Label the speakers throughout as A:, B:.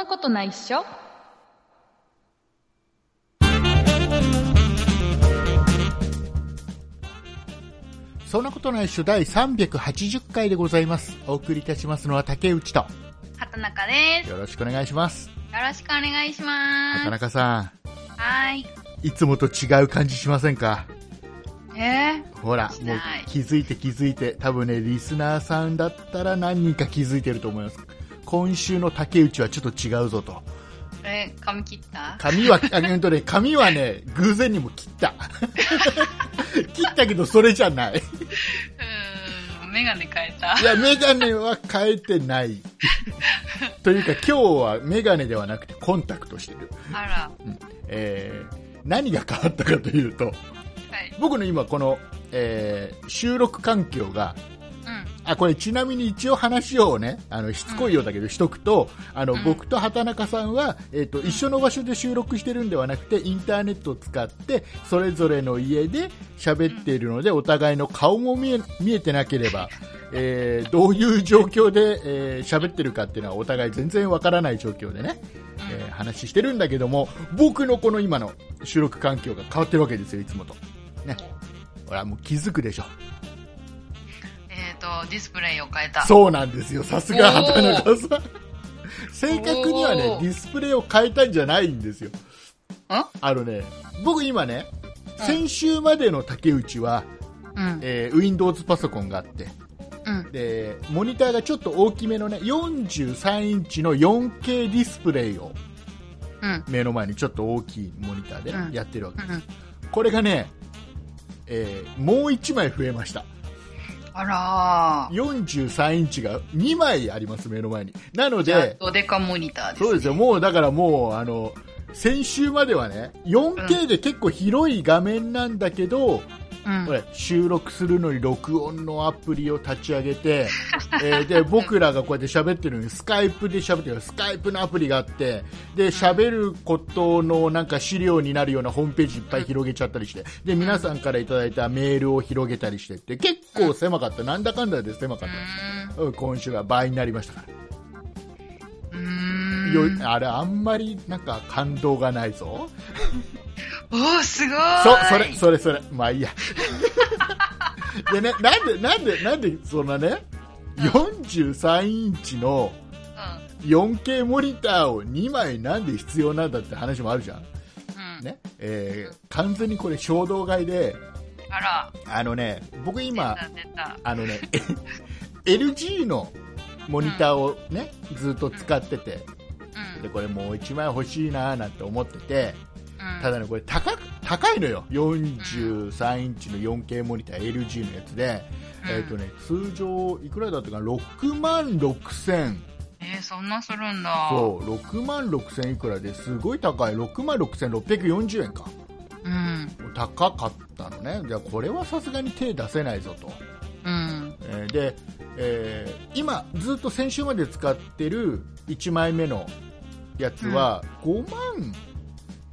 A: なことないっしょ
B: そんなことないっしょ第380回でございます。お送りいたしますのは竹内と、
A: 畑中です。
B: よろしくお願いします。
A: よろしくお願いします。
B: 畑中さ
A: はーい。
B: ん、いつもと違う感じしませんか？
A: え
B: ほら、もう
A: しない
B: 気づいて気づいて、多分ね、リスナーさんだったら何人か気づいてると思います。今週の竹内はちょっと違うぞと。
A: ー、え、髪切った？
B: 髪は、あうんとね、髪はね、偶然にも切った。切ったけどそれじゃない。
A: うーん、メガネ変えた？
B: い。や、メガネは変えてない。というか今日はメガネではなくてコンタクトしてる。
A: あら、
B: えー何が変わったかというと、
A: はい。
B: 僕の今この、えー収録環境が、
A: うん。
B: あ、これちなみに一応話をね、あの、しつこいようだけどしとくと、あの、
A: うん
B: 僕と畑中さんは、えっ、と、一緒の場所で収録してるんではなくて、インターネットを使って、それぞれの家で喋っているので、お互いの顔も見え、見えてなければ、えーどういう状況で、えー喋ってるかっていうのはお互い全然わからない状況でね、えー話してるんだけども、僕のこの今の収録環境が変わってるわけですよ、いつもと。ね。ほら、もう気づくでしょ。
A: と、ディスプレイを変えた。
B: そうなんですよ、さすが畑中さん。正確にはねディスプレイを変えたんじゃないんですよ。
A: ん
B: あのね、僕今ね、
A: うん
B: 先週までの竹内は、
A: うん。
B: えー Windows パソコンがあって、
A: うん。
B: で、モニターがちょっと大きめのね、43インチの 4K ディスプレイを
A: うん。
B: 目の前にちょっと大きいモニターでやってるわけです。
A: うん。
B: これがね、えーもう1枚増えました。
A: あらー。
B: 43インチが2枚あります、目の前に。なので、
A: ドデカモニターです、ね。
B: そうですよ、もうだからもう、あの、先週まではね、4K で結構広い画面なんだけど、
A: うん。
B: これ収録するのに録音のアプリを立ち上げて、えーで、僕らがこうやって喋ってるのにスカイプで喋ってる、スカイプのアプリがあって、で、喋ることのなんか資料になるようなホームページいっぱい広げちゃったりして、で、皆さんからいただいたメールを広げたりしてって、結構狭かった。なんだかんだで狭かった。うん今週は倍になりましたから。よあれあんまりなんか感動がないぞ
A: おー、すごい
B: そそれそれそれまあいいや でねなんでなんでなんでそんなね43インチの
A: う
B: 4K モニターを2枚なんで必要なんだって話もあるじゃん、
A: ん。うん。
B: ねえー完全にこれ衝動買いで
A: あら。
B: あのね僕今。あのね LG のモニターをね、ずっと使ってて
A: うん。
B: でこれもう1枚欲しいなーなんて思ってて
A: うん。
B: ただね、これ高く高いのよ、43インチの 4K モニター LG のやつで、
A: うん
B: えっとね、通常いくらだったかな、6万6000、
A: えー、そんなするんだ。
B: そう、6万6000いくらですごい高い、6万6640円か、
A: うん。
B: 高かったのね、じゃあこれはさすがに手出せないぞと。
A: うん。
B: えーで、えー今、ずっと先週まで使ってる1枚目のやつは5万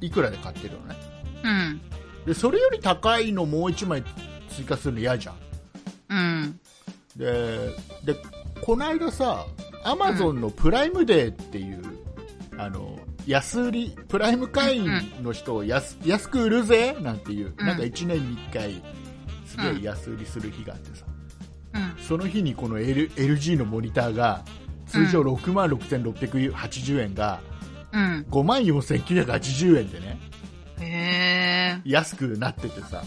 B: いくらで買ってるのね。
A: うん。
B: でそれより高いのもう1枚追加するの嫌じゃん
A: うん。
B: ででこの間さアマゾンのプライムデーっていう、あの安売りプライム会員の人を安,、安く売るぜなんていう、
A: うん
B: なんか1年に1回すげえ安売りする日があってさ、
A: うん。
B: その日にこの、L、LG のモニターが通常6万6680円が
A: うん。
B: 5万4980円でね
A: へえ。
B: 安くなっててさ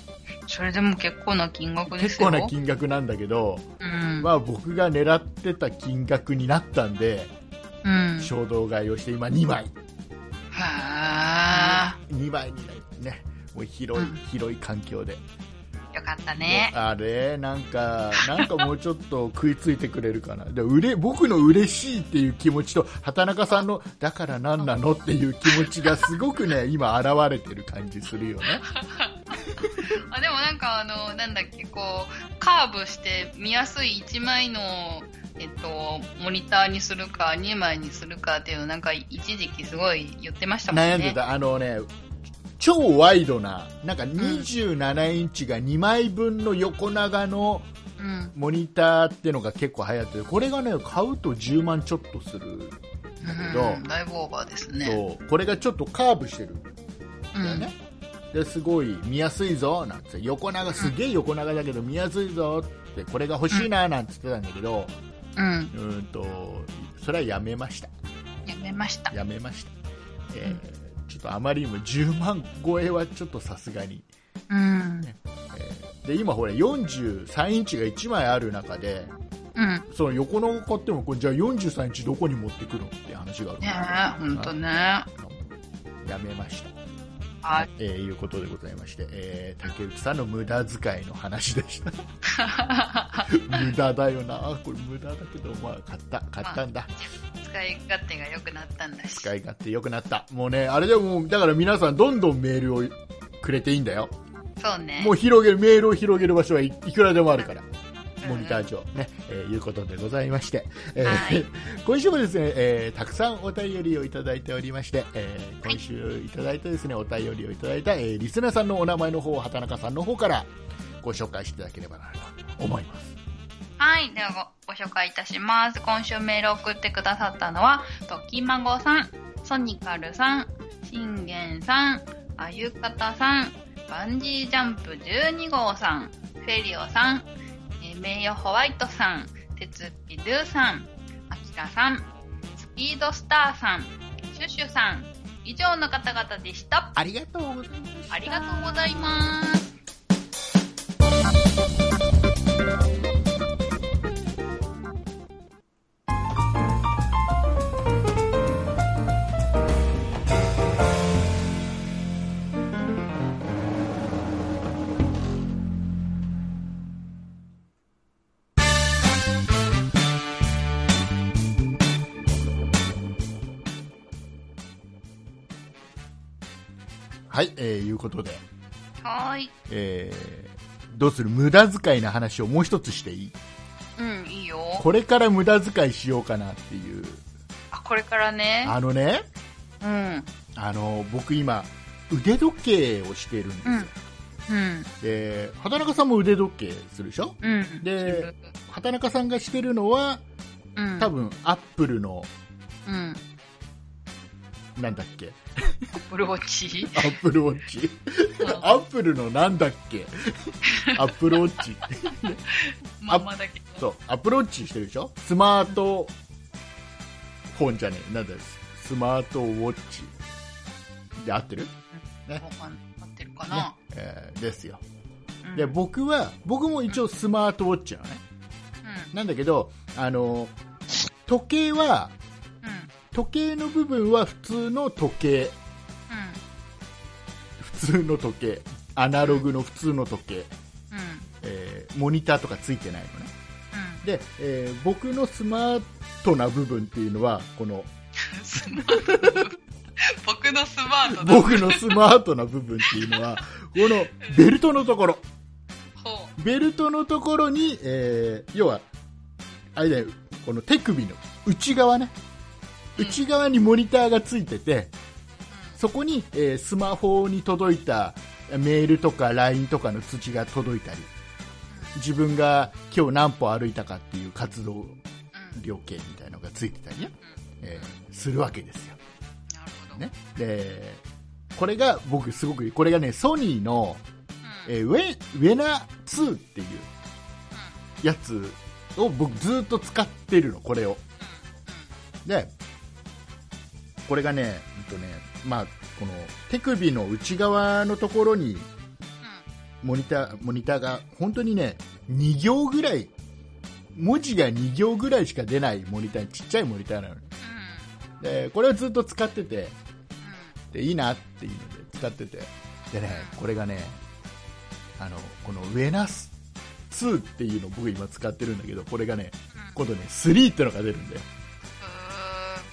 A: それでも結構な金額ですよ。
B: 結構な金額なんだけど、
A: うん。
B: まあ、僕が狙ってた金額になったんで、
A: うん。
B: 衝動買いをして今2枚
A: は
B: 2枚になるねもう広い、
A: うん
B: 広い環境で、
A: あ。よかったね。
B: あれなんかなんかもうちょっと食いついてくれるかなでうれ僕の嬉しいっていう気持ちと畑中さんのだから何なのっていう気持ちがすごくね 今現れてる感じするよね
A: あでもなんかあの、なんだっけ、こう、カーブして見やすい1枚の、えっと、モニターにするか2枚にするかっていうのなんか一時期すごい言ってましたもんね。
B: 悩んでたあのね超ワイドななんか27インチが2枚分の横長の
A: うん。
B: モニターってのが結構流行ってるこれがね買うと10万ちょっとするだけど、
A: うんだいぶオーバーですね。
B: そうこれがちょっとカーブしてるんだ
A: うん。
B: よね、ですごい見やすいぞなんて横長すげえ横長だけど見やすいぞってこれが欲しいななんて言ってたんだけど、
A: うん。
B: うーんとそれはやめました
A: やめました。
B: やめました、えーとあまりにも10万超えはちょっとさすがに、
A: うん。
B: えーで今ほら43インチが1枚ある中で
A: うん。
B: その横長買ってもこれじゃあ43インチどこに持ってくるの？って話がある
A: ねえ、ほんとね。
B: やめました
A: はい。
B: えーいうことでございまして、えー竹内さんの無駄遣いの話でした 無駄だよなこれ無駄だけどまあ買った買ったんだ
A: 使い勝手が良くなったんだし。
B: 使い勝手良くなったもうねあれでもうだから皆さんどんどんメールをくれていいんだよ
A: そうね。
B: もう広げるメールを広げる場所はいいくらでもあるから
A: うん
B: モニター上ね、えーいうことでございまして、えー
A: はい
B: 今週もですね、えーたくさんお便りをいただいておりまして、えー今週いただいたですね、お便りをいただいた、えーリスナーさんのお名前の方を畑中さんの方からご紹介していただければなと思います。
A: はい。ではごご紹介いたします。今週メールを送ってくださったのは、ときまごさん、ソニカルさん、信玄さん、あゆかたさん、バンジージャンプ12号さん、フェリオさん、えー名誉ホワイトさん、鉄っぴドゥさん、あきらさん、スピードスターさん、シュシュさん、以上の方々でした。
B: ありがとうございました。
A: ありがとうございます。
B: はい、えーいうことで、
A: はーい。
B: えーどうする無駄遣いの話をもう一つしていい？
A: うん、いいよ。
B: これから無駄遣いしようかなっていう。
A: あ、これからね。
B: あのね、
A: うん。
B: あの、僕今、腕時計をしてるんですよ。
A: うん。
B: で、畑中さんも腕時計するでしょ？
A: うん。
B: で、畑中さんがしてるのは、
A: うん。
B: 多分、アップルの、
A: うん。
B: なんだっけ？
A: アップルウォッチ
B: アップルウォッチアップルのなんだっけ？アップルウォッチ
A: まんまだけど。
B: そう、アップルウォッチしてるでしょ？スマートフォンじゃねえ。なんだスマートウォッチ。で合ってる？ね
A: 合ってるか
B: ね
A: な。
B: えーですよ。
A: うん
B: で、僕は、僕も一応スマートウォッチなのね。なんだけど、あの、時計は、
A: うん。うん。
B: 時計の部分は普通の時計。普通の時計。アナログの普通の時計。えーモニターとかついてないのね。で、えー僕のスマートな部分っていうのは、この、
A: スマート。僕のスマートだ。
B: 僕のスマートな部分っていうのは、このベルトのところ。
A: ほ
B: ベルトのところに、えー要は、あれだよ、この手首の内側ね。
A: うん
B: 内側にモニターがついてて、そこに、えースマホに届いたメールとか LINE とかの通知が届いたり、自分が今日何歩歩いたかっていう活動。量計みたいなのがついてたりね、えーするわけですよ。ね。で、これが僕すごくいい、これがね、ソニーの、
A: うん。
B: えーウェウェナ2っていうやつを僕ずっと使ってるの、これを。で、これがね、うんとね、まあ、この手首の内側のところにモニター、モニターが本当にね、2行ぐらい、文字が2行ぐらいしか出ないモニター、ちっちゃいモニターなのね。で、これをずっと使ってて、で、いいなっていうので使ってて。でね、これがね、あの、このウェナス2っていうのを僕今使ってるんだけど、これがね、今度ね、3ってのが出るんだよ。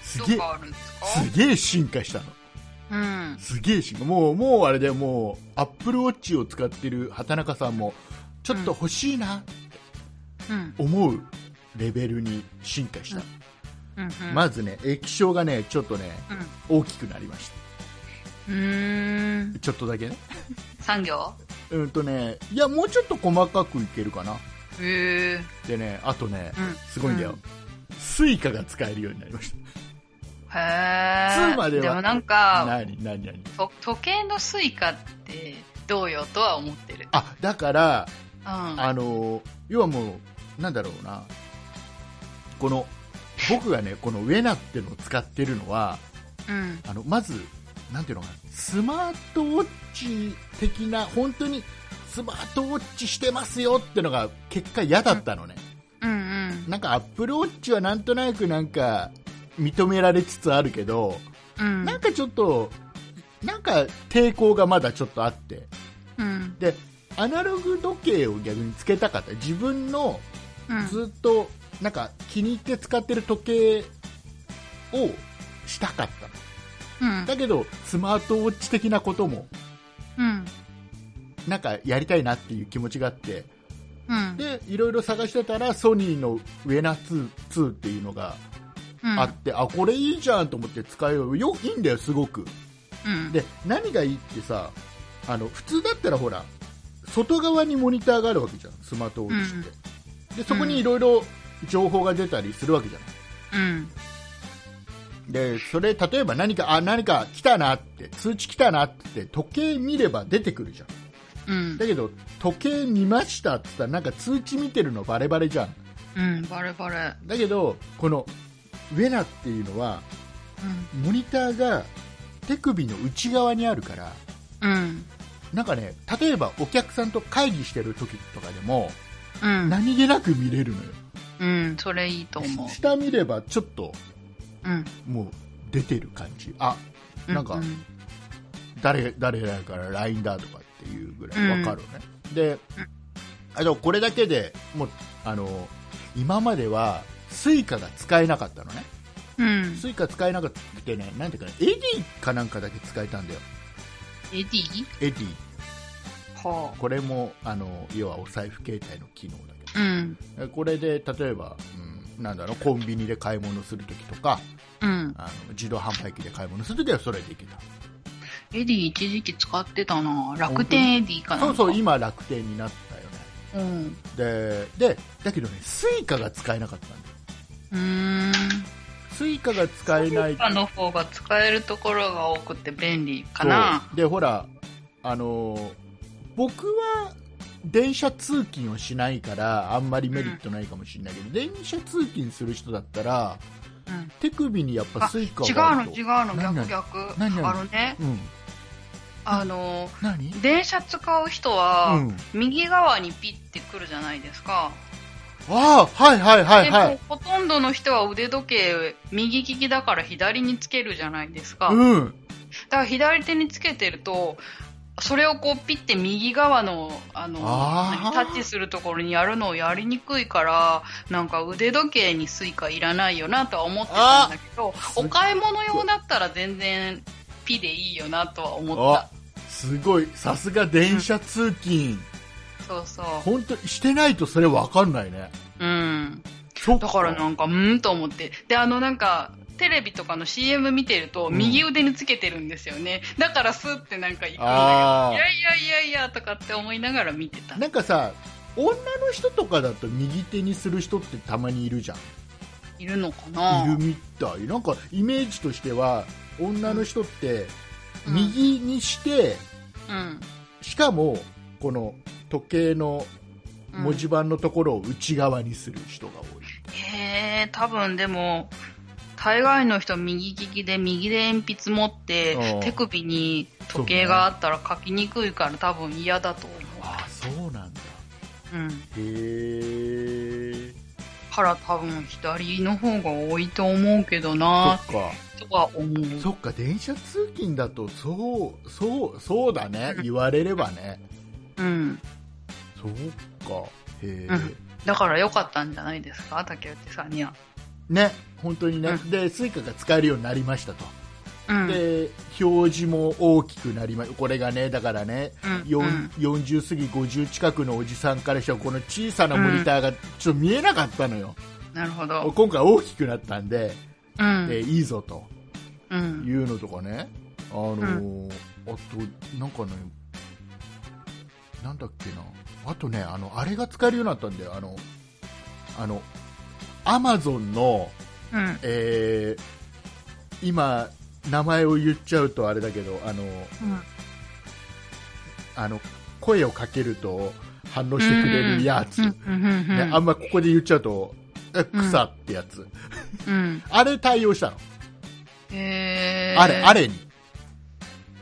B: すげえ
A: す
B: げえ進化したの。
A: うん。
B: すげえ進化。もう、もうあれでもう、アップルウォッチを使ってる畑中さんも、ちょっと欲しいな
A: うん。
B: 思うレベルに進化した。
A: うん。
B: まずね、液晶がね、ちょっとね、大きくなりまし
A: うん。うーん。
B: た。ちょっとだけね。
A: 産業？
B: うんとね、いや、もうちょっと細かくいけるかな。
A: へえ。
B: でね、あとね、
A: うん。
B: すごいんだよ。 Suicaが使えるようになりました。
A: へえ。
B: 2までは
A: でもなんか、
B: 何何何？
A: と時計の Suicaってどうよとは思ってる。
B: あだから
A: うん。
B: あの要はもうなんだろうなこの僕がねこのウェナってのを使ってるのは
A: うん。
B: あのまずなんていうのかなスマートウォッチ的な本当にスマートウォッチしてますよってのが結果嫌だったのね、
A: うんうん。
B: なんかアップルウォッチはなんとなくなんか認められつつあるけど、
A: うん。
B: なんかちょっとなんか抵抗がまだちょっとあって
A: うん。
B: でアナログ時計を逆につけたかった自分の
A: うん。
B: ずっとなんか気に入って使ってる時計をしたかったの
A: うん。
B: だけどスマートウォッチ的なことも
A: うん。
B: なんかやりたいなっていう気持ちがあって
A: うん。
B: でいろいろ探してたらソニーのウェナ 2, 2っていうのが
A: うん
B: あって、あこれいいじゃんと思って使えようよいいんだよすごく
A: うん。
B: で何がいいってさあの普通だったらほら外側にモニターがあるわけじゃんスマートウォッチって、でそこにいろいろ情報が出たりするわけじゃない
A: うん。
B: でそれ例えば何かあ何か来たなって通知来たなって時計見れば出てくるじゃん
A: うん。
B: だけど時計見ましたって言ったらなんか通知見てるのバレバレじゃん
A: うん。バレバレ。
B: だけどこのウェナっていうのは
A: うん。
B: モニターが手首の内側にあるから
A: うん。
B: なんかね例えばお客さんと会議してる時とかでも
A: うん。
B: 何気なく見れるのよ
A: うん。それいいと思う。
B: 下見ればちょっと
A: うん。
B: もう出てる感じあなんか
A: うん
B: 誰誰々から LINE だとかっていうぐらいわかるね、であとこれだけでもうあの今までは Suicaが使えなかったのね。
A: うん。
B: Suica使えなくてねなんていうかね Edyかなんかだけ使えたんだよ。 Edy？Edy。
A: は
B: これもあの要はお財布携帯の機能だ
A: あ。うん。
B: けどこれで例えば、うん、なんだろうコンビニで買い物するときとか
A: うん。
B: あの自動販売機で買い物するときはそれでいけた。
A: Edy一時期使ってたな。楽天 Edy かな
B: そうそう今楽天になったよね。
A: うん。
B: ででだけどね Suicaが使えなかったんだよ
A: うーん。
B: Suicaが使えない
A: 他の方が使えるところが多くて便利かな。
B: でほらあのー僕は電車通勤をしないからあんまりメリットないかもしれないけど、電車通勤する人だったら
A: うん。
B: 手首にやっぱ Suica があると。
A: の違うの逆逆。あのね
B: うん。
A: あの
B: 何？
A: 電車使う人は、
B: うん。
A: 右側にピッてくるじゃないですか、
B: ああはいはいはい
A: で
B: はい。
A: もほとんどの人は腕時計右利きだから左につけるじゃないですか、だ
B: うん。
A: から左手につけてるとそれをこうピッて右側のあのタッチするところにやるのをやりにくいからなんか腕時計に Suica いらないよなとは思ってたんだけど
B: あ
A: お買い物用だったら全然ピでいいよなとは思っ
B: あすごい。さすが電車通勤、
A: たそうそう。
B: 本当してないとそれわかんないね。
A: うん。だからなんか、うーんと思って。で、あのなんか、テレビとかの CM 見てると、右腕につけてるんですよね。だからスッてなんか行くんだけど、いやいやいやいやとかって思いながら見てた。
B: なんかさ女の人とかだと右手にする人ってたまにいるじゃん。
A: いるのかな？い
B: るみたい。なんかイメージとしては女の人って
A: うん。
B: 右にして、
A: うん。
B: しかもこの時計の
A: うん
B: 文字盤のところを内側にする人が多い、
A: へえ、多分でも、大概の人右利きで右で鉛筆持って
B: うん
A: 手首に時計があったら書きにくいから多分嫌だと思
B: ああそうなんだ
A: う。うん。
B: へえ
A: から多分左の方が多いと思うけどな
B: そっか
A: とは思う。
B: そっか電車通勤だとそうそうそうだね言われればね
A: うん。
B: そうか。へえ、
A: うん。だから良かったんじゃないですか？竹内さんには。
B: ね本当にね、
A: う
B: で Suica が使えるようになりましたと、
A: うん。
B: で表示も大きくなりまこれがねだからね、
A: うんうん。
B: 40過ぎ50近くのおじさんからしたらこの小さなモニターがちょっと見えなかったのよ、
A: なるほど。
B: 今回大きくなったんで、
A: うん。
B: えいいぞと。
A: うん。
B: いうのとかね。あのーあとなんかねなんだっけなあとねあのあれが使えるようになったんだよ。あのあのアマゾンの
A: うん。
B: えー今名前を言っちゃうとあれだけどあの
A: うん。
B: あの声をかけると反応してくれるやつ、ね、あんまここで言っちゃうとえ草ってやつ、
A: うん。
B: あれ対応したの、
A: へー。
B: あれあれに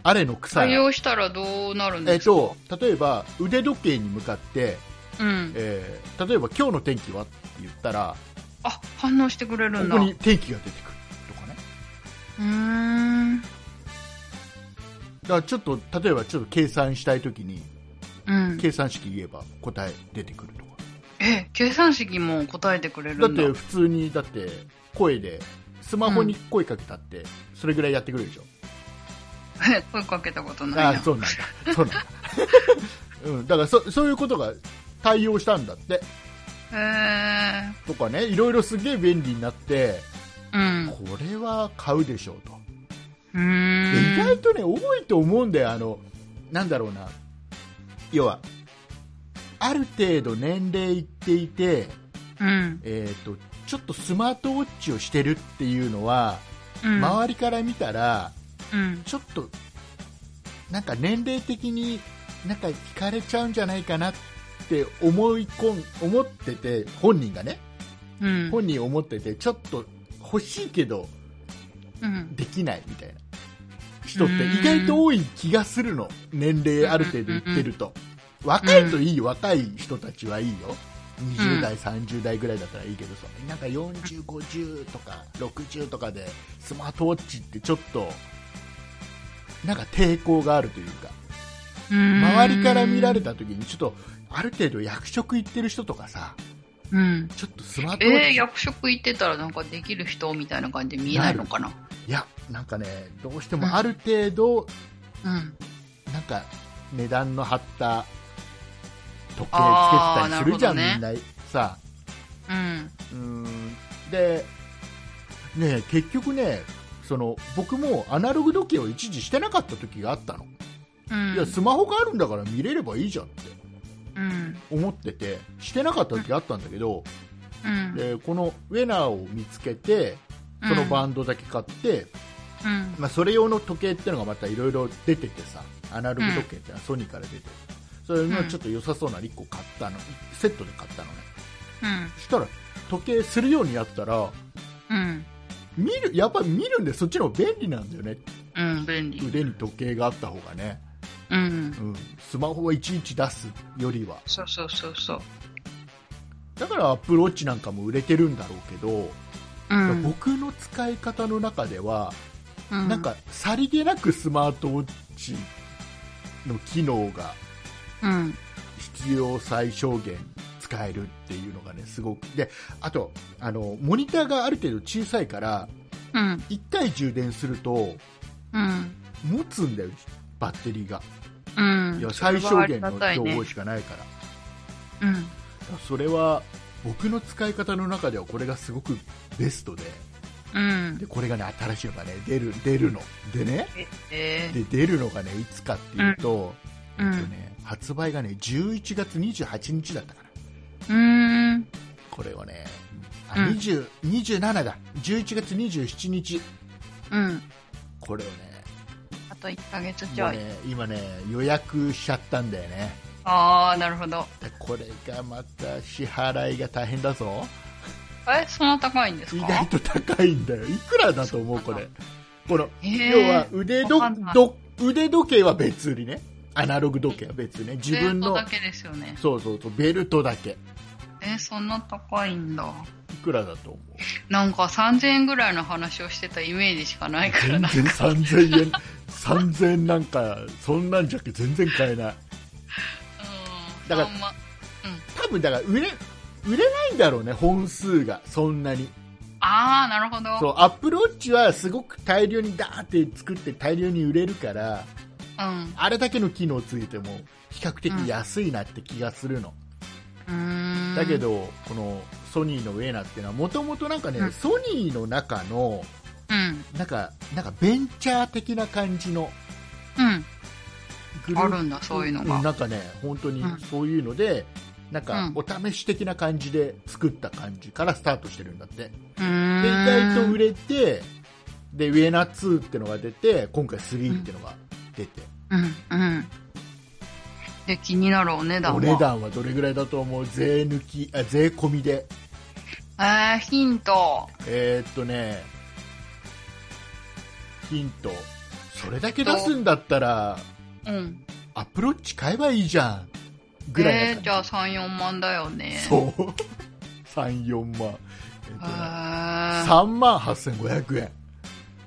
B: あれの草
A: 対応したらどうなるんですか？
B: と例えば腕時計に向かって、
A: うん。
B: えー例えば今日の天気は？って言ったら
A: あ、反応してくれるんだ。
B: ここに天気が出てくるとかね
A: うーん。
B: だからちょっと例えばちょっと計算したいときに
A: うん。
B: 計算式言えば答え出てくるとか
A: え、計算式も答えてくれるんだ。
B: だって普通にだって声でスマホに声かけたってそれぐらいやってくれるでしょ、
A: え 声かけたことないな。
B: ああそうなんだ。そうなんだ、うん、だからそそういうことが対応したんだって。
A: へー。
B: とかねいろいろすげえ便利になって
A: うん。
B: これは買うでしょうと。意外とね多いと思うんだよ。あのなんだろうな。要はある程度年齢いっていて、
A: うん。
B: えー、とちょっとスマートウォッチをしてるっていうのは、
A: うん。
B: 周りから見たら
A: うん。
B: ちょっとなんか年齢的になんか惹かれちゃうんじゃないかなって思い込ん思ってて本人がね。
A: うん。
B: 本人思っててちょっと欲しいけど
A: うん。
B: できないみたいな。人って意外と多い気がするの。年齢ある程度いってると。若いといいよ。若い人たちはいいよ。20代、30代ぐらいだったらいいけどさ。なんか40、50とか60とかでスマートウォッチってちょっとなんか抵抗があるというか周りから見られた時にちょっとある程度役職行ってる人とかさ
A: うん。
B: ちょっとスマート
A: えー、役職行ってたらなんかできる人みたいな感じで見えないのかな？い。
B: やなんかねどうしてもある程度
A: うん。
B: なんか値段の張った時計つけてたりするじゃん、
A: なる
B: みんなさ
A: うん。
B: うーん。でね結局ねその僕もアナログ時計を一時してなかった時があったの、
A: うん。
B: いやスマホがあるんだから見れればいいじゃんって
A: うん。
B: 思っててしてなかった時あったんだけど、
A: うん。
B: でこのウェナーを見つけてそのバンドだけ買って、
A: うん。
B: まあ、それ用の時計っていうのがまたいろいろ出ててさアナログ時計ってのはソニーから出てる、それのちょっと良さそうなの1個買ったのセットで買ったのね
A: うん。
B: そしたら時計するようにやったら
A: うん。
B: 見るやっぱり見るんでそっちの方が便利なんだよね
A: うん。便利。
B: 腕に時計があった方がね、
A: うん。
B: うん、スマホはいちいち出すよりは
A: そうそうそうそう。
B: だからアップルウォッチなんかも売れてるんだろうけど、
A: うん。
B: 僕の使い方の中では、
A: うん
B: なんかさりげなくスマートウォッチの機能が
A: うん。
B: 必要最小限使えるっていうのがねすごくであとあのモニターがある程度小さいから
A: うん。
B: 1回充電すると
A: うん。
B: 持つんだよバッテリーが
A: うん。
B: いや最小限の情報しかないから、
A: うん。
B: それは僕の使い方の中ではこれがすごくベストで
A: うん。
B: でこれがね新しいのがね出る出るのでね
A: え
B: で出るのがねいつかっていうと,、
A: うん
B: えっとね、発売がね11月28日だったか
A: うーん。
B: これはねあ、
A: うん。
B: 20 27だ。11月27日。
A: うん。
B: これをね
A: あと1ヶ月ちょい。
B: ね今ね予約しちゃったんだよね。
A: あー、なるほど。
B: でこれがまた支払いが大変だぞ。
A: え、そんな高いんですか？
B: 意外と高いんだよ。いくらだと思うこれ。この
A: えー
B: 要は腕ど腕時計は別売りねアナログ時計は別ね自分の
A: ベルトだけですよね。
B: そうそうそうベルトだけ
A: え、そんな高いんだ。
B: いくらだと思う？
A: なんか3000円ぐらいの話をしてたイメージしかないからな。
B: 全然3000円3000円なんかそんなんじゃけ全然買えない
A: うん。
B: だから
A: そんま
B: 多分だから売れ売れないんだろうね本数がそんなに
A: あー、なるほど。
B: そうアップルウォッチはすごく大量にダーって作って大量に売れるから
A: うん。
B: あれだけの機能ついても比較的安いなって気がするの、
A: うーん。
B: だけ、どこのソニーのウェーナっていうのはもともとなんかね、
A: うん
B: ソニーの中の
A: うん。なん
B: かなんかベンチャー的な感じの
A: あるんだそういうのが
B: んなんかね本当に
A: うん
B: そういうので、なんか
A: うん
B: お試し的な感じで作った感じからスタートしてるんだって。で意外と売れてでウエナ2ってのが出て今回3ってのが出て、
A: うん、うん。で、気になるお値段は？
B: お値段はどれぐらいだと思う？税抜きあ税込みで。
A: えー、ヒント。
B: えーっとね。ヒント。それだけ出すんだったら
A: うん。
B: アプローチ買えばいいじゃんぐらいな
A: えー、じゃ
B: 感
A: あ3、4万だよね。
B: じ、そう。34万、えーっとね。
A: へー。
B: 3万8500円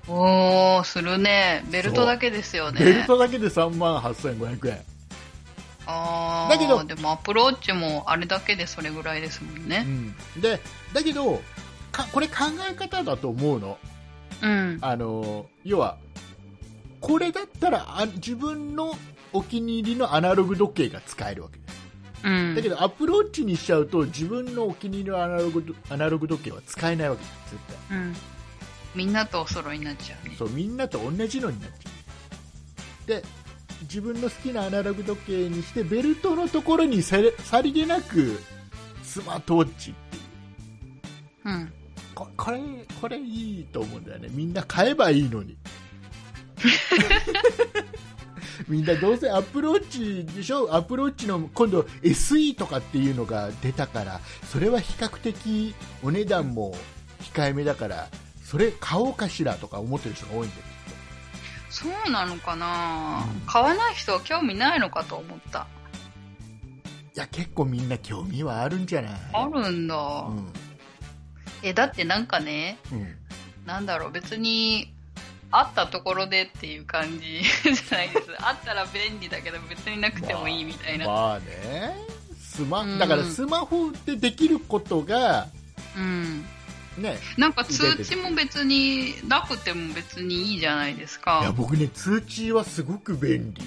A: おー、するね。ベルトだけですよね。
B: ベルトだけで3万8500円
A: あー
B: だけど
A: でもアプローチもあれだけでそれぐらいですもんね。
B: うん、でだけどかこれ考え方だと思うの
A: うん。
B: あの要はこれだったらあ自分のお気に入りのアナログ時計が使えるわけです
A: うん。
B: だけどアプローチにしちゃうと自分のお気に入りのアナログアナログ時計は使えないわけです絶対
A: うん。みんなとお揃いになっちゃうね。
B: そうみんなと同じのになっちゃうで自分の好きなアナログ時計にしてベルトのところにさりげなくスマートウォッチっていう。
A: うん。
B: ここれこれいいと思うんだよね。みんな買えばいいのに。みんなどうせアプローチでしょ？アプローチの今度 SE とかっていうのが出たからそれは比較的お値段も控えめだからそれ買おうかしらとか思ってる人が多いんだよ
A: そうなのかな、
B: うん
A: 買わない人は興味ないのかと思った。
B: いや結構みんな興味はあるんじゃない？
A: あるんだ。
B: うん
A: え、だってなんかね、
B: うん
A: なんだろう、別に、あったところでっていう感じ じゃないです。あったら便利だけど別になくてもいいみたいな。
B: まあねスマ
A: うん
B: だからスマホでできることが
A: うん。
B: ね
A: なんか通知も別になくても別にいいじゃないです
B: いや
A: か。
B: 僕ね通知はすごく便利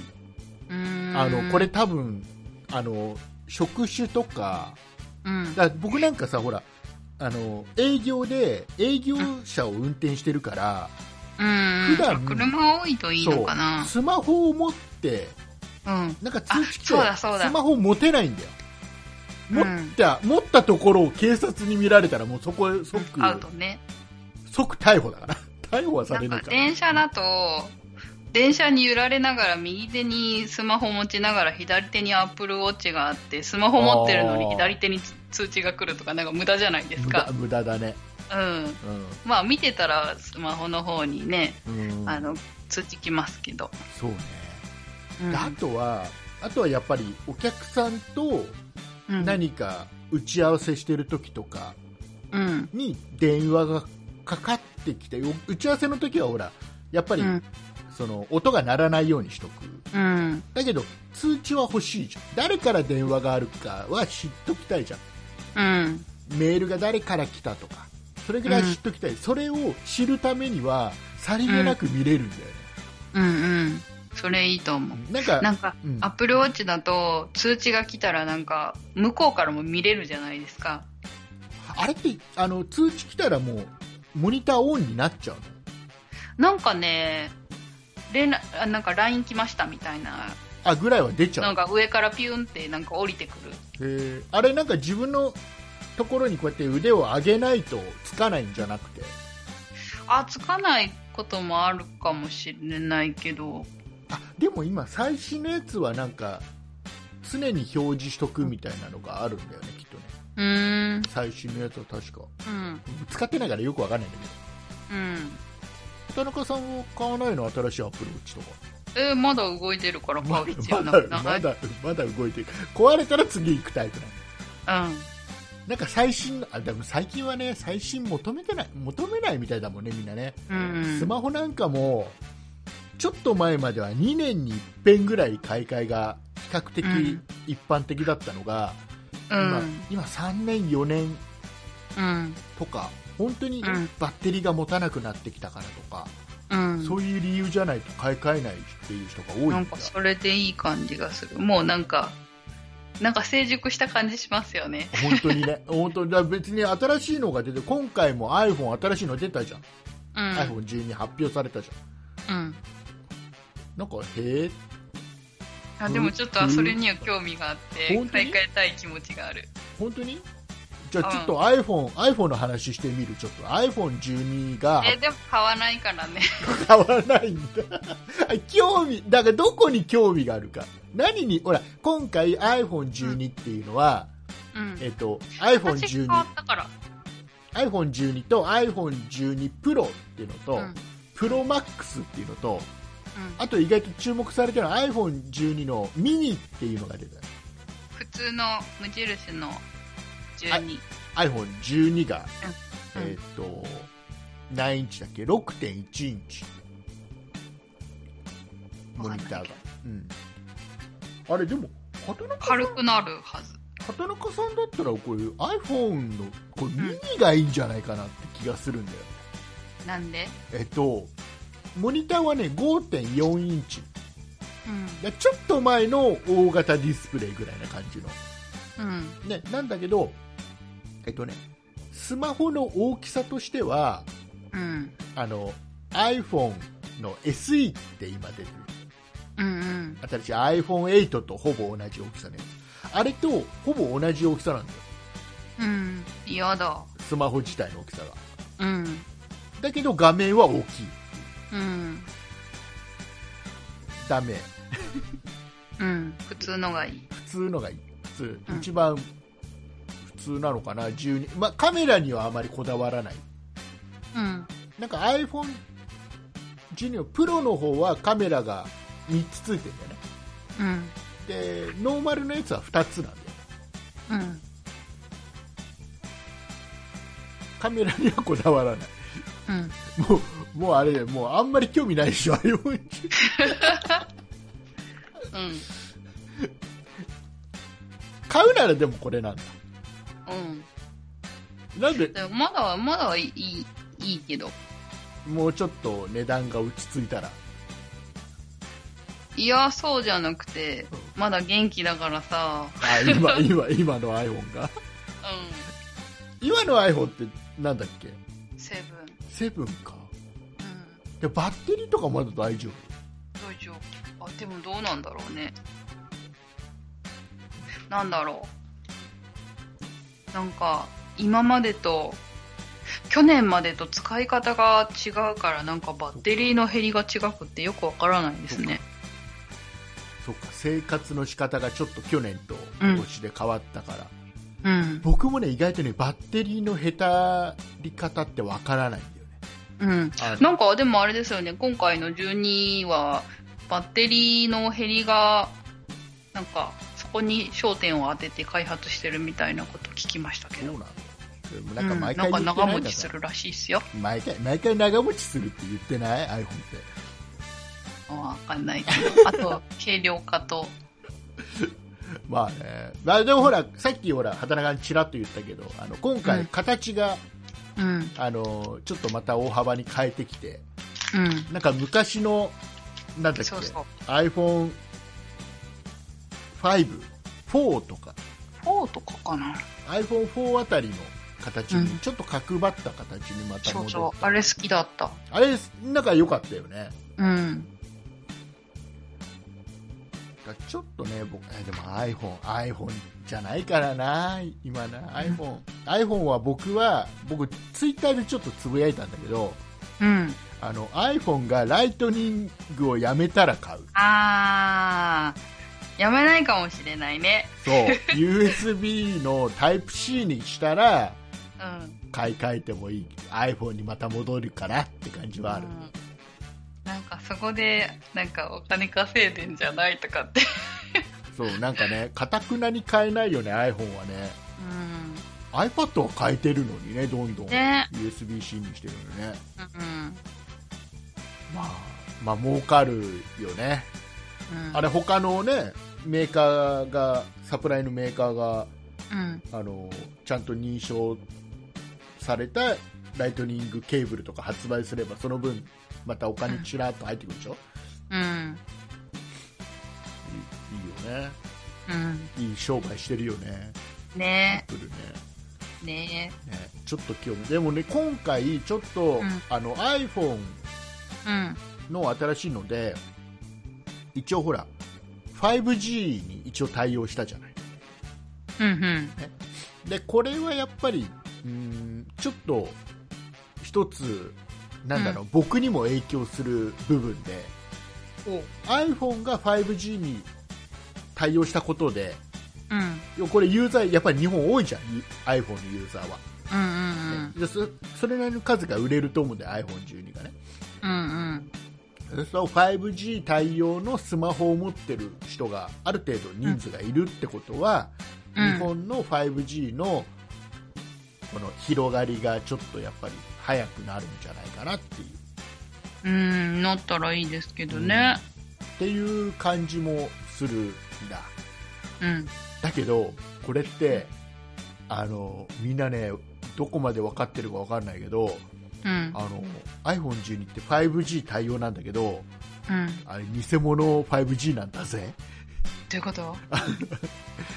B: あのこれ、多分あの職種とか
A: うん。
B: だ僕なんかさほらあの営業で営業車を運転してるから、
A: うん。
B: 普段
A: 車多いといいのかな。
B: スマホを持って
A: うん。
B: なんか通知来てスマホ持てないんだよ持
A: うん。
B: った、持ったところを警察に見られたらもうそこへ即
A: アウトね。
B: 即逮捕だから。逮捕はされるから
A: 電車だと、電車に揺られながら右手にスマホ持ちながら左手にアップルウォッチがあって、スマホ持ってるのに左手につ通知が来るとかなんか無駄じゃないです
B: 無駄
A: か。
B: 無駄だね。
A: うん。まあ見てたらスマホの方にね、
B: うん、うん、
A: あの、通知来ますけど。
B: そうね、
A: うん。
B: であとはあとはやっぱりお客さんと
A: うん
B: 何か打ち合わせしてる時とか
A: うん。
B: に電話がかかってきてお打ち合わせの時はほらやっぱり、
A: うん。
B: その音が鳴らないようにしとく
A: うん。
B: だけど通知は欲しいじゃん誰から電話があるかは知っときたいじゃん
A: うん。
B: メールが誰から来たとかそれぐらい知っときたい、それを知るためにはさりげなく見れるんだよね、
A: うん。うん。それいいと思う。
B: なんか
A: なんか、
B: うん。
A: アップルウォッチだと通知が来たらなんか、向こうからも見れるじゃないですか。
B: あれってあの通知来たらもうモニターオンになっちゃうの？
A: なんかね、連なんか LINE 来ましたみたいな、
B: あぐらいは出ちゃう。ん
A: なか上からピュンってなんか降りてくる。
B: へー。あれなんか自分のところにこうやって腕を上げないとつかないんじゃなくて？
A: あ、つかないこともあるかもしれないけど、
B: あでも今最新のやつはなんか常に表示しとくみたいなのがあるんだよねきっとね。
A: うーん、
B: 最新のやつは確か。
A: うん、
B: 使ってないからよくわかんないんだけ
A: うん。
B: ど田中さんは買わないの？新しいアプローチとか。
A: えーまだ動いてるから買う必要
B: ま
A: なくない？
B: だまだまだ動いてる。壊れたら次行くタイプなの。
A: うん。
B: なんか最新のあでも最近はね最新求めてない求めないみたいだもんねみんなね、
A: うん。
B: スマホなんかもちょっと前までは2年に1遍ぐらい買い替えが比較的
A: うん
B: 一般的だったのが、
A: うん。
B: 今今3年4年
A: うん。
B: とか本当に
A: うん
B: バッテリーが持たなくなってきたからとか、
A: うん。
B: そういう理由じゃないと買い替えないっていう人が多い
A: なんかそれでいい感じがする。もうなんか、なんか成熟した感じしますよね。
B: 本当にね 本当にだ別に新しいのが出て今回も iPhone 新しいの出たじゃん、
A: うん。
B: iPhone12 発表されたじゃん
A: うん。
B: なんかへえ
A: あでもちょっとそれには興味があって買い替えたい気持ちがある。
B: 本当に？じゃあちょっと iPhone、iPhone の話してみるちょっと iPhone12 が
A: え、でも買わないからね。
B: 変わらないんだ興味だからどこに興味があるか何にほら今回 iPhone12 っていうのは、
A: うん。
B: えっと
A: 私変わ
B: iPhone12
A: ったから。
B: iPhone12 と iPhone12 Pro っていうのと、
A: うん。うん。
B: Pro Max っていうのとあと意外と注目されてるのは iPhone12 のミニっていうのが出た。
A: 普通の無印の12。
B: iPhone12 が、
A: うん。
B: えっと何インチだっけ？6.1インチ。モニターが、うん、あれでも
A: 軽くなるはず。
B: 畑中さんだったらこういう iPhone のこれミニがいいんじゃないかなって気がするんだよ、
A: なんで？
B: えっとモニターはね5.4インチ
A: うん。
B: でちょっと前の大型ディスプレイぐらいな感じの
A: うん。
B: ね、なんだけど、えっとね、スマホの大きさとしては
A: うん。
B: あの iPhone の SE って今出てる
A: うんうん。
B: 新しい iPhone8 とほぼ同じ大きさのやつあれとほぼ同じ大きさなんだよ
A: うん。嫌だ。
B: スマホ自体の大きさが
A: うん。
B: だけど画面は大きい
A: うん。
B: ダメ
A: うん。普通のがいい。
B: 普通のがいい普通、
A: うん
B: 一番普通なのかな12、まあ、カメラにはあまりこだわらない
A: うん。
B: なんか iPhone 12のプロの方はカメラが3つついてるんだよね
A: うん。
B: でノーマルのやつは2つなんだよ
A: うん。
B: カメラにはこだわらない
A: うん。
B: もうもうあれもうあんまり興味ないでしょ iPhone
A: うん。
B: 買うならでもこれなんだ
A: うん。
B: なんで？
A: まだ、まだいい、いいけど。
B: もうちょっと値段が落ち着いたら
A: いや、そうじゃなくて、まだ元気だからさ。
B: あ今今今の iPhone が？
A: う
B: 今の iPhone ってなんだっけ？
A: セブン
B: か
A: うん。
B: でバッテリーとかまだ大丈
A: 大丈夫。あ、でもどうなんだろうね。なんだろう。なんか、今までと、去年までと使い方が違うから、なんかバッテリーの減りが違くってよくわからないですね。
B: 夫そうか生活の仕方がちょっと去年と今年で変わったから、
A: うん。
B: 僕もね意外とねバッテリーのへたり方ってわからないんだよね
A: うん。
B: あ
A: なんか、でもあれですよね、今回の12は、バッテリーの減りが、なんか、そこに焦点を当てて開発してるみたいなこと聞きましたけど。
B: な
A: ん
B: か毎回
A: なん長持ちするらしいっすよ。
B: 毎回毎回長持ちするって言ってない？iPhone って
A: わかんないけど。あと、軽量化と。
B: まあね、まあ、でもほらさっきほら畑中にちらっと言ったけどあの今回
A: うん
B: 形が、
A: うん。
B: あのちょっとまた大幅に変えてきて
A: うん。
B: なんか昔のなんだっけ
A: そうそう。
B: iPhone5 4とか
A: 4とかかな。
B: iPhone4 あたりの形
A: うん
B: にちょっと角張った形にまた
A: そう
B: 戻った、
A: そう。あれ好きだった。
B: あれなんか良かったよね
A: うん。
B: だからちょっとね僕えでも iPhone iPhone じゃないからな今な。iPhone、iPhone は僕は僕ツイッターでちょっとつぶやいたんだけど
A: うん。
B: あの iPhone がライトニングをやめたら買う。
A: あー、やめないかもしれないね。
B: そう。USB のタイプ C にしたら
A: うん。
B: 買い替えてもいい。iPhone にまた戻るかなって感じはある、
A: うんなんかそこで、なんかお金稼いでんじゃないとかって。
B: そうなんかね かたくなに買えないよね iPhone はね
A: うん。
B: iPad は変えてるのにねどんどん、
A: ね
B: USB-C にしてるのね
A: うん。
B: まあまあ儲かるよね
A: うん。
B: あれ他のねメーカーがサプライのメーカーが
A: うん。
B: あのちゃんと認証されたライトニングケーブルとか発売すればその分またお金ちらっと入ってくるでしょ、
A: うん。
B: いいいいよね
A: うん。
B: いい商売してるよね
A: ね
B: アップルね
A: え。ね
B: ねちょっと興味でもね今回ちょっと、
A: うん
B: あの iPhone。の新しいので一応ほら 5G に一応対応したじゃない
A: うんうん。
B: でこれはやっぱりうーんちょっと一つなんだろう、僕にも影響する部分で
A: お。
B: iPhone が 5G に対応したことで
A: うん。
B: これユーザーやっぱり日本多いじゃん iPhone のユーザーは、
A: うんうん
B: でそそれなりの数が売れると思うんだよ iPhone12 がね。
A: うん。うん。
B: そうすると 5G 対応のスマホを持ってる人がある程度人数がいるってことは、
A: うん。
B: 日本の 5G のこの広がりがちょっとやっぱり早くなるんじゃないかなっていう
A: うん。うん。なったらいいですけどね。
B: っていう感じもするんだ
A: うん。
B: だけどこれってあのみんなねどこまで分かってるか分かんないけど
A: うん。
B: あの iPhone12 って 5G 対応なんだけど
A: うん。
B: あれ偽物 5G なんだぜ
A: どういうこと？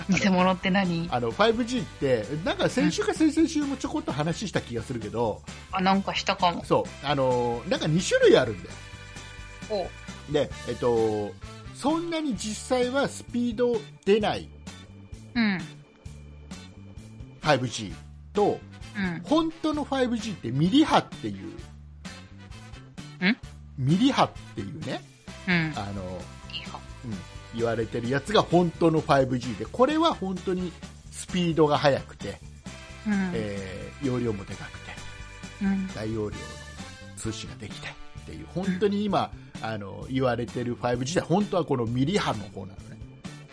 A: 偽物って何？
B: あの 5G ってなんか先週か先々週もちょこっと話した気がするけど、
A: あ、なんかしたかも。
B: そうあのなんか2種類あるんだよ
A: お
B: で、えっと、そんなに実際はスピード出ない
A: うん。
B: 5G と
A: うん。
B: 本当の 5G ってミリ波っていうん？ミリ波っていうね
A: うん。
B: あの。うん、言われてるやつが本当の 5G でこれは本当にスピードが速くて、
A: うん。
B: えー容量もでかくて
A: うん。
B: 大容量の通信ができてっていう本当に今、あの言われてる 5G で本当はこのミリ波の方なのね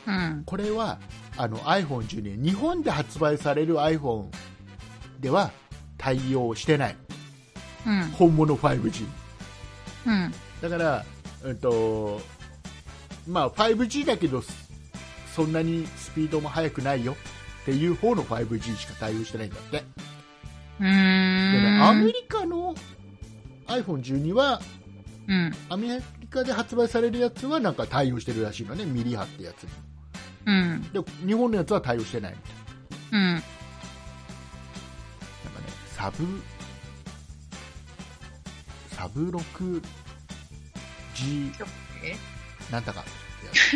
A: うん。
B: これはあの iPhone12 日本で発売される iPhone では対応してない
A: うん。
B: 本物 5G
A: うん。
B: だから、うんとまあ、5G だけどそんなにスピードも速くないよっていう方の 5G しか対応してないんだってで、
A: うー
B: ね、
A: ん。
B: アメリカの iPhone12 は
A: うん。
B: アメリカで発売されるやつはなんか対応してるらしいのねミリ波ってやつに
A: うん。
B: で日本のやつは対応してないみたい
A: うん。
B: ななんかねサブサブ 6G
A: え
B: なんだか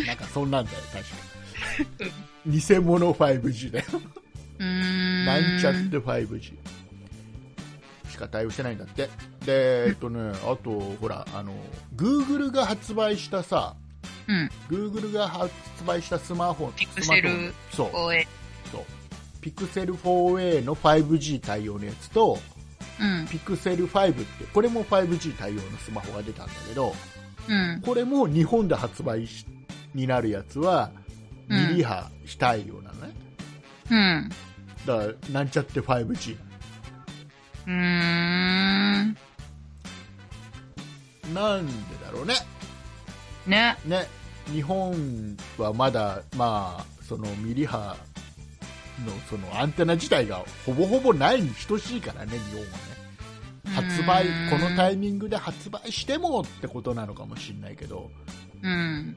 B: なんかそんなんだよ確か 偽物 5G だよ。なんちゃって 5G しか対応してないんだってでえっとねあとほらあの Google が発売したさ
A: うん。
B: Google が発売したスマホ
A: ピクセル
B: スマホそう。そうピクセル 4a の 5G 対応のやつと
A: うん。
B: ピクセル5ってこれも 5G 対応のスマホが出たんだけど
A: うん。
B: これも日本で発売しになるやつは
A: うん
B: ミリ波非対応なのね、
A: うん。
B: だからなんちゃって 5G
A: うーん。
B: なんでだろうね
A: ね。
B: ね日本はまだまあそのミリ波のそのアンテナ自体がほぼほぼないに等しいからね日本はね発売このタイミングで発売してもってことなのかもしれないけど
A: うん。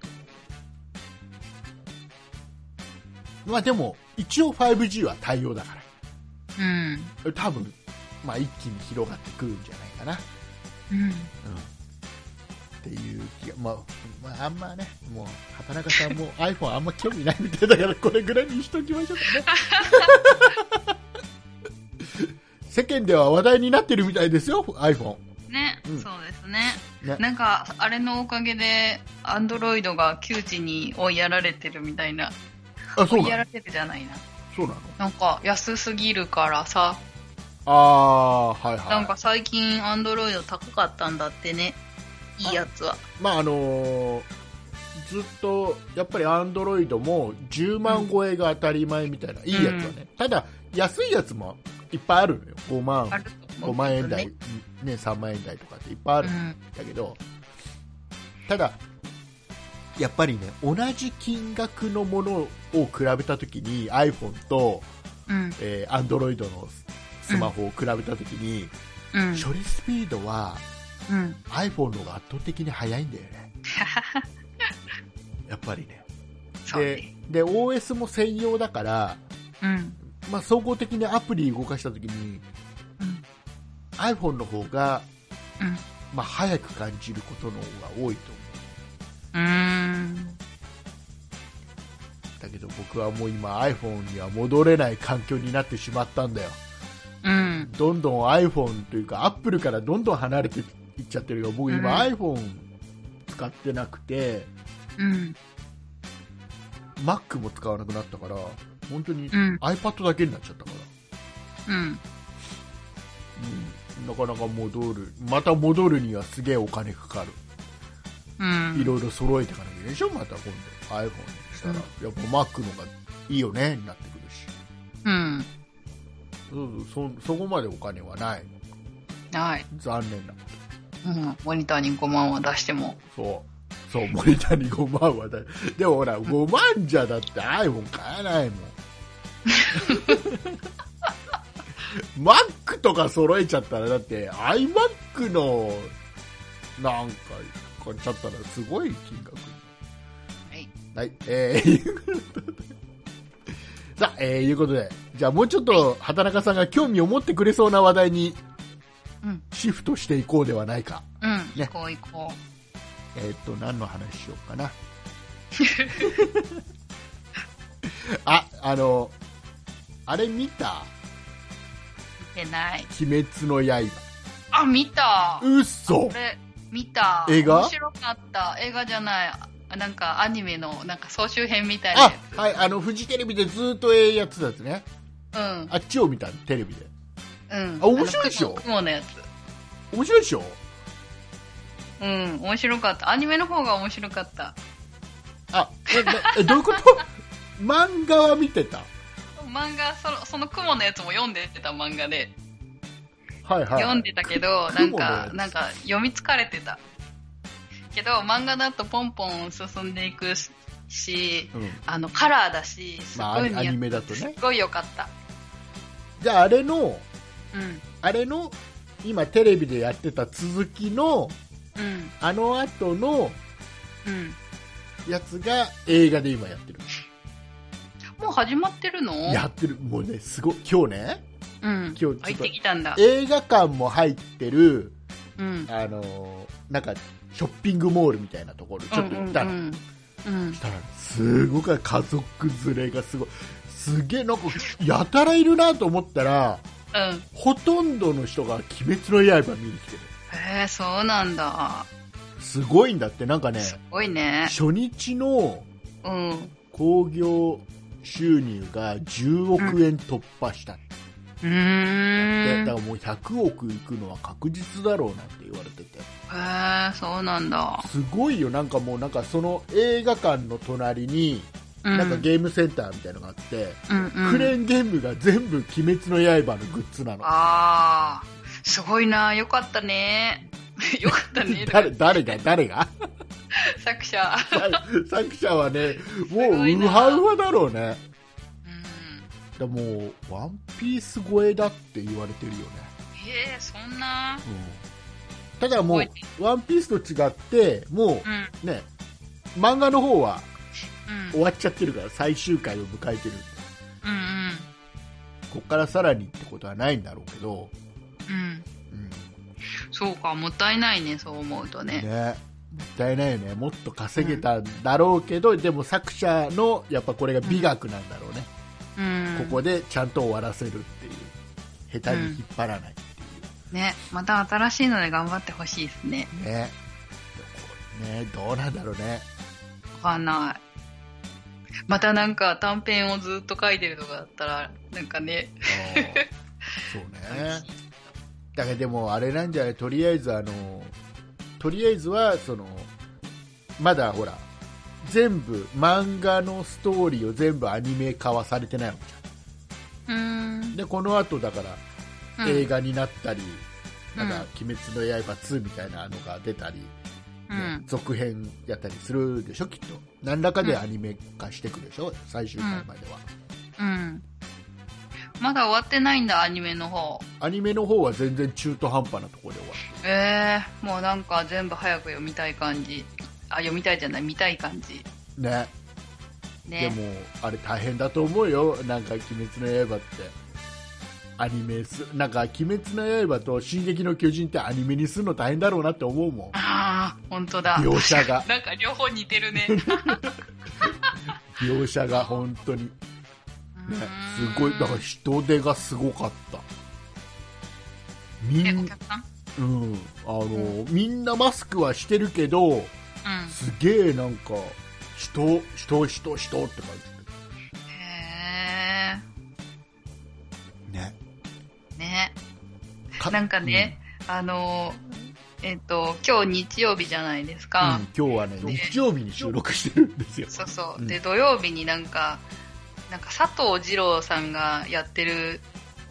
B: まあでも一応 5G は対応だか
A: うん。
B: ら多分まあ一気に広がってくるんじゃないかな
A: うん。
B: っていう気が、まあ、まあ、あんまね、もう、畑中さんも iPhone あんま興味ないみたいだから、これぐらいにしときましょうかね。世間では話題になってるみたいですよ、iPhone。
A: ね、
B: うん
A: そうですね。
B: ね
A: なんか、あれのおかげで、アンドロイドが窮地に追いやられてるみたいな。
B: あ、そう
A: 追いやられてるじゃないな。
B: そうなの？
A: なんか、安すぎるからさ、
B: ああ、はいはい。
A: なんか最近アンドロイド高かったんだってね。いいやつは。
B: まああのーずっと、やっぱり Android も10万超えが当たり前みたいな、いいやつはね。ただ、安いやつもいっぱいあるのよ。5万
A: あ、ると思
B: 5
A: う
B: 万円台、
A: ね。
B: ね、3万円台とかっていっぱいあるんだけど、ただ、やっぱりね、同じ金額のものを比べたときに iPhone と、
A: うん。うん。
B: えー、Android のスマホを比べたときに、
A: うん。
B: 処理スピードは
A: うん。
B: iPhone の方が圧倒的に速いんだよね。やっぱりね。で。で、OS も専用だから、
A: うん。
B: まあ、総合的にアプリ動かしたときに、
A: うん。
B: iPhone の方が、
A: うん。
B: まあ、早く感じることの方が多いと思う。
A: うーん。
B: だけど僕はもう今 iPhone には戻れない環境になってしまったんだよ
A: うん。
B: どんどん iPhone というか Apple からどんどん離れていっちゃってるよ僕今
A: うん
B: iPhone 使ってなくて、
A: うん。
B: Mac も使わなくなったから本当に
A: うん。
B: iPad だけになっちゃったから、
A: うん。
B: うん。なかなか戻る。また戻るにはすげえお金かかる。
A: うん。
B: いろいろ揃えていかなきゃいけないでしょ？また今度 iPhone にしたら、
A: うん。
B: やっぱ Mac のがいいよねになってくるし。
A: うん。
B: そうそそこまでお金はない。
A: はい。
B: 残念なこ
A: うん。モニターに5万は出しても。
B: とそう。そうモニターに5万はだでもほら5万じゃだって iPhone 買えないもん Mac とか揃えちゃったらだって iMac のなんか買っちゃったらすごい金額
A: はい。
B: はい、えー、さあ、えー、いうことで、じゃあもうちょっと畑中さんが興味を持ってくれそうな話題に
A: うん。
B: シフトしていこうではないか。
A: うん。
B: ね
A: 行こう行こ
B: えーっと、何の話しようかな。あ、あの、あれ見た？
A: う。見てない。
B: 鬼滅の刃。
A: あ、見た。
B: うっそ
A: これ、見た。
B: 映画？
A: 面白かった。映画じゃない。あなんかアニメの、なんか総集編みたいな
B: あ
A: や、
B: はい、あの、フジテレビでずっとええやつだつね。
A: つ。うん。
B: あっちを見た、テレビで。
A: うん。
B: あ面白いでしょ？
A: 雲のやつ。
B: 面白いでしょ？
A: うん。面白かった。アニメの方が面白かった。
B: あ、え どういうこと？漫画は見てた
A: 漫画、その、その雲のやつも読んでた漫画で。
B: はいはい。
A: 読んでたけど、なんかなんか読み疲れてた。けど、漫画だとポンポン進んでいくし、
B: うん。
A: あの、カラーだし、す
B: まあ、アニメだとね
A: す。ごい良かった。
B: じゃあ、あれの、
A: うん。
B: あれの、今テレビでやってた続きの、
A: うん。
B: あの後の
A: うん。
B: やつが映画で今やってる。
A: もう始まってるの？
B: やってる。もうね、すごい。今日ね、
A: うん。
B: 今日
A: 入ってきたんだ。
B: 映画館も入ってる、
A: うん。
B: あのーなんか、ショッピングモールみたいなところ、ちょっと行ったの。
A: うんうんうん。
B: したら、すごく家族連れがすごい。すげえ、なんか、やたらいるなと思ったら、
A: うん。
B: ほとんどの人が鬼滅の刃見に来てる。
A: へえ、そうなんだ。
B: すごいんだって、なんかね、
A: すごいね。
B: 初日の
A: うん。
B: 収入が10億円突破した、
A: うん。
B: だからもう100億いくのは確実だろうなんて言われてて
A: へえ、そうなんだ。
B: すごいよなんかもうなんかその映画館の隣に
A: うん。
B: なんかゲームセンターみたいなのがあって、
A: うんうん。
B: クレーンゲームが全部「鬼滅の刃」のグッズなの
A: ああ、すごいな。よかったね。よかったね。
B: 誰誰が誰が？
A: 作者。
B: 作者はねも
A: うな
B: ウハウハだろうね
A: うん。
B: だもう「ワンピース超えだって言われてるよね、
A: ええそんな？
B: うん、ただもう
A: す「
B: ワンピースと違っても
A: うん。
B: うね漫画の方は
A: うん。
B: 終わっちゃってるから最終回を迎えてる
A: うんうん。
B: こっからさらにってことはないんだろうけど、
A: うん。
B: うん
A: そうか、もったいないね、そう思うとね。
B: ね、もったいないよね。もっと稼げたんだろうけど、でも作者のやっぱこれが美学なんだろうね、
A: うん。
B: ここでちゃんと終わらせるっていう。下手に引っ張らないって
A: ね、また新しいので頑張ってほしいですね。
B: いうね。ね。どうなんだろうね。
A: わかんない。またなんか短編をずっと書いてるとかだったら、なんかね、
B: そうね。だからでもあれなんじゃない？とりあえずあのとりあえずはそのまだほら全部漫画のストーリーを全部アニメ化はされてないわけじゃん。でこの後だから
A: うん。
B: 映画になったり、
A: うん。
B: なんか「鬼滅の刃2」みたいなのが出たり、
A: う
B: ね
A: ん。
B: 続編やったりするでしょきっと。何らかでアニメ化していくでしょ、最終回までは、
A: うん。まだ終わってないんだ、アニメの方。
B: アニメの方は全然中途半端なところで終わってる
A: ええもうなんか全部早く読みたい感じ。あ、読みたいじゃない、見たい感じ。
B: ねで
A: ね。
B: もあれ大変だと思うよなんか「鬼滅の刃」ってアニメすなんか「鬼滅の刃」と「進撃の巨人」ってアニメにするの大変だろうなって思うもん
A: ああ、本当だ。
B: 描写が
A: なんか両方似てるね。
B: 描写が本当に、ね、すごいだから人手がすごかったみん,、
A: 客さん？
B: うん、あのみんなマスクはしてるけど
A: うん。
B: すげえなんか人人人人って感
A: へ
B: じね
A: ー。ね。
B: か
A: なんかね、あの、えっ、と、今日日曜日じゃないです
B: うん
A: か。
B: 今日はね日曜日に収録してるんですよ
A: そうそう。
B: うん
A: で、土曜日になんか、なんか佐藤二郎さんがやってる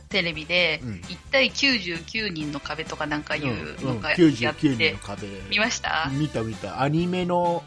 A: テレビで、
B: うん。
A: 1対99人の壁とかなんかいう
B: うん。
A: のがやって、
B: 99人の壁。
A: 見ました、
B: 見た見た。アニメの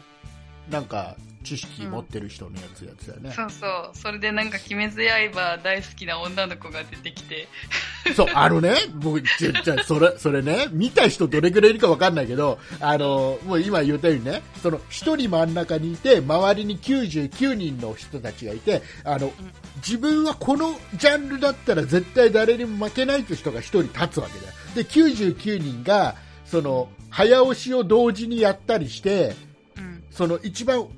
B: なんか知識持ってる人のやつやつだよね、
A: そうそう。それでなんか、鬼滅刃大好きな女の子が出てきて、
B: そう、あのね、僕、ちょ、ちょ、それ、それね、見た人どれぐらいいるかわかんないけど、あの、もう今言ったようにね、その、一人真ん中にいて、周りに99人の人たちがいて、あの、自分はこのジャンルだったら絶対誰にも負けないという人が一人立つわけだよ。で、99人が、その、早押しを同時にやったりして、
A: うん。
B: その一番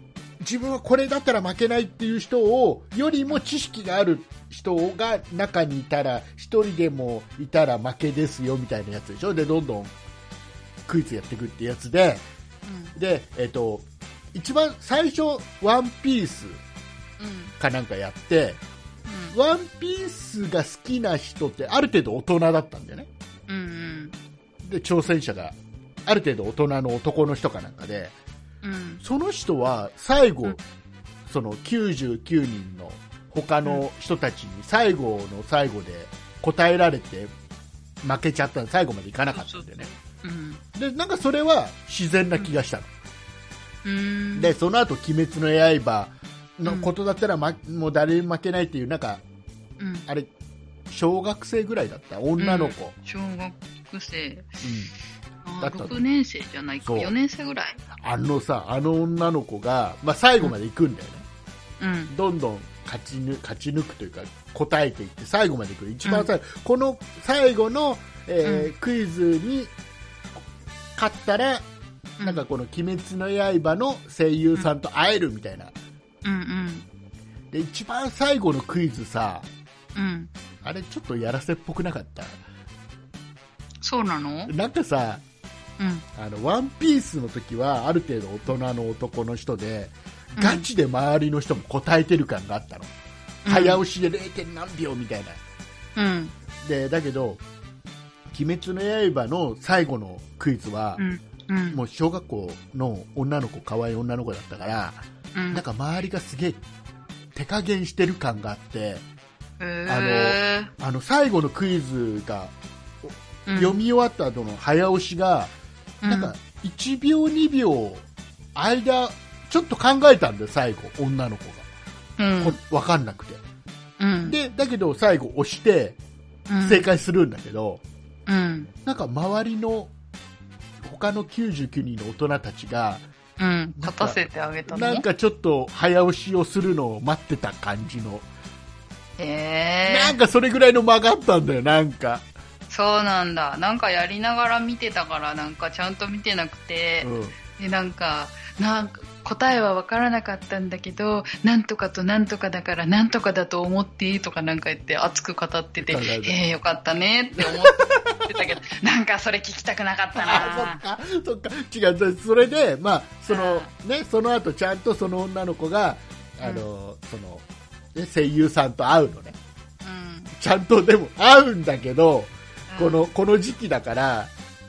B: 自分はこれだったら負けないっていう人をよりも知識がある人が中にいたら一人でもいたら負けですよみたいなやつでしょ？でどんどんクイズやっていくってやつでで、えっと一番最初ワンピース
A: うん。
B: かなんかやってワンピースが好きな人ってある程度大人だったんだよね
A: うん。うん。
B: で挑戦者がある程度大人の男の人かなんかで
A: うん。
B: その人は最後、
A: うん
B: その99人の他の人たちに最後の最後で答えられて負けちゃった最後までいかなかったんでね
A: うん。
B: でなんかそれは自然な気がしたの、
A: うん。
B: でその後鬼滅の刃のことだったら、ま、もう誰にも負けないっていうなんか
A: うん。
B: あれ小学生ぐらいだった？女の子、
A: 小学生。
B: だった
A: 6年生じゃないか。
B: そう
A: 4年生ぐらい。
B: あのさあの女の子が、まあ、最後まで行くんだよね、
A: うん。
B: どんどん勝ちぬ勝ち抜くというか答えていって最後までいく一番最後、この最後の、えークイズに勝ったら、なんかこの「鬼滅の刃」の声優さんと会えるみたいな
A: うんうん。
B: で一番最後のクイズさ
A: うん。
B: あれちょっとやらせっぽくなかった？
A: そうなの？
B: なんかさ
A: うん。
B: あのワンピースの時はある程度大人の男の人で
A: うん
B: ガチで周りの人も答えてる感があったの、
A: うん
B: 早押しで 0. 点何秒みたいな
A: うん。
B: でだけど「鬼滅の刃」の最後のクイズは
A: う、ん。うん。
B: もう小学校の女の子可愛い女の子だったから、
A: うん。
B: なんか周りがすげえ手加減してる感があって
A: へ
B: あの最後のクイズが
A: ー
B: 読み終わった後の早押しが、
A: うん
B: なんか1秒2秒間ちょっと考えたんだよ最後女の子が、
A: うん。
B: こ分かんなくて
A: うん。
B: でだけど最後押して
A: うん
B: 正解するんだけど、
A: うん。
B: なんか周りの他の99人の大人たちが
A: うん。立たせてあげたの？
B: なんかちょっと早押しをするのを待ってた感じの、
A: へ
B: なんかそれぐらいの間があったんだよなんか、
A: そうなんだ。なんかやりながら見てたから、なんかちゃんと見てなくて。
B: う、ん、
A: で、なんか、なんか、答えは分からなかったんだけど、なんとかとなんとかだから、なんとかだと思ってとかなんか言って熱く語ってて、ええよかったねって思ってたけど、なんかそれ聞きたくなかったな。
B: あそっか。そっか。違う。それでまあそのねその後ちゃんとその女の子があの、そのね声優さんと会うのね。
A: うん。
B: ちゃんとでも会うんだけど、
A: うん
B: このこの時期だから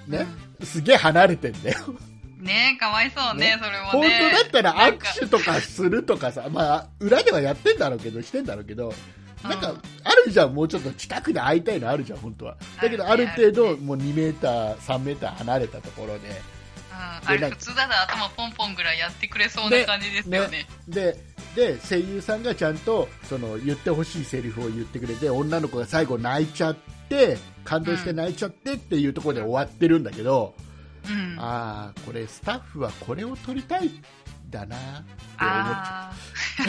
B: ね、すげえ離れてんだよ。
A: ねえ、かわいそうね、
B: ね。
A: それも
B: 本
A: ね。
B: 当だったら握手とかするとかさ、まあ、裏ではやってんだろうけど、してんだろうけど、なんか
A: うん、
B: あるじゃん、もうちょっと近くで会いたいのあるじゃん、本当は。だけど、ある程度、もう2メーター、3メーター離れたところで、
A: うん、あれ普通だと頭ポンポンぐらいやってくれそうな感じですよね。
B: で、で、声優さんがちゃんと、その、言ってほしいセリフを言ってくれて、女の子が最後泣いちゃって、感動して泣いちゃってっていうところで終わってるんだけど、
A: うん。
B: ああ、これスタッフはこれを撮りたいんだなって思っちゃう。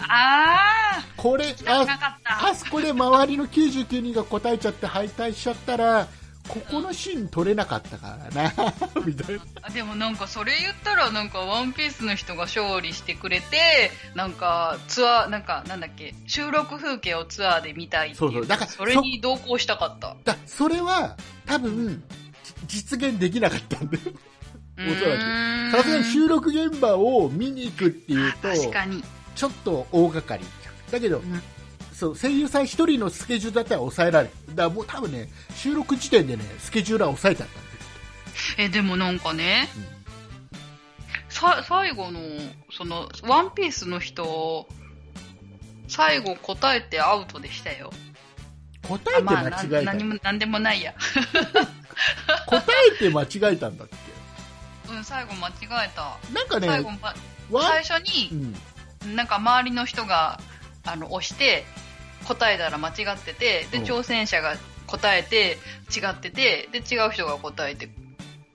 A: あーあ
B: これ、あ。あそこで周りの99人が答えちゃって敗退しちゃったら、ここのシーン撮れなかったからな。みたいな。
A: あでもなんかそれ言ったらなんかワンピースの人が勝利してくれてなんかツアーなんかなんだっけ収録風景をツアーで見たいっていう。
B: そうそう。だから
A: それに同行したかった。
B: だそれは多分じ実現できなかったんだよ。おそらく。さすがに収録現場を見に行くっていうと
A: 確かに、
B: ちょっと大掛かり。だけど、
A: うん
B: そう声優さん一人のスケジュールだったら抑えられる。だからもう多分ね収録時点でねスケジュールは抑えてあったんだよ
A: えでもなんかね、
B: うん。
A: さ最後のそのワンピースの人最後答えてアウトでしたよ。
B: 答えて
A: まあ
B: 間違えた、
A: な何も何でもないや。
B: 答えて間違えたんだっ
A: うん最後間違えた。
B: けなんかね
A: 最後、最初に
B: うん。
A: なんか周りの人があの押して答えたら間違っててで
B: うん。
A: 挑戦者が答えて違っててで違う人が答えて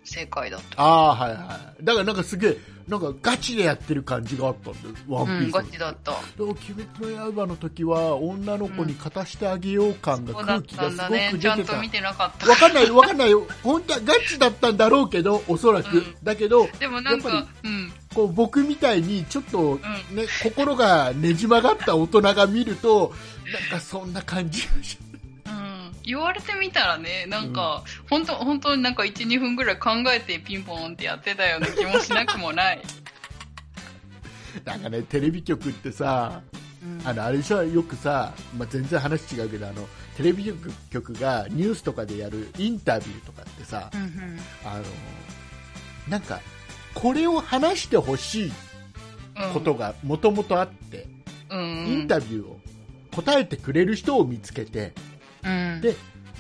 A: 正解だった。
B: ああーはいはい。だからなんかすげえなんかガチでやってる感じがあったんだよワンピース、
A: うんガチだった。
B: でも鬼滅の刃の時は女の子に勝たしてあげよう感が
A: そうだっ
B: 空気がすごく出てた。
A: ちゃんと見てなかった。
B: わかんないわかんない。よ本当はガチだったんだろうけどおそらく、
A: うん。
B: だけど
A: でもなんかうん。
B: こう僕みたいにちょっと、
A: ん
B: ね心がねじ曲がった大人が見るとなんかそんな感じがし
A: うん言われてみたらねなんか、本当本当になんか12分ぐらい考えてピンポンってやってたような気もしなくもない、
B: なんかねテレビ局ってさ
A: うん。
B: あのあれでしょよくさ、まあ、全然話違うけどあのテレビ局局がニュースとかでやるインタビューとかってさ、
A: うんうん。
B: あのなんかこれを話してほしいことがもともとあって、
A: うん。
B: インタビューを答えてくれる人を見つけて
A: うん。
B: で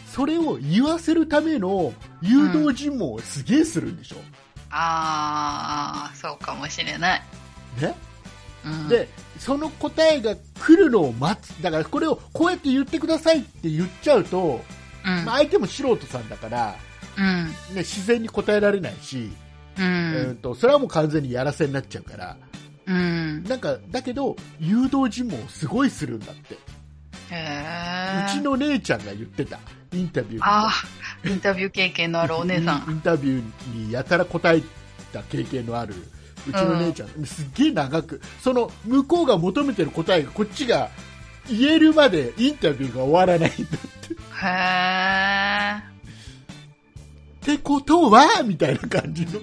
B: それを言わせるための誘導尋問をすげえするんでしょ、
A: ああそうかもしれない、
B: ね、
A: うん、
B: でその答えが来るのを待つ。だからこれをこうやって言ってくださいって言っちゃうと、
A: うん。
B: まあ、相手も素人さんだから、
A: うん。
B: ね、自然に答えられないし、
A: う
B: うん
A: ん
B: とそれはもう完全にやらせになっちゃうから。
A: うん。
B: なんかだけど誘導尋問をすごいするんだって、うちの姉ちゃんが言ってた。インタビューで
A: ああインタビュー経験のあるお姉さん。
B: インタビューにやたら答えた経験のあるうちの姉ちゃん、すっげえ長く。その向こうが求めてる答えがこっちが言えるまでインタビューが終わらないんだって。
A: へえ
B: ってことは？みたいな感じの。っ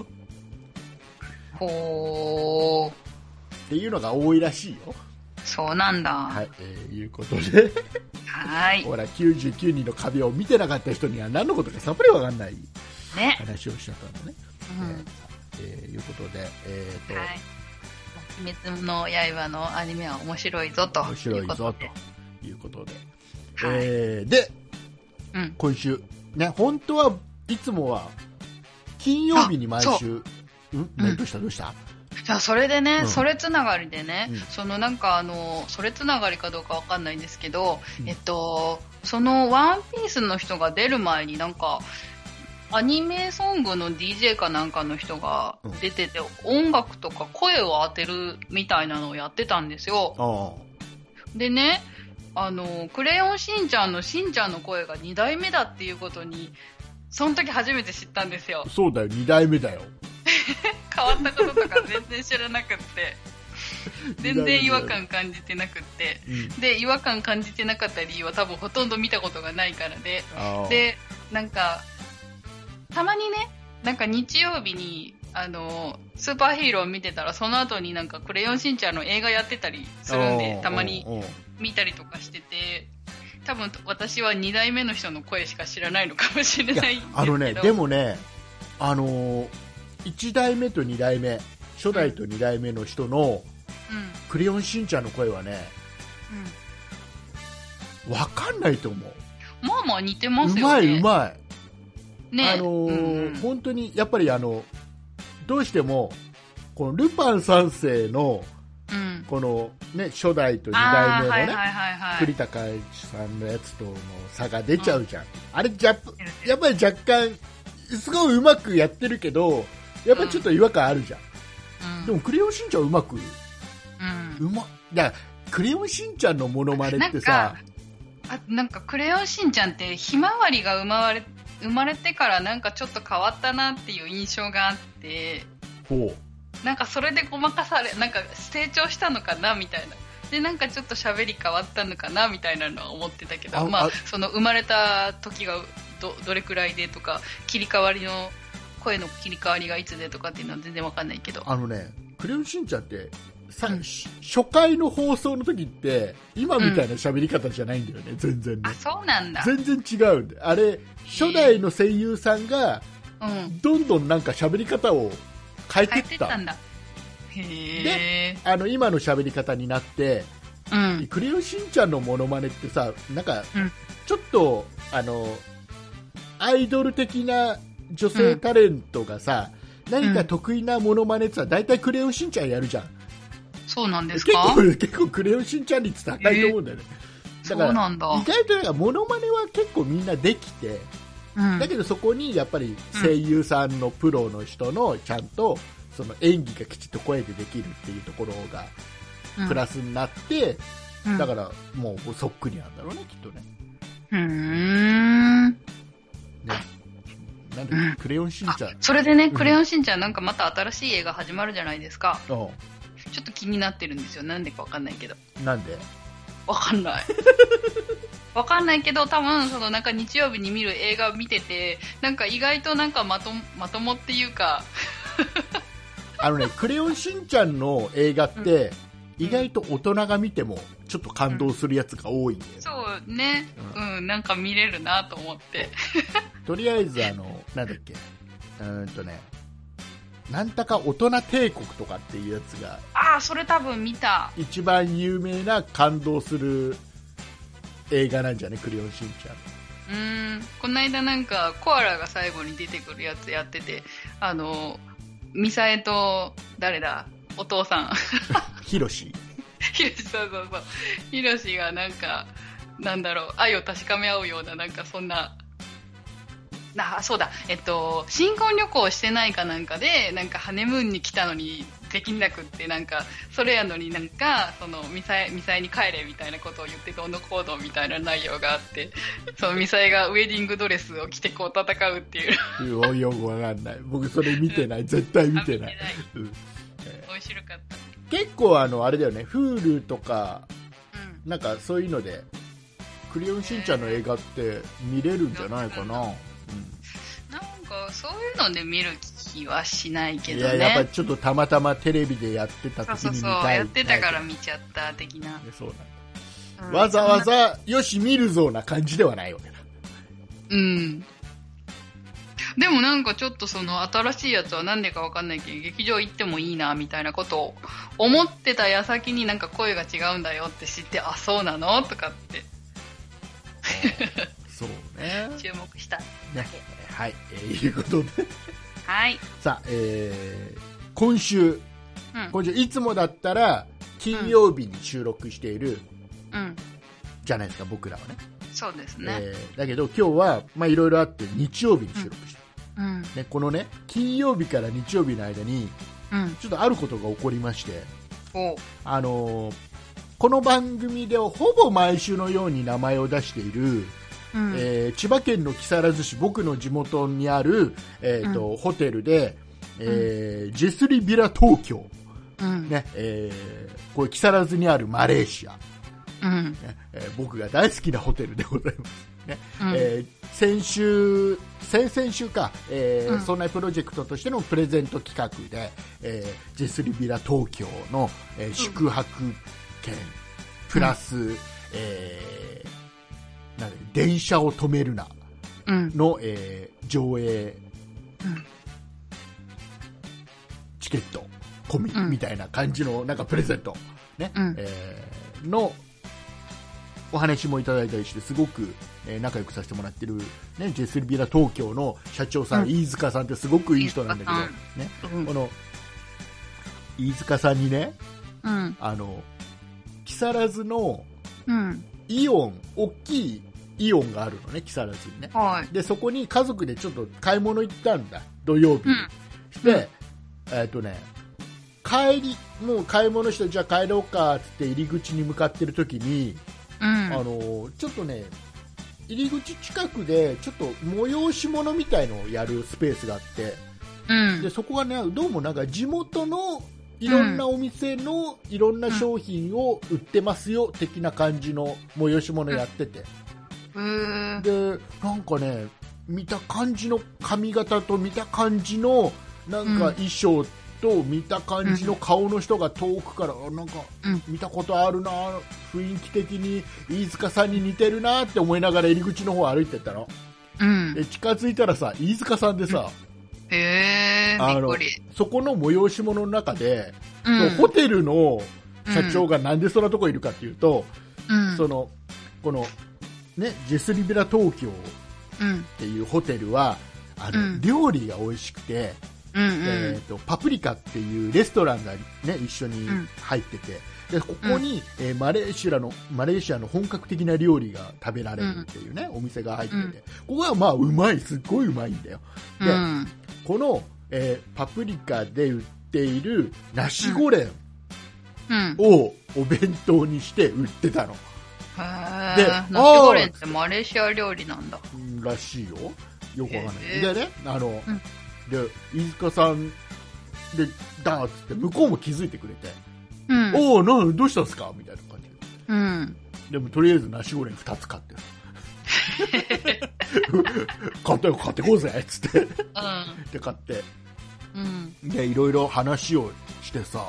A: ほう
B: ていうのが多いらしいよ。
A: そうなんだ。
B: はい、えーいうことで、
A: はーい。
B: ほら、99人の壁を見てなかった人には何のことかさっぱりわかんない
A: ね、
B: 話をしちゃったんだね。
A: うん。
B: えーいうことで、えーと、
A: はい。鬼滅の刃のアニメは面白いぞと。
B: 面白いぞ
A: と。
B: いうことで、
A: はい。
B: えーで、
A: うん。
B: 今週、ね、本当はいつもは金曜日に毎
A: あ
B: 週、う。ん、ねどうした？どうした？
A: じゃあそれでね、
B: うん。
A: それつながりでね、
B: うん。
A: そのなんかあのそれつながりかどうかわかんないんですけど、
B: うん。
A: えっとそのワンピースの人が出る前になんかアニメソングの DJ かなんかの人が出てて、音楽とか声を当てるみたいなのをやってたんですよ。
B: あ
A: でね、あの、クレヨンしんちゃんのしんちゃんの声が2代目だっていうことに、その時初めて知ったんですよ。
B: あ。そうだよ2代目だよ
A: 変わったこととか全然知らなくって。全然違和感感じてなくって。
B: うん
A: で、違和感感じてなかった理由は多分ほとんど見たことがないからで。で、なんか、たまにね、なんか日曜日に、あの、スーパーヒーローを見てたら、その後になんかクレヨンしんちゃんの映画やってたりするんで、たまに見たりとかしてて、多分私は2代目の人の声しか知らないのかもしれない。
B: あのねでもねあのー、1代目と2代目初代と2代目の人の
A: うん、
B: クレヨンしんちゃんの声はねわかんないと思う
A: うん。まあまあ似てます
B: うま
A: よね。
B: いうまい
A: ね
B: あのー
A: うんうん
B: 本当にやっぱりあのどうしてもこのルパン三世の
A: うん。
B: この、ね、初代と2
A: あー
B: 代目のね、
A: はいはい。
B: 栗高さんのやつとの差が出ちゃうじゃん、あれじゃやっぱり若干すごいうまくやってるけどやっぱりちょっと違和感あるじゃん、
A: うん、
B: でもクレヨンしんちゃんうまく
A: うん。
B: うまだからクレヨンしんちゃんのモノマネってさ
A: あなんかクレヨンしんちゃんってひまわりが生まれ生まれてからなんかちょっと変わったなっていう印象があって、
B: ほ
A: なんかそれでごまかされ、なんか成長したのかなみたいな。で、なんかちょっと喋り変わったのかなみたいなのは思ってたけ
B: あ
A: ど、ま
B: あ
A: あ、その生まれた時がどどれくらいでとか、切り替わりの、声の切り替わりがいつでとかっていうのは全然わかんないけど。
B: あのね「クレヨンしんちゃん」ってさ、
A: うん
B: し初回の放送の時って今みたいな喋り方じゃないんだよね、全然ね
A: あ、そうなんだ。
B: 全然違うんであれ初代の声優さんが
A: うん。
B: どんどんなんか喋り方を変えてった
A: んだ。へえ。
B: あの今の喋り方になって
A: うん。
B: クレヨンしんちゃんのモノマネってさなんか
A: うん
B: ちょっとあのアイドル的な女性タレントがさ、何か得意なモノマネってさ大体クレヨンしんちゃんやるじゃん。
A: そうなんです
B: 結
A: か
B: 構結構クレヨンしんちゃん率高いと思うんだよね、
A: そう
B: だから
A: なんだ。
B: 意外となんかモノマネは結構みんなできて、
A: うん。
B: だけどそこにやっぱり声優さんのプロの人のちゃんとその演技がきちっと声でできるっていうところがプラスになって、
A: うん。
B: だからもうそっくりなんだろうねきっとね。
A: うーん。
B: ねなんで、
A: うん
B: クレヨンしんちゃん
A: それでね、
B: ん
A: クレヨンしんちゃんなんかまた新しい映画始まるじゃないですか。
B: う
A: ちょっと気になってるんですよ。なんでかわかんないけど。
B: んなんで？
A: わかんない。わかんないけど、多分、そのなんか日曜日に見る映画を見てて、なんか意外となんかまとまともっていうか、
B: あのねクレヨンしんちゃんの映画って、意外と大人が見てもちょっと感動するやつが多いんだよね、
A: そうね、
B: う
A: うん、なんか見れるなと思って。
B: とりあえずあのなんだっけ。うーんとね。なんたか大人帝国とかっていうやつが
A: ああ、それ多分見た。
B: 一番有名な感動する映画なんじゃね？クレヨンしんちゃん。
A: うーん、この間なんかコアラが最後に出てくるやつやってて、あの、ミサエと、誰だ？お父さん。
B: ヒロシ。
A: ヒロシ、そうそうそう。ヒロシがなんか、なんだろう、愛を確かめ合うような、なんかそんな、あ、そうだ、えっと、新婚旅行してないかなんかで、なんかハネムーンに来たのにできなくって、なんか、それやのになんか、その、ミサイ、ミサイに帰れみたいなことを言ってどうの行動みたいな内容があって、そのミサイがウェディングドレスを着てこう戦うっていう。
B: よよくわかんない。僕それ見てない。絶対見てない、うん
A: 面白かった。
B: 結構あのあれだよね Hulu とか
A: うん。
B: なんかそういうのでクレヨンしんちゃんの映画って見れるんじゃないかな、
A: なんか、そういうので見る気はしないけ
B: うん、い
A: どね。
B: ややっぱりちょっとたまたまテレビでやってた
A: そうそうそう、
B: 時に見たい
A: やってたから
B: ね
A: 見ちゃった的な。
B: そうなん
A: うん
B: だわざわ。ざよし見るぞな感じではないわけだ
A: うん。でもなんかちょっとその新しいやつはなんでかわかんないけど、劇場行ってもいいなみたいなことを思ってた矢先になんか声が違うんだよって知って、あ、そうなの？とかって
B: そうね
A: 注目した。
B: ねはい、えーいうことで
A: はい。
B: さあ、えー今週
A: うん。
B: 今週いつもだったら金曜日に収録している
A: うん。
B: じゃないですか僕らはね
A: そうですね。
B: えーだけど今日はまあいろいろあって日曜日に収録して
A: うん。
B: る、ね、このね金曜日から日曜日の間に
A: うん。
B: ちょっとあることが起こりまして。あのーこの番組でほぼ毎週のように名前を出している、
A: うん。
B: えー千葉県の木更津市僕の地元にある、えーとホテルで、えージェスリビラ東京、
A: うん。
B: ねえーこれ木更津にあるマレーシア、
A: うん。
B: ねえー僕が大好きなホテルでございます。ね。
A: うん。
B: えー先週、先々週か、えー
A: うん。
B: そんなプロジェクトとしてのプレゼント企画で、えージェスリビラ東京の、えー宿泊券プラス、えーなんだ電車を止めるな
A: うん。
B: の、えー上映
A: うん。
B: チケット込み
A: うん。
B: みたいな感じのなんかプレゼント、ね。
A: うん。
B: えーのお話もいただいたりしてすごく、えー仲良くさせてもらってる、ね、ジェスリビラ東京の社長さん、
A: うん
B: 飯塚さんってすごくいい人なんだけど、
A: 飯
B: ね、
A: うん
B: この飯塚さんにね
A: うん。
B: あの木更津の
A: うん。
B: イオン大きいイオンがあるのね木更津にね
A: はい。
B: でそこに家族でちょっと買い物行ったんだ土曜日に、
A: うん。
B: で、えっ、とね帰りもう買い物してじゃあ帰ろうかっつって入り口に向かってる時に、
A: うん。
B: あのちょっとね入り口近くでちょっと催し物みたいのをやるスペースがあって
A: うん
B: で。そこがねどうもなんか地元のいろんなお店のいろんな商品を売ってますよ的な感じの催し物やってて
A: うーん。
B: でなんかね見た感じの髪型と見た感じのなんか衣装と見た感じの顔の人が遠くからあなんか
A: うん
B: 見たことあるな雰囲気的に飯塚さんに似てるなって思いながら入り口の方歩いてったの
A: うん。
B: で近づいたらさ飯塚さんでさ、
A: へえ、
B: あの。そこの催し物の中で、
A: うん。
B: ホテルの社長がなんでそんなとこいるかっていうと、
A: うん。
B: そのこの、ね、ジェスリベラ東京
A: うん。
B: っていうホテルはあの、
A: うん
B: 料理が美味しくて、
A: うん。
B: えー、とパプリカっていうレストランが、ね、一緒に
A: うん。
B: 入ってて、でここに、えーマレーシアのマレーシアの本格的な料理が食べられるっていう、ねお店が入ってて、
A: うん
B: ここはまあうまいすっごいうまいんだよ。で
A: うん。
B: この、えーパプリカで売っているナシゴレン
A: うん。
B: をお弁当にして売ってたの、で
A: へえ。ナシゴレンってマレーシア料理なんだ。
B: うんらしいよ。よくわかんない、でねあの、
A: うん
B: で飯塚さんでだーっつって向こうも気づいてくれて、
A: うん。
B: おおなんどうしたんですか？みたいな感じで
A: うん。
B: でもとりあえずナシゴレン2つ買って 買ったよ買ってこうぜっつってで買って
A: うん。うん。
B: でいろいろ話をしてさ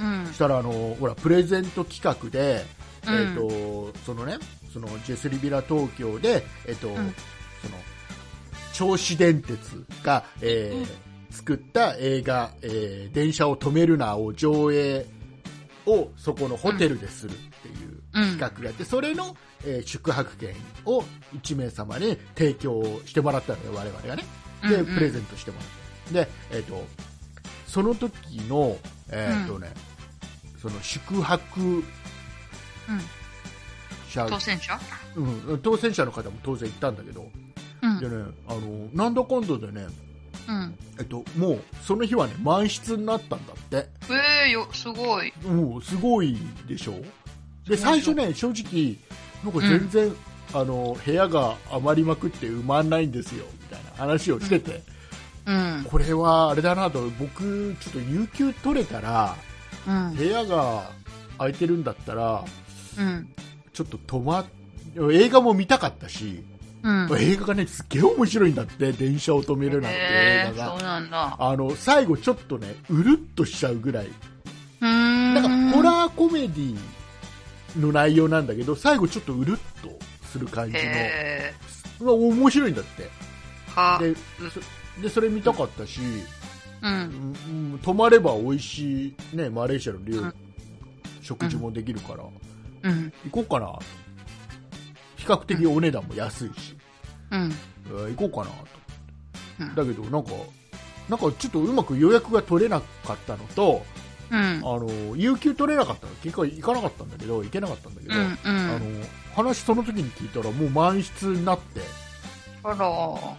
A: うん
B: そ。したらあのほらプレゼント企画で、
A: うん
B: えー、とそのねそのジェスリビラ東京で、えーと
A: ん
B: その銚子電鉄が、えー
A: うん
B: 作った映画、えー電車を止めるな」を上映をそこのホテルでするっていう企画があって、それの、えー宿泊券を1名様に提供してもらったのよ我々がね。で、
A: うんうん。
B: プレゼントしてもらって。で、えー、とその時の、えーとねその宿泊
A: うん。
B: 者、
A: 当選者？
B: うん、当選者の方も当然行ったんだけど、
A: うん
B: で。ね、あのなんだかんだでね、
A: うん。
B: えっと、もうその日はね満室になったんだって
A: ええよ、すごい。
B: もうすごいでしょ？で最初ね正直なんか全然、あの部屋が余りまくって埋まんないんですよみたいな話をしてて、
A: うん。
B: これはあれだなと僕ちょっと有給取れたら
A: うん。
B: 部屋が空いてるんだったら
A: うん。
B: ちょっと泊ま映画も見たかったし、
A: うん。
B: 映画がねすっげえ面白いんだって電車を止めるなんて映画が
A: そうなんだ。
B: あの最後ちょっとねうるっとしちゃうぐらい
A: ん。
B: なんかホラーコメディの内容なんだけど最後ちょっとうるっとする感じの面白いんだって
A: え。は。
B: でそでそれ見たかったし、
A: う。
B: うんんうん泊まれば美味しい、ね、マレーシアの料理、
A: うん
B: 食事もできるから、
A: うん。
B: 行こうかな比較的お値段も安いし、
A: うん。
B: えー行こうかなと
A: うん
B: だけどなんかなんかちょっとうまく予約が取れなかったのと
A: うん。
B: あの有給取れなかったの結果行かなかったんだけど行けなかったんだけど、
A: うん。う
B: あの
A: ん。
B: 話その時に聞いたらもう満室になって、
A: あら。よ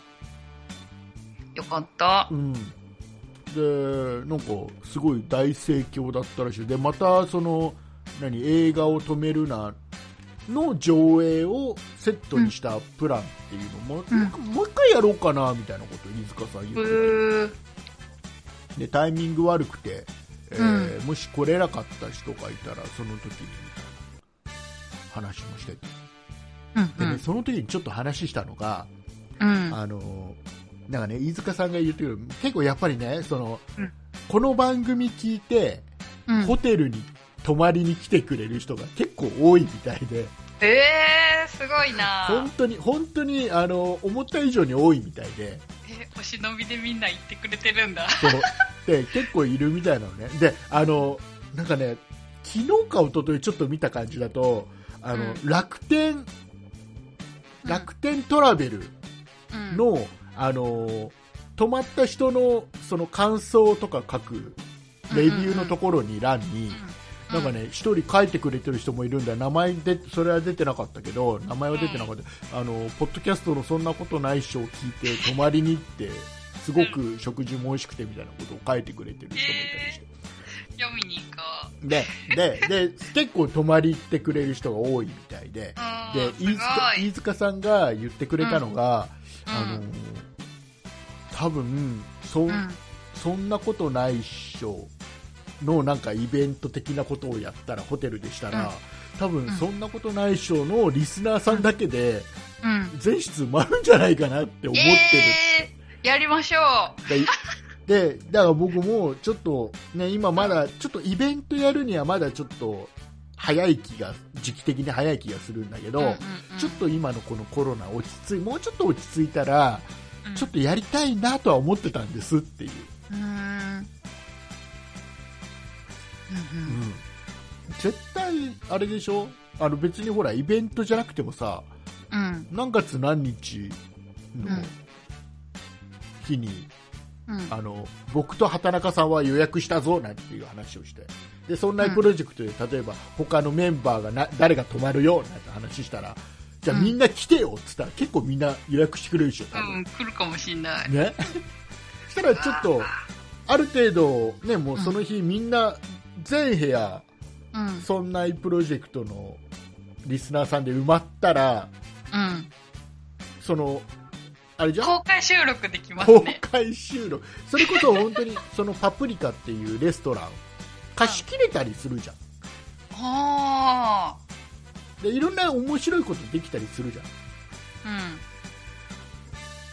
A: かった
B: う。ん、でなんかすごい大盛況だったらしいでまたその何映画を止めるなの上映をセットにしたプランっていうのも、
A: うん
B: もう一回やろうかなみたいなことを飯塚さん言ってて。でタイミング悪くて、えーもし来れなかった人がいたらその時にみたいな話もしてて
A: うん。
B: でね、その時にちょっと話したのが、
A: うん。
B: あのなんかね飯塚さんが言ってる結構やっぱりねその、
A: うん
B: この番組聞いて、
A: うん。
B: ホテルに泊まりに来てくれる人が結構多いみたいで。
A: ええ、すごいな。
B: 本当に本当にあの思った以上に多いみたいで。
A: え、お忍びでみんな行ってくれてるんだ。
B: そう。で結構いるみたいなのね。であのなんかね昨日か一昨日ちょっと見た感じだとあの、
A: うん。
B: 楽天楽天トラベル
A: うん、
B: の、あの泊まった人のその感想とか書くレビューのところに欄に、なんかね、一人書いてくれてる人もいるんだよ、名前で、それは出てなかったけど、名前は出てなかった、あの、ポッドキャストのそんなことないっしょを聞いて、泊まりに行って、すごく食事も美味しくてみたいなことを書いてくれてる人もいたりして。
A: 読みに行こ
B: で、で、で、結構泊まり行ってくれる人が多いみたいで。で飯塚飯塚さんが言ってくれたのが、
A: うん。
B: あの多分そ,、
A: うん
B: ん、そんなことないっしょのなんかイベント的なことをやったらホテルでしたら、
A: うん。
B: 多分
A: うん。
B: そんなことないっしょのリスナーさんだけで
A: うん。
B: 全室埋まるんじゃないかなって思ってる、
A: えー、やりましょう。
B: ででだから僕もちょっとね今まだちょっとイベントやるにはまだちょっと早い気が時期的に早い気がするんだけど、
A: うんうんうん。
B: ちょっと今のこのコロナ落ち着いもうちょっと落ち着いたら
A: うん。
B: ちょっとやりたいなとは思ってたんですっていう、
A: う。うんうん。
B: 絶対あれでしょ？あの別にほらイベントじゃなくてもさ
A: うん。
B: 何月何日の
A: うん
B: 日に、
A: うん。
B: あの僕と畑中さんは予約したぞなんていう話をして。でそんなプロジェクトで、例えば他のメンバーがな誰が泊まるよなんて話したらじゃあ
A: うん。
B: みんな来てよっつったら、結構みんな予約してくれるでしょ多分、
A: うん、来るかもしんない。
B: ね。そしたらちょっとある程度ねもうその日みんな全部屋
A: うん。
B: そんなプロジェクトのリスナーさんで埋まったら
A: うん。
B: そのあれじゃん？
A: 公開収録できます
B: 公
A: ね。
B: 開収録それこそ本当にそのパプリカっていうレストラン貸し切れたりするじゃん
A: あ
B: でいろんな面白いことできたりするじゃん
A: あ。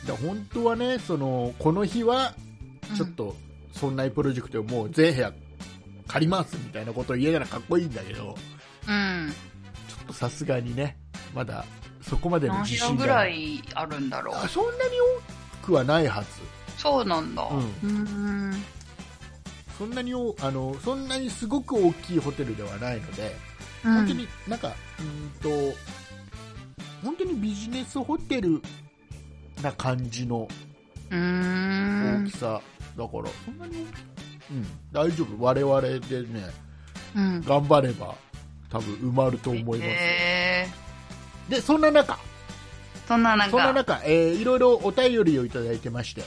B: だから本当はねそのこの日は
A: うん。
B: ちょっとそんなプロジェクトをもう全部屋借りますみたいなことを言えたらかっこいいんだけど
A: うん。
B: ちょっとさすがにねまだそこまでの
A: 何
B: 自
A: 部屋ぐら
B: い
A: いあるんだろう
B: あ。そんなに多くはないはず
A: そうなんだ。
B: う
A: うん。
B: そんなにおあのそんなにすごく大きいホテルではないので、
A: うん
B: 本当になんかうーんと本当にビジネスホテルな感じの大き。さ、だからそんなに大きい、うん、大丈夫。我々でね
A: うん。
B: 頑張れば多分埋まると思いますよ、
A: へ
B: でそんな中。
A: ーそんななん
B: そんな
A: か、
B: 中、えーいろいろお便りをいただいてまして、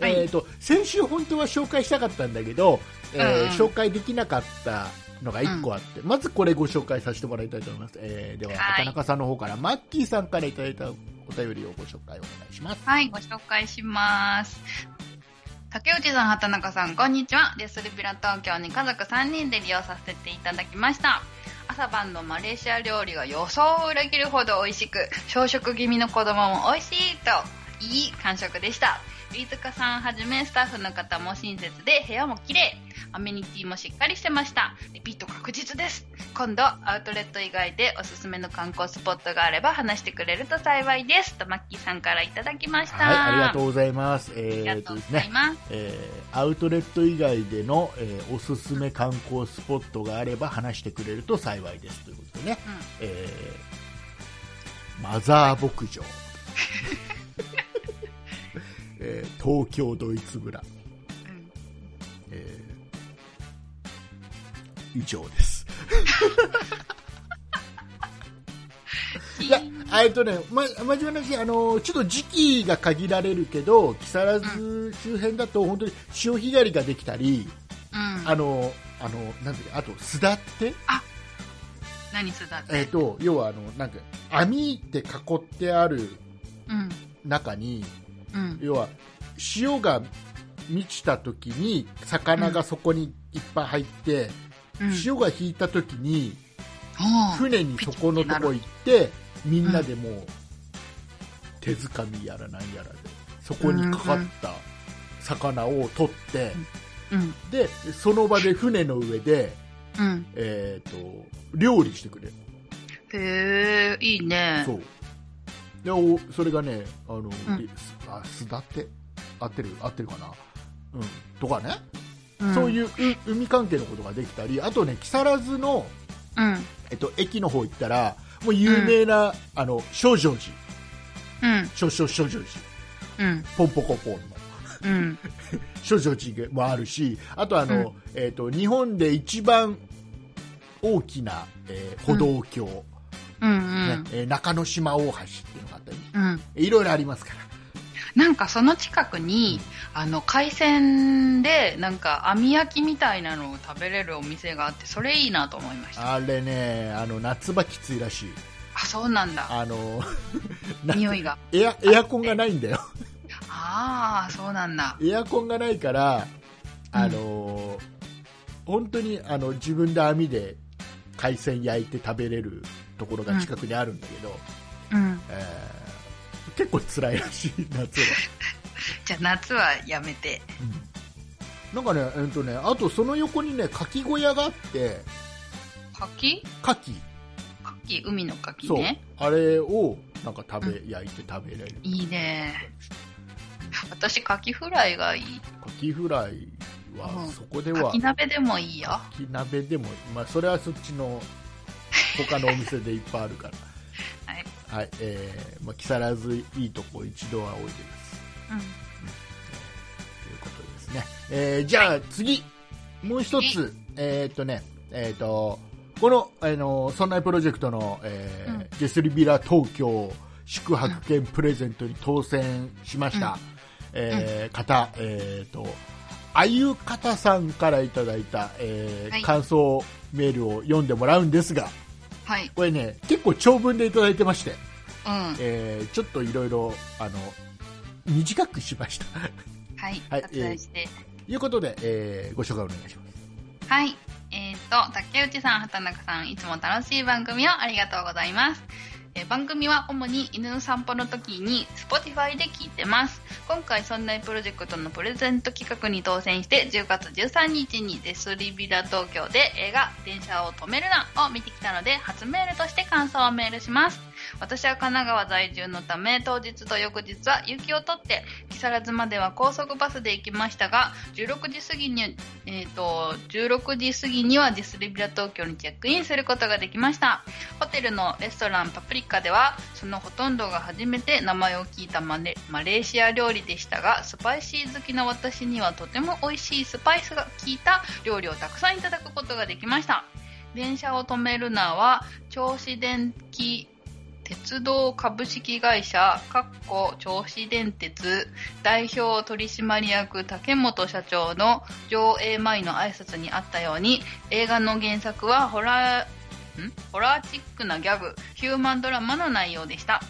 A: はい。
B: えー、と先週本当は紹介したかったんだけど、えー
A: うんうん。
B: 紹介できなかったのが1個あって、まずこれご紹介させてもらいたいと思います、えーでは
A: はい。
B: 畑中さんの方からマッキーさんからいただいたお便りをご紹介お願いします。
A: はい、ご紹介します。竹内さん、畑中さん、こんにちは。レスルピラ東京に家族3人で利用させていただきました。朝晩のマレーシア料理が予想を裏切るほど美味しく、小食気味の子供も美味しいと、いい感触でした。飯塚さんはじめスタッフの方も親切で部屋も綺麗。アメニティもしっかりしてました。リピート確実です。今度、アウトレット以外でおすすめの観光スポットがあれば話してくれると幸いです。と、マッキーさんからいただきました。
B: はいありがとうございますえ
A: ありが
B: ー
A: とうございます。
B: えーアウトレット以外での、えーおすすめ観光スポットがあれば話してくれると幸いですということでね、えーマザー牧場、えー東京ドイツ村。えー以上ですいやえっとね、ま、真面目な話あのちょっと時期が限られるけど木更津周辺だと本当に潮干狩りができたり、
A: うん。
B: あのあのなんだっけあとすだって
A: 何すだって？
B: えっ、と要はあのなんか網で囲ってある
A: うん。
B: 中に
A: うん。
B: 要は潮が満ちた時に魚がそこにいっぱい入って、
A: うん。
B: 潮が引いた時に
A: はあ
B: 船にそこのとこ行ってみんなでもう手づかみやらなんやらでそこにかかった魚を取って、
A: うん。
B: でその場で船の上で、
A: うん。
B: えー、と料理してくれる
A: へえ、いいね。
B: そうでおそれがねあの、
A: ん。
B: ですあすだって合ってる合ってるかな、うん、とかね、
A: ん。
B: そういうう海関係のことができたりあとね木更津の、
A: うん。
B: えっと、駅の方行ったらもう有名な、あの少女寺。
A: うん。
B: 少々少女寺。
A: うん。
B: ポンポコポンの。
A: うん。
B: 少女寺もあるしあとあの、
A: うん。
B: えっと日本で一番大きな、えー歩道橋、
A: うん。
B: ねえー中之島大橋っていうのがあったり
A: うん。
B: いろいろありますから
A: なんかその近くに、あの、海鮮で、なんか網焼きみたいなのを食べれるお店があって、それいいなと思いました。
B: あれねあの夏場きついらしい
A: あ、そうなんだ。
B: あの な
A: 匂いが。
B: エアエアコンがないんだよ
A: ああ、そうなんだ。
B: エアコンがないからあの、本当にあの自分で網で海鮮焼いて食べれるところが近くにあるんだけど、
A: うん。
B: えー結構辛いらしい夏は、
A: じゃあ夏はやめて。
B: なんかね,、えーとねあとその横にね牡蠣小屋があって
A: 牡蠣
B: 牡蠣
A: 牡蠣、海の牡
B: そう
A: 蠣ね。
B: あれをなんか食べ、焼いて食べれる
A: いいね。私、牡蠣フライがいい。
B: 牡蠣フライは
A: うん
B: そこでは
A: 牡蠣鍋でもいいよ。
B: 牡蠣鍋でも、まあ、それはそっちの他のお店でいっぱいあるから。
A: はい。
B: はい、えーまあ、木更津いいとこ一度はおいでです。
A: うん。
B: ということですね、えーじゃあ次。もう一つ。え？ーっとね。えーっとこの、あのそんなプロジェクトの、えー
A: うん。
B: ジェスリビラ東京宿泊券プレゼントに当選しました、
A: うん。
B: えー方、えーっとあゆかたさんからいただいた、えー
A: はい。
B: 感想メールを読んでもらうんですが
A: はい。
B: これね結構長文でいただいてまして、
A: うん。
B: えーちょっといろいろあの短くしました
A: はい。
B: はい
A: 割愛して。
B: ということで、えーご紹介お願いします。
A: はい。えっ、と、竹内さん、畑中さん、いつも楽しい番組をありがとうございます。えー番組は主に犬の散歩の時に Spotify で聞いてます。今回、そんなプロジェクトのプレゼント企画に当選して、10月13日にデスリビラ東京で映画、電車を止めるなを見てきたので、初メールとして感想をメールします。私は神奈川在住のため、当日と翌日は雪を取って、木更津までは高速バスで行きましたが、16時過ぎに、えっ、と、16時過ぎにはディスリビラ東京にチェックインすることができました。ホテルのレストランパプリカでは、そのほとんどが初めて名前を聞いたマレマレーシア料理でしたが、スパイシー好きな私にはとても美味しいスパイスが効いた料理をたくさんいただくことができました。電車を止めるなは、銚子電気鉄道株式会社、かっこ銚子電鉄代表取締役竹本社長の上映前の挨拶にあったように、映画の原作はホラー、ん？ホラーチックなギャグ、ヒューマンドラマの内容でした。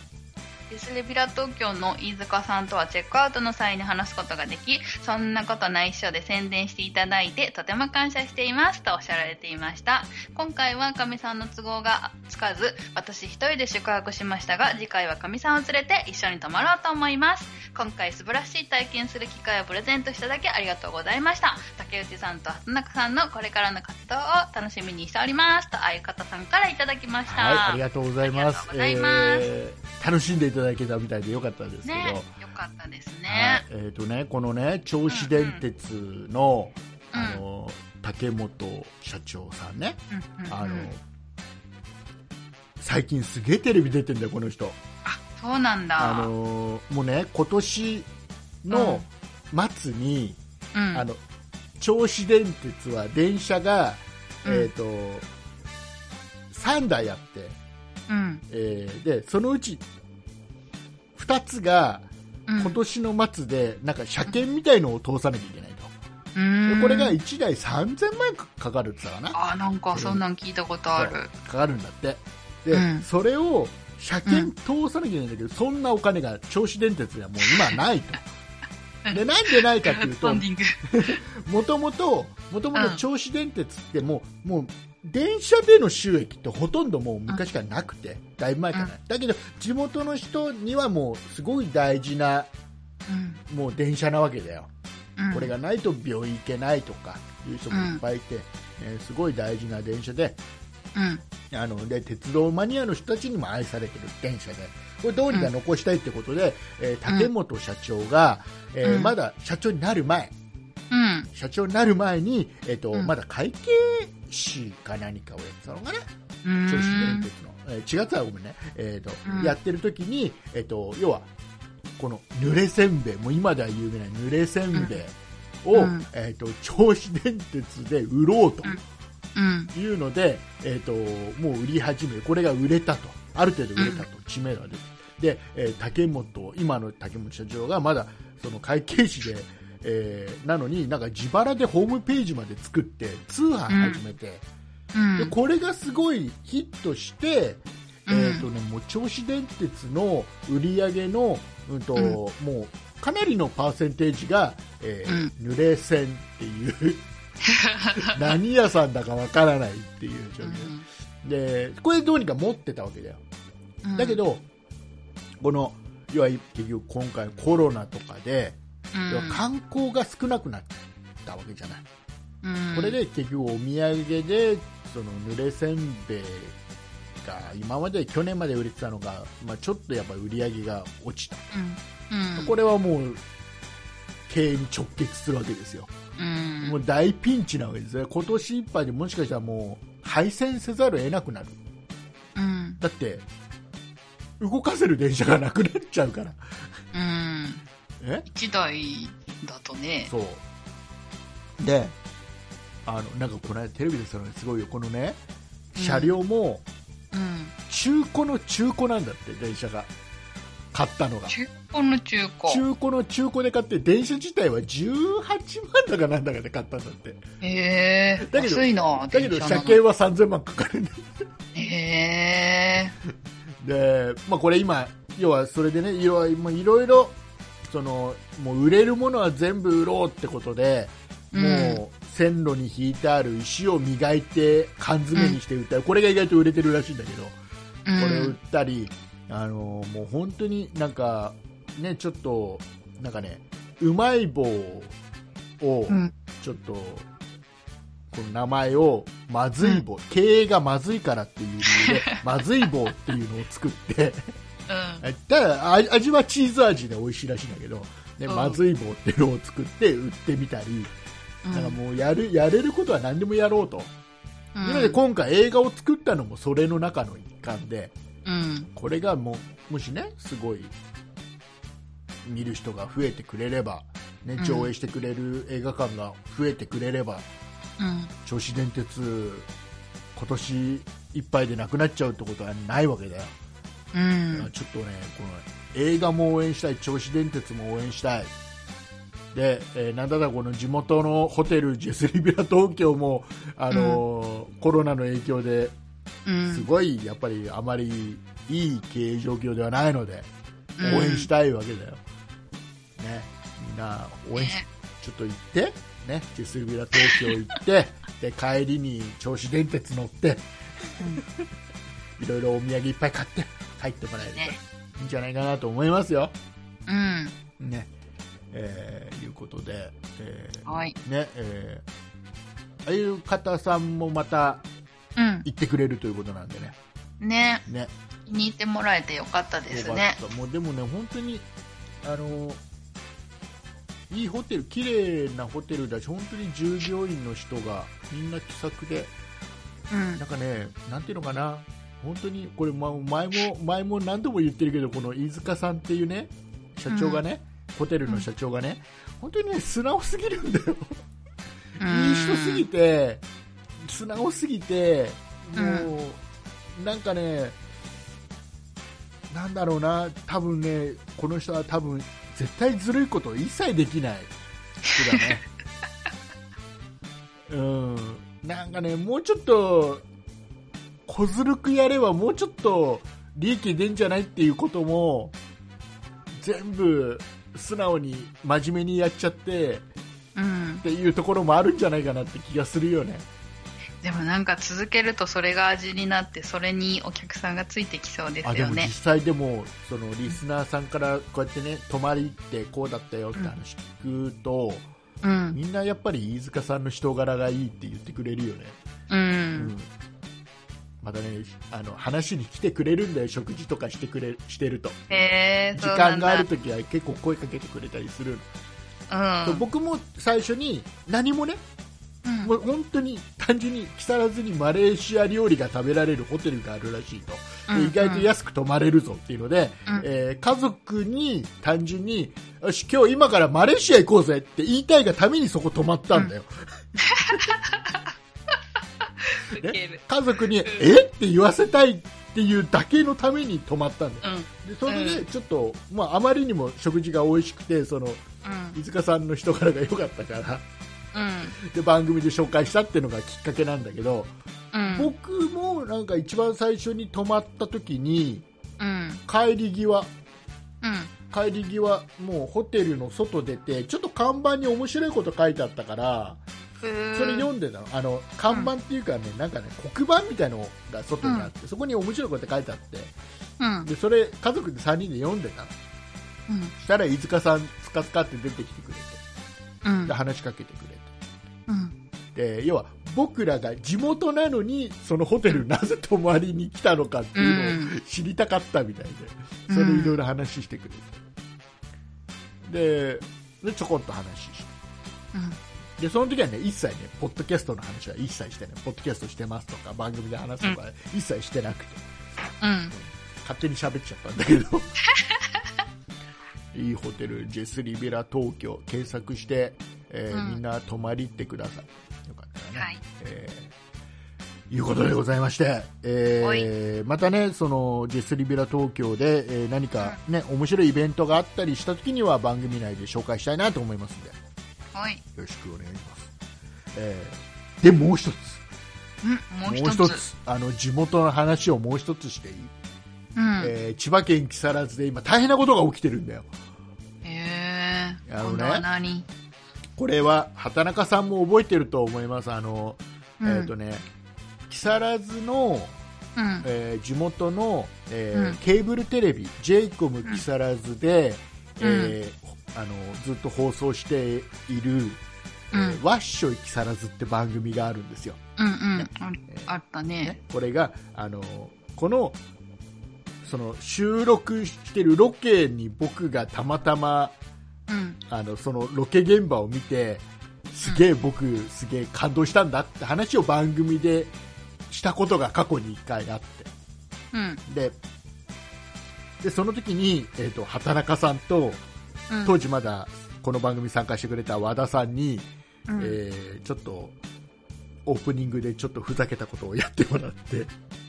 A: ディスレビラ東京の飯塚さんとはチェックアウトの際に話すことができ、そんなことないっしょで宣伝していただいて、とても感謝していますとおっしゃられていました。今回はかみさんの都合がつかず、私一人で宿泊しましたが、次回はかみさんを連れて一緒に泊まろうと思います。今回素晴らしい体験する機会をプレゼントしただけありがとうございました。竹内さんと畑中さんのこれからの活動を楽しみにしております。と、あゆかたさんからいただきました。
B: はい、ありがとうございます。
A: ありがとうございます
B: えー楽しんでいただけたみたいでよかったですけど、
A: ね、よかったです
B: はい
A: ね。
B: えっ、とね、このね、銚子電鉄の、
A: うん
B: あの、竹本社長さんね、
A: うんうんうん。
B: あの、最近すげえテレビ出てんだよ、この人。
A: あ、そうなんだ。
B: あの、もうね、今年の末に、
A: うん、
B: あの、銚子電鉄は電車が、
A: うん。
B: えっ、と、3台あって、
A: うん、
B: えーで、そのうち2つが
A: うん、
B: 今年の末で、なんか車検みたいのを通さなきゃいけないと。でこれが1台3000万円かかるって言ったかな。
A: あ、なんかそんなん聞いたことある。
B: かかるんだって。で、
A: うん
B: それを車検通さなきゃいけないんだけど、そんなお金が銚子電鉄にはもう今はないと。で、なんでないかっていうと。もともと、もともと
A: うん
B: 銚子電鉄ってもう、もう、電車での収益ってほとんどもう昔からなくて、だいぶ前から、だけど、地元の人にはもうすごい大事な、
A: うん。
B: もう電車なわけだよ。
A: うん。
B: これがないと病院行けないとかいう人もいっぱいいて、えーすごい大事な電車で、
A: うん。
B: あので鉄道マニアの人たちにも愛されてる電車でこれどうにか残したいってことで、えー竹本社長が、えー
A: うん。
B: まだ社長になる前
A: うん。
B: 社長になる前に、えーと
A: うん。
B: まだ会計士か何かをやってたのかな？
A: うーん。
B: 銚子電鉄の、えー違ったらごめんね、えーと
A: うん。
B: やってる時に、えー、と要はこの濡れせんべいもう今では有名な濡れせんべいを、
A: うん
B: えー、と銚子電鉄で売ろうと。
A: うん。
B: いうので、えー、ともう売り始めこれが売れたと。ある程度売れたと、知名度が出て。で、えー竹本今の竹本社長がまだその会計士で、えーなのになんか自腹でホームページまで作って通販始めて、
A: うん。
B: でこれがすごいヒットして、
A: うん。
B: えーとね、もう銚子電鉄の売り上げの、うんと
A: うん。
B: もうかなりのパーセンテージが、えー濡れ線っていう 何屋さんだかわからないっていう状況、でこれどうにか持ってたわけだよ。
A: うん。
B: だけ、どこの要は結局今回コロナとかで、
A: うん。
B: 要は観光が少なくなったわけじゃない、
A: うん。
B: これで結局お土産でその濡れせんべいが今まで去年まで売れてたのが、まあ、ちょっとやっぱ売り上げが落ちた、
A: うん。うん。
B: これはもう経営に直結するわけですよ、
A: うん。
B: もう大ピンチなわけですね今年いっぱいでもしかしたらもう廃線せざるを得なくなる。
A: うん。
B: だって動かせる電車がなくなっちゃうから。
A: うん。
B: え？
A: 一台だとね。
B: そう。であのなんかこの間テレビでそのすごいよこのね
A: うん。
B: 車両も
A: うん。
B: 中古の中古なんだって電車が。買ったのが。
A: 中古の中古。
B: 中古の中古で買って電車自体は18万だかなんだかで買ったんだって。
A: へえ。
B: だけど
A: 安いな
B: だけど
A: 電車
B: 検は3000万かかるんだ。
A: へえ。
B: で、まあ、これ今要はそれでねいろいろそのもう売れるものは全部売ろうってことで、
A: うん。
B: もう線路に引いてある石を磨いて缶詰にして売った。り、これが意外と売れてるらしいんだけど、
A: こ
B: これを売ったり、あのもう本当になんかねちょっとなんかねうまい棒を
A: うん。
B: ちょっと、この名前をまずい棒、経営がまずいからっていう理由で まずい棒っていうのを作って
A: うん。
B: ただあ味はチーズ味で美味しいらしいんだけど、ね
A: うん。
B: まずい棒っていうのを作って売ってみたり、
A: うん。
B: なんかもうやるやれることは何でもやろうと、
A: うん。
B: なので今回映画を作ったのもそれの中の一環で
A: うん。
B: これがもうもしねすごい見る人が増えてくれれば、ね
A: うん、
B: 上映してくれる映画館が増えてくれれば
A: うん。
B: 銚子電鉄今年いっぱいでなくなっちゃうってことはないわけだよ、
A: うん。
B: ちょっとねこの映画も応援したい銚子電鉄も応援したいで、えーなんだったらこの地元のホテルジェスリビラ東京も、あのーコロナの影響で
A: うん。
B: すごいやっぱりあまりいい経営状況ではないので
A: うん。
B: 応援したいわけだよ、ね、みんな応援し、
A: ね。
B: ちょっと行って、ね、ジェスリビラ東京行って で帰りに銚子電鉄乗っていろいろお土産いっぱい買って帰ってもらえると
A: ね。
B: いいんじゃないかなと思いますよ。
A: うん。
B: ねえーいうことで、えー
A: はい。
B: ねえーああいう方さんもまた
A: うん。
B: 行ってくれるということなんでね。
A: ね。
B: ね。
A: 気に入ってもらえてよかったですね。
B: もうでもね本当にあのいいホテル綺麗なホテルだし本当に従業員の人がみんな気さくで
A: うん。
B: なんかねなんていうのかな。本当にこれま前も前も何度も言ってるけどこの飯塚さんっていうね社長がね、ホテルの社長がね本当にね素直すぎるんだよ。いい人すぎて素直すぎてもう、なんかねなんだろうな多分ねこの人は多分絶対ずるいことを一切できない。人だねうん。なんかねもうちょっと小ずるくやればもうちょっと利益出んじゃないっていうことも全部素直に真面目にやっちゃって
A: うん。
B: っていうところもあるんじゃないかなって気がするよね。
A: でもなんか続けるとそれが味になってそれにお客さんがついてきそうです
B: あでも実
A: よね
B: 際でもそのリスナーさんからこうやってね泊まりってこうだったよって話聞くと、
A: うん。
B: みんなやっぱり飯塚さんの人柄がいいって言ってくれるよね、
A: う
B: うんんまたねあの話に来てくれるんだよ。食事とかしてくれしてると。時間がある時は結構声かけてくれたりする。の、
A: うん。
B: 僕も最初に何もね
A: うん。
B: もう本当に単純に木更津にマレーシア料理が食べられるホテルがあるらしいと、で
A: うん。
B: 意外と安く泊まれるぞっていうので、
A: うん。
B: えー家族に単純によし今日今からマレーシア行こうぜって言いたいがためにそこ泊まったんだよ、
A: ウケる。
B: 家族に、え？って言わせたいっていうだけのために泊まったんだよ。
A: うん。
B: でそれでちょっと、まあ、あまりにも食事が美味しくてその
A: うん。
B: 飯塚さんの人柄が良かったから。
A: うん。
B: で番組で紹介したっていうのがきっかけなんだけど
A: うん。
B: 僕もなんか一番最初に泊まった時に
A: うん。
B: 帰り際。
A: うん。
B: 帰り際もうホテルの外出てちょっと看板に面白いこと書いてあったからそれ読んでたのあの看板っていうかね、なんかね黒板みたいのが外にあって、そこに面白いこと書いてあって
A: うん。
B: でそれ家族で3人で読んでたの。
A: う
B: したら飯塚さんスカスカって出てきてくれて
A: うん。
B: で。話しかけてくれて。
A: うん。
B: で要は僕らが地元なのにそのホテルなぜ泊まりに来たのかっていうのを知りたかったみたいで、それいろいろ話してくれて、ででちょこっと話して。
A: うん。
B: でその時はね一切ねポッドキャストの話は一切してないポッドキャストしてますとか番組で話すとか一切してなくて、
A: うん。
B: 勝手に喋っちゃったんだけど。いいホテルジェスリビラ東京検索して、えー
A: うん。
B: みんな泊まり行ってください。よかったらね、
A: はい。
B: えーいうことでございまして、えーまたね、そのジェスリビラ東京で、えー何かね、面白いイベントがあったりした時には番組内で紹介したいなと思いますので、よ
A: はい。
B: ろしくお願いします。えーで、もう一つ、
A: うん。もう一つ。
B: あの、地元の話をもう一つしていい、
A: うん。
B: えー千葉県木更津で今大変なことが起きてるんだよ。
A: へえ。
B: あのねこれは畑中さんも覚えてると思います。あの、
A: うん
B: えっ、とね、木更津の、
A: うん。
B: えー地元の、えー
A: うん
B: ケーブルテレビ j イコム木更津で、えーあのずっと放送している、えー
A: うん
B: ワッショイ木更津って番組があるんですよ、
A: うんうん。ああったね
B: ね。これがあのこのその収録してるロケに僕がたまたま
A: うん。
B: あのそのロケ現場を見てすげえ僕すげえ感動したんだって話を番組でしたことが過去に1回あって
A: うん。
B: ででその時に、えー、と畑中さんと
A: うん。
B: 当時まだこの番組に参加してくれた和田さんに、
A: うん
B: えーちょっとオープニングでちょっとふざけたことをやってもらって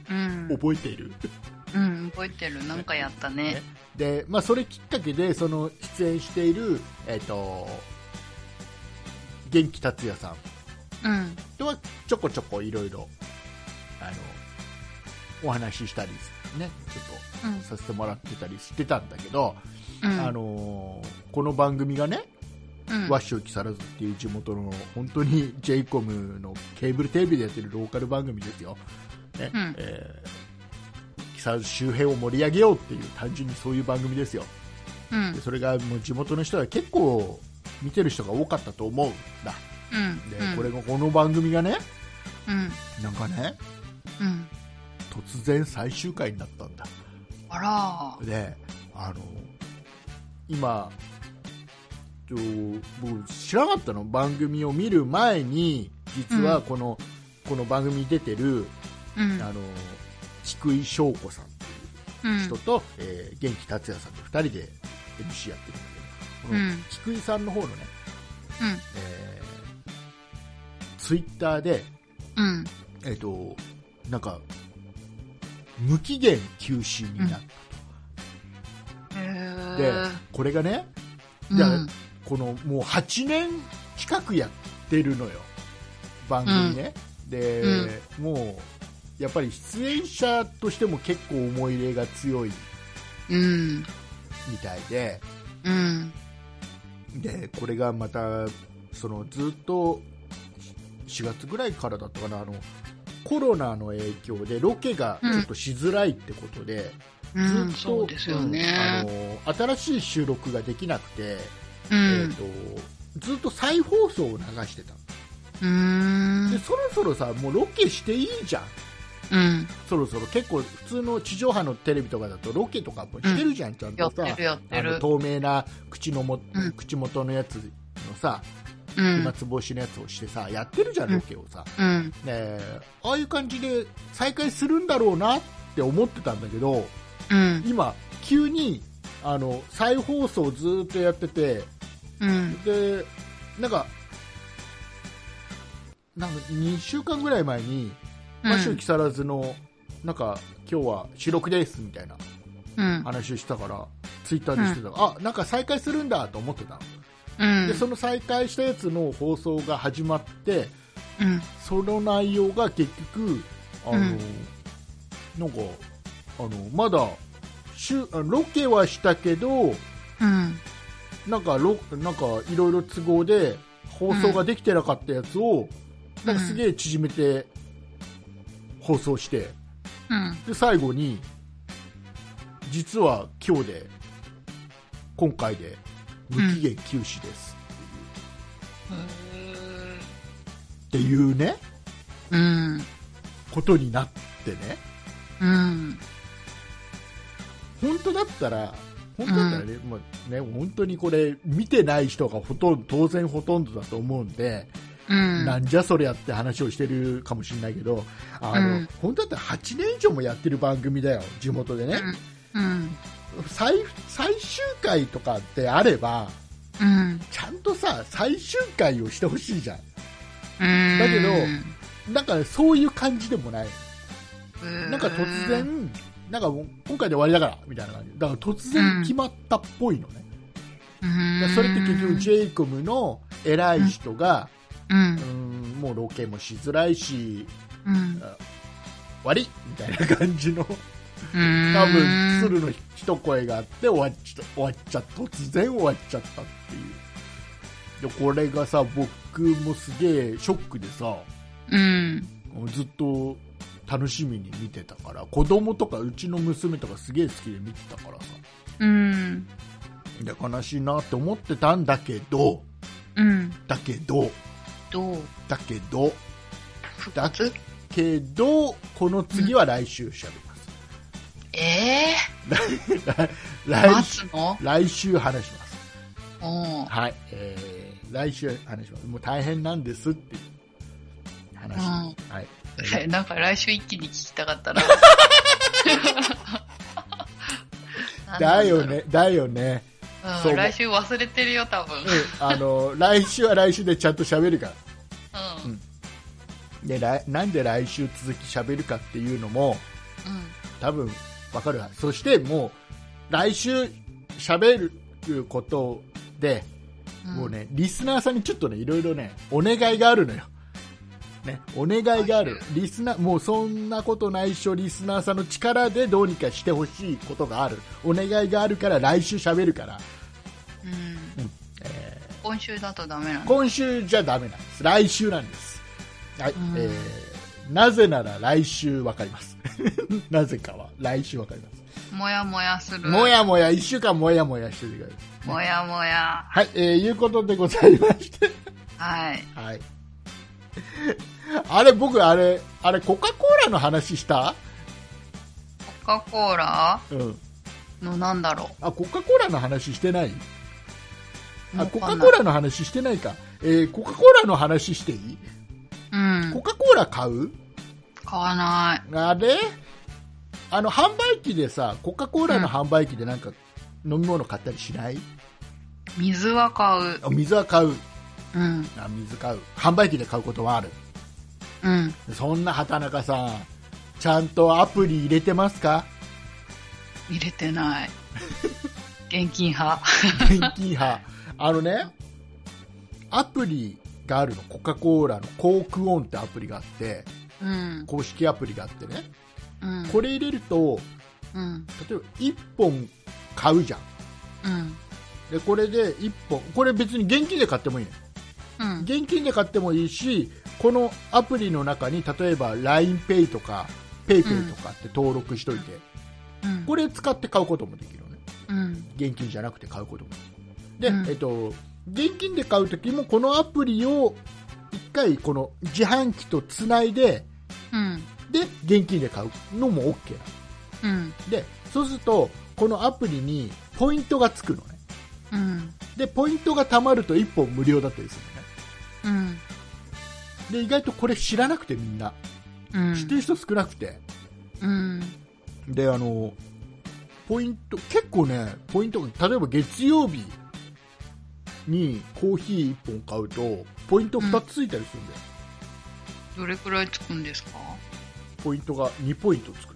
A: うん。
B: 覚えている、
A: うん。覚えてる。なんかやったね。
B: で、まあ、それきっかけでその出演している、えー、と元気達也さん
A: うん。
B: とはちょこちょこいろいろお話ししたりねちょっ
A: うん
B: と。させてもらってたりしてたんだけど、
A: うん。
B: あのーこの番組がね、
A: うん、
B: ワッショイ木更津っていう地元の本当に j イコムのケーブルテレビでやってるローカル番組ですよ、ね
A: うん
B: えー木更津周辺を盛り上げようっていう単純にそういう番組ですよ
A: うん
B: で。それがもう地元の人は結構見てる人が多かったと思うんだ
A: うん。
B: で、
A: うん
B: これがこの番組がね
A: うん。
B: なんかね
A: うん。
B: 突然最終回になったんだ
A: あら。
B: であの今ちょ僕知らなかったの？番組を見る前に実はこの,、この番組に出てる
A: うん。
B: あの菊井翔子さんって
A: うん。
B: いう人と、えー元気達也さんと2人で MC やってるんだけど、この
A: うん
B: 菊井さんの方のね、
A: うん。
B: えー、ツイッターで、
A: うん。
B: えっとなんか無期限休止になっ
A: へ
B: て、
A: え。
B: これがね
A: うん
B: だからこのもう8年近くやってるのよ、番組ね。で、もうやっぱり出演者としても結構思い入れが強い
A: うん。
B: みたいで、
A: うん。
B: でこれがまたそのずっと4月ぐらいからだったかなあのコロナの影響でロケがちょっとしづらいってことで、
A: うん。
B: ずっと
A: そうですよね。
B: うんあの新しい収録ができなくて、
A: う
B: え
A: ん
B: ー、。とずっと再放送を流してたで。そろそろさもうロケしていいじゃん
A: うん。
B: そろそろ結構普通の地上波のテレビとかだとロケとかもしてるじゃん、ちゃんとさあの
A: る。
B: 透明な口のも、
A: うん
B: 口元のやつのさ
A: うん
B: 飛。沫防止のやつをしてさやってるじゃんロケをさ、
A: うん。
B: ねああいう感じで再開するんだろうなって思ってたんだけど
A: うん。
B: 今急にあの再放送をずっとやってて
A: うん。
B: でなんかなんか2週間ぐらい前にマッシュ木更津のなんか今日は収録ですみたいな
A: うん。
B: 話をしたからツイッターでしてた、あなんか再開するんだと思ってたの、
A: うん。
B: でその再開したやつの放送が始まって
A: うん。
B: その内容が結局あの、
A: うん
B: なんかあのまだしゅロケはしたけど
A: うん。
B: なんかロなんかいろいろ都合で放送ができてなかったやつを、なんかすげえ縮めて放送して
A: うん。
B: で最後に実は今日で今回で無期限休止ですっていうね、
A: うん。
B: ことになってね
A: うん。
B: 本当だったら本当だったらね,、まあ、ね本当にこれ見てない人がほとんど当然ほとんどだと思うんで、
A: うん。
B: なんじゃそりゃって話をしてるかもしれないけどあの、
A: うん
B: 本当だったら8年以上もやってる番組だよ地元でね、
A: うん。
B: 最最終回とかってあれば
A: うん。
B: ちゃんとさ最終回をしてほしいじゃん。だけどなんかそういう感じでもないなんか突然なんかもう今回で終わりだからみたいな感じだから突然決まったっぽいのね、
A: うん、
B: それって結局 j イコムの偉い人が、
A: う。
B: うんん、もうロケもしづらいし
A: うん。
B: 終わりみたいな感じの
A: うん。
B: 多分鶴の一声があって終わっちゃ終わっちゃ突然終わっちゃったっていうでこれがさ僕もすげえショックでさ
A: うん。
B: ずっと楽しみに見てたから子供とかうちの娘とかすげえ好きで見てたからさ。
A: うん。
B: で悲しいなって思ってたんだけど
A: うん。
B: だけど
A: どう？
B: だけど
A: 復活？
B: けどこの次は来週しゃべります、
A: ええ
B: 来
A: 待
B: 週来週話します。はい、えー、来週話します。もう大変なんですっていう話、
A: うん。
B: はい
A: えなんか来週一気に聞きたかったな。
B: だよ。ね。だよね。
A: うん、来週忘れてるよ、多分。
B: うん。あの来週は来週でちゃんと喋るから。
A: うん。
B: で来なんで来週続き喋るかっていうのも多分わかるわそしてもう来週喋ることで、
A: うん。
B: もうねリスナーさんにちょっとねいろいろねお願いがあるのよね、お願いがある。リスナーもうそんなことないっしょリスナーさんの力でどうにかしてほしいことがある。お願いがあるから来週喋るから、
A: うん。
B: え
A: 今週だとダメな
B: ー
A: の
B: 今週じゃダメなんです。来週なんです、はい。
A: うん。
B: えー。なぜなら来週わかります。なぜかは。来週わかります。
A: もやもやする。
B: もやもや。1週間もやもやしててください。
A: もやもや。
B: はい、えー、いうことでございまして。
A: はい。
B: はい。あれ、僕、あれ、あれ、コカ・コーラの話した？
A: コカ・コーラ？
B: うん。
A: のなんだろ
B: あ、コカ・コーラの話してない？
A: う。
B: あ、コカ・コーラの話してないか。えー、コカ・コーラの話していい、
A: うん
B: コ。カ・コーラ買う？
A: 買わない。
B: あれ？あの、販売機でさ、コカ・コーラの販売機でなんか、飲み物買ったりしない？
A: 水は買う。
B: あ水は買う。
A: うん。
B: あ、水買う。販売機で買うことはある。
A: うん。
B: そんな畑中さん、ちゃんとアプリ入れてますか？
A: 入れてない。現金派。
B: 現金派あのねアプリがあるのコカ・コーラのコークオンってアプリがあって
A: うん。
B: 公式アプリがあってね
A: うん。
B: これ入れると
A: うん。
B: 例えば1本買うじゃん
A: うん。
B: でこれで1本これ別に現金で買ってもいいね
A: うん。
B: 現金で買ってもいいしこのアプリの中に例えば LINEPay とか PayPay とかって登録しといて、
A: うん。
B: これ使って買うこともできるのね
A: うん。
B: 現金じゃなくて買うこともで、
A: うん
B: えっと、現金で買うときもこのアプリを一回この自販機とつないで
A: うん。
B: で現金で買うのも OK な
A: うん。
B: のでそうするとこのアプリにポイントがつくのね
A: うん。
B: でポイントが貯まると1本無料だったりするのね
A: うん。
B: で意外とこれ知らなくてみんな
A: うん。
B: 知ってる人少なくて
A: うん。
B: であのポイント結構ねポイントが例えば月曜日にコーヒー1本買うとポイント2つついたりするんだよ、
A: どれくらいつくんですか？
B: ポイントが2ポイントつく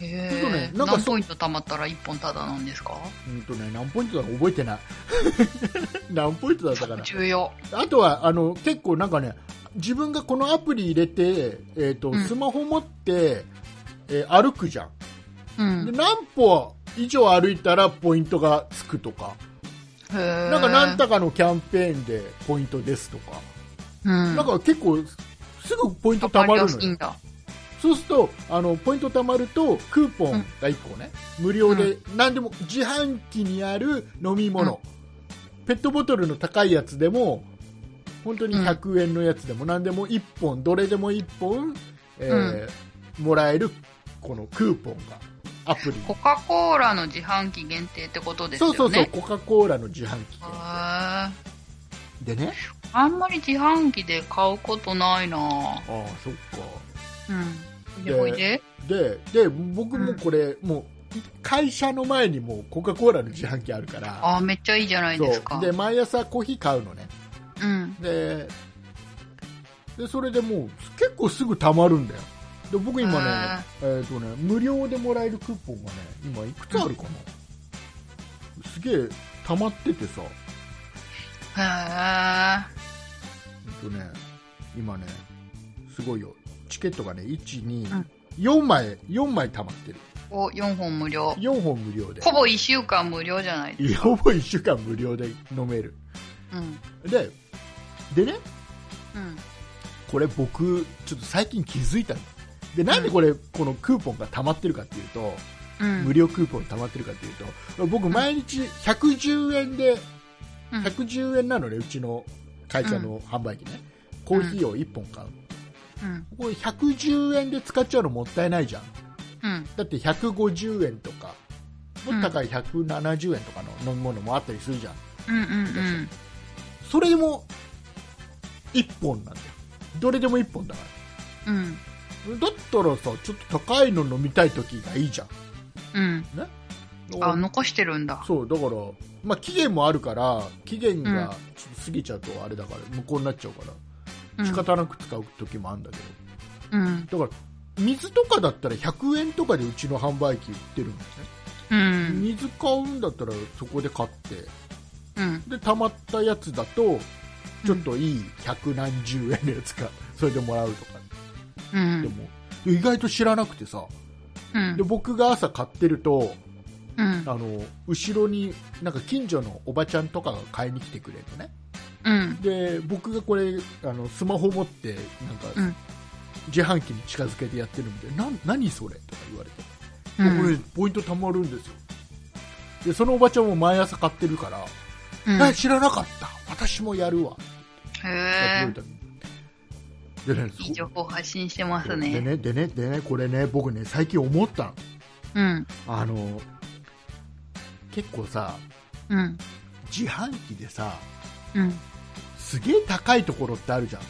A: へ
B: ちょっとね。
A: え。
B: なんかそ
A: 何ポイント貯まったら1本タダなんですか？
B: うんとね何ポイントだか覚えてない。何ポイントだったかな。
A: 重要。
B: あとはあの結構なんかね自分がこのアプリ入れて、えーと
A: うん。
B: スマホ持って、えー歩くじゃん。
A: うん。
B: で何歩以上歩いたらポイントがつくとか。なんか何たかのキャンペーンでポイントですとか、
A: うん。
B: なんか結構すぐポイント貯まるのよ。そうするとあのポイント貯まるとクーポンが1個ね、無料で何でも自販機にある飲み物、ペットボトルの高いやつでも本当に100円のやつでも何でも1本どれでも1本、えーもらえるこのクーポンがアプリ。
A: コカ・コーラの自販機限定ってことですよね。
B: そうそうそうコカ・コーラの自販機
A: へー。
B: でね？
A: あんまり自販機で買うことないなぁ。
B: ああそっか。
A: うん。で、で？
B: 僕もこれ、もう会社の前にもうコカ・コーラの自販機あるから。
A: あーめっちゃいいじゃないですか。
B: で毎朝コーヒー買うのね。
A: うん。
B: ででそれでもう結構すぐ貯まるんだよ。で僕今ね,、えーとね無料でもらえるクーポンがね今いくつあるかな、すげえ溜まっててさ。
A: へー。
B: えっとね今ねすごいよチケットがね124、
A: うん。
B: 4枚4枚溜まってる。
A: お、4本無料。
B: 4本無料で。
A: ほぼ1週間無料じゃないですか。
B: ほぼ1週間無料で飲める。
A: うん。
B: ででね
A: うん。
B: これ僕ちょっと最近気づいたの。でなんでこれ、このクーポンが溜まってるかっていうと、
A: うん。
B: 無料クーポン溜まってるかっていうと僕毎日110円で
A: うん。
B: 110円なのねうちの会社の販売機ね、コーヒーを1本買う
A: うん。
B: これ110円で使っちゃうのもったいないじゃん
A: うん。
B: だって150円とかもっと高い170円とかの飲み物もあったりするじゃん
A: うん。うん。
B: それでも1本なんだよどれでも1本だか
A: うん。
B: らだったらさちょっと高いの飲みたい時がいいじゃん
A: うん。あ、残してるんだ。
B: そうだから、まあ、期限もあるから期限が過ぎちゃうとあれだから無効になっちゃうから
A: うん
B: 仕方なく使う時もあるんだけど、
A: うん。
B: だから水とかだったら100円とかでうちの販売機売ってるんですね、
A: うん。
B: 水買うんだったらそこで買って
A: うん。
B: で溜まったやつだとちょっといい百何十円のやつかそれでもらうとか、
A: うん。
B: でも意外と知らなくてさ
A: うん
B: で。僕が朝買ってると
A: うん。
B: あの後ろになんか近所のおばちゃんとかが買いに来てくれるのね
A: うん。
B: で僕がこれあのスマホ持ってなんか、
A: うん。
B: 自販機に近づけてやってるんでな。何それとか言われて、
A: うん。
B: これポイント貯まるんですよ。でそのおばちゃんも毎朝買ってるから、
A: うん。
B: え知らなかった。私もやるわ。
A: へ
B: や
A: え
B: でねそ
A: いい情報発信してます
B: で
A: ね。
B: ねでねでねこれね僕ね最近思ったの。
A: うん。
B: あの結構さ
A: うん。
B: 自販機でさ
A: うん。
B: すげえ高いところってあるじゃん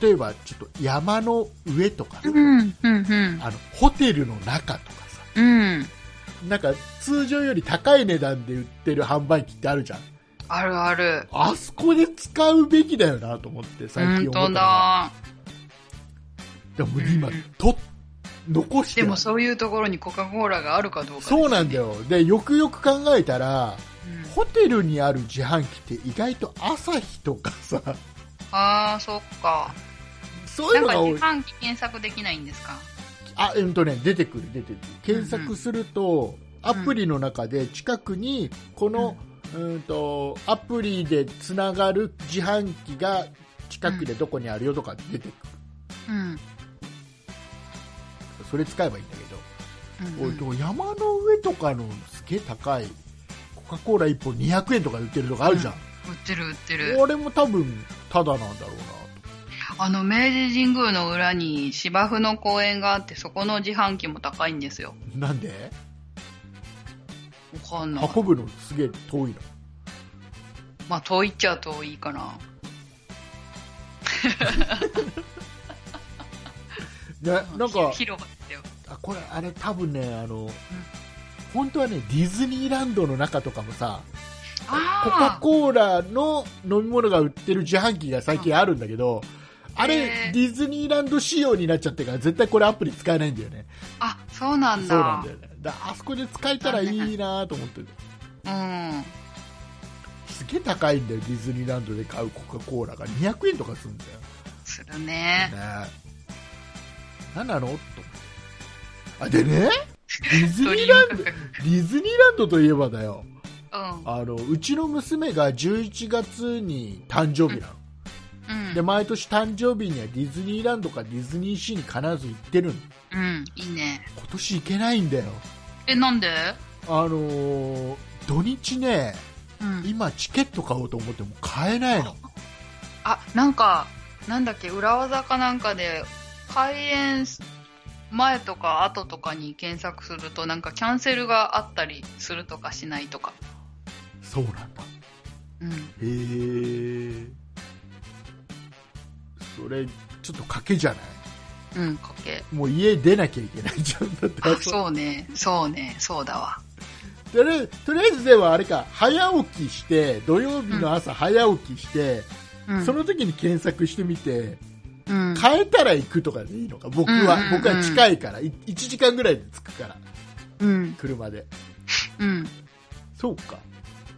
B: 例えばちょっと山の上とかさ、
A: うん。うん。うん。
B: あのホテルの中とかさ
A: うん。
B: なんか通常より高い値段で売ってる販売機ってあるじゃん
A: あるある。
B: あそこで使うべきだよなと思って最近思ったのが
A: だ。
B: でも今
A: うん
B: と残して
A: でもそういうところにコカ・コーラがあるかどうかです
B: そうなんだよでよくよく考えたら
A: うん
B: ホテルにある自販機って意外と朝日とかさ。
A: ああ、そっか。
B: そうい
A: な
B: うんのが多い。
A: か自販機検索できないんですか？
B: あうんとね出てくる出てくる。検索すると、アプリの中で近くにこの、うん、とアプリでつながる自販機が近くでどこにあるよとか出てくる、
A: うん。
B: それ使えばいいんだけど、
A: うん
B: おいでも山の上とかのすげえ高い。コカ・コーラ1本200円とかで売ってるとかあるじゃん、
A: 売ってる売ってる。
B: これも多分タダなんだろうな
A: あの、明治神宮の裏に芝生の公園があって、そこの自販機も高いんですよ。
B: となんで？
A: わかんない。
B: 運ぶのすげえ遠いの
A: まあ、遠いっちゃ遠いかな。
B: ねなんか
A: 広場ですよ。
B: あこれあれ多分ねあの、本当はねディズニーランドの中とかもさコカ・
A: あ
B: コーラの飲み物が売ってる自販機が最近あるんだけど、あれ、ディズニーランド仕様になっちゃってるから絶対これアプリ使えないんだよね。
A: あ、あ、そうなんだ。
B: そうなんだよね。だあそこで使えたらいいなと思ってる。
A: うん。
B: すげえ高いんだよディズニーランドで買うコカ・コーラが。200円とかするんだよ。
A: するね。
B: ね何なの？と。思ってあでねディズニーランドディズニーランドといえばだよ
A: うん。
B: あのうちの娘が11月に誕生日なの、
A: うん。
B: で毎年誕生日にはディズニーランドかディズニーシーに必ず行ってるの
A: うん。いいね。
B: 今年行けないんだよ
A: え、なんで？
B: あのー土日ね
A: うん。
B: 今チケット買おうと思っても買えないの
A: あ、なんか、なんだっけ、裏技かなんかで、開演前とか後とかに検索すると、なんかキャンセルがあったりするとかしないとか。
B: そうなんだ
A: うん。
B: へえそれちょっと賭けじゃない？
A: うん、かけ。
B: もう家出なきゃいけないじゃんだって
A: あ、そうね。そうね。そうだわ。
B: とりあえずとりあえずではあれか早起きして土曜日の朝早起きして、
A: うん。
B: その時に検索してみて
A: うん。
B: 変えたら行くとかでいいのか僕は、
A: うんうんうん
B: 僕は近いからい1時間ぐらいで着くから
A: うん。
B: 車で
A: うん。
B: そうか、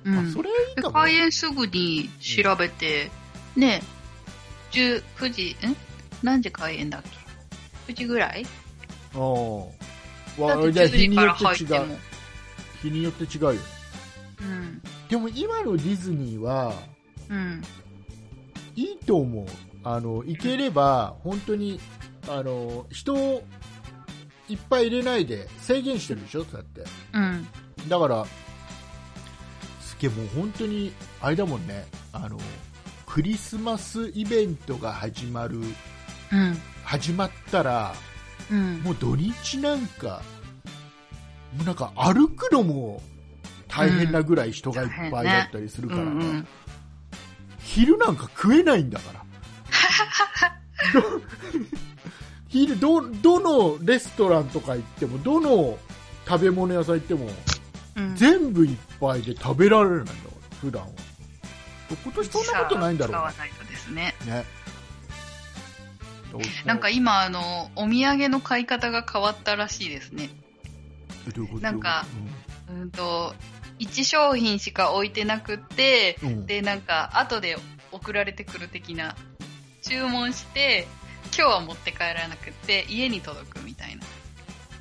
A: うん。
B: あそれいい
A: で
B: かも
A: 開演すぐに調べて、ね、10、9時、ん？何時開演だっけ ?9 時ぐらい？
B: お
A: だって10
B: わじゃあ日
A: 時から
B: によって違う
A: 入っても。
B: 日によって違うよね
A: うん。
B: でも今のディズニーは
A: うん。
B: いいと思うあの行ければ本当にあの人をいっぱい入れないで制限してるでしょだって
A: うん。
B: だからすげえもう本当にあれだもんねあのクリスマスイベントが始まる
A: うん。
B: 始まったら
A: うん。
B: もう土日なんかもうなんか歩くのも大変なぐらい人がいっぱいだったりするからね,、
A: うんうん。
B: 昼なんか食えないんだからど昼どどのレストランとか行ってもどの食べ物屋さん行っても
A: うん。
B: 全部いっぱいで食べられないんだから普段は今年そんなことないんだろ
A: 使わないとですね。
B: うね
A: なんか今、あの、お土産の買い方が変わったらしいですね。
B: どういう
A: んかうんと、1商品しか置いてなくって、
B: うんうん
A: で、なんか、後で送られてくる的な、注文して、今日は持って帰らなくって、家に届くみたいな。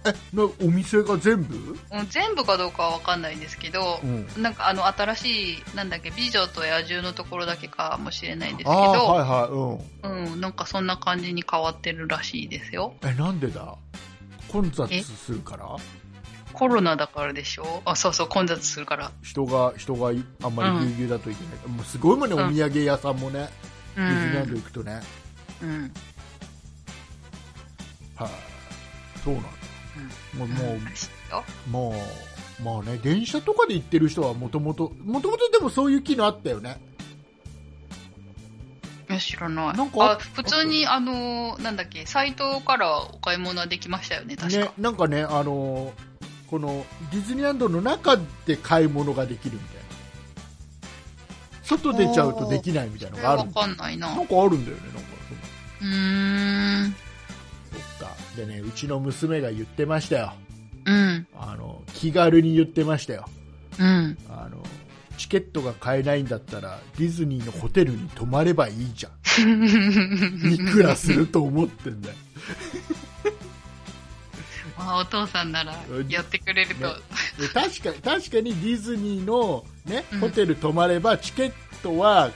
B: えなお店が全部、
A: うん全部かどうかはわかんないんですけど、
B: うん、
A: なんかあの、新しい、なんだっけ、美女と野獣のところだけかもしれないんですけど、
B: はいはいうん。
A: うん、なんかそんな感じに変わってるらしいですよ。
B: えなんでだ？混雑するから？
A: コロナだからでしょ？あ、そうそう、混雑するから。
B: 人が人がいあんまりぎゅうぎゅうだといけない、もうすごいもんね、
A: うん。
B: お土産屋さんもね、
A: う
B: ディズニーラン
A: ん。
B: ド行くとね、
A: うん。
B: はい、そうなんだ、もうも
A: らしいよ
B: うもうもうね電車とかで行ってる人はもともともともとでもそういう機能あったよね。
A: 知らない。
B: なんか
A: 普通に、あのー、なんだっけ、サイトからお買い物はできましたよね、確か。
B: ねなんかねあのーこのディズニーランドの中で買い物ができるみたいな外出ちゃうとできないみたいなのがある
A: かんないな。
B: なんかあるんだよねなんか
A: うーん。
B: そっかでねうちの娘が言ってましたよ
A: うん。
B: あの気軽に言ってましたよ
A: うん。
B: あのチケットが買えないんだったらディズニーのホテルに泊まればいいじゃん いくらすると思ってんだよ
A: まあ、お父さんならやってくれると。
B: ねで確かに確かにディズニーの、ね
A: うん。
B: ホテル泊まればチケットは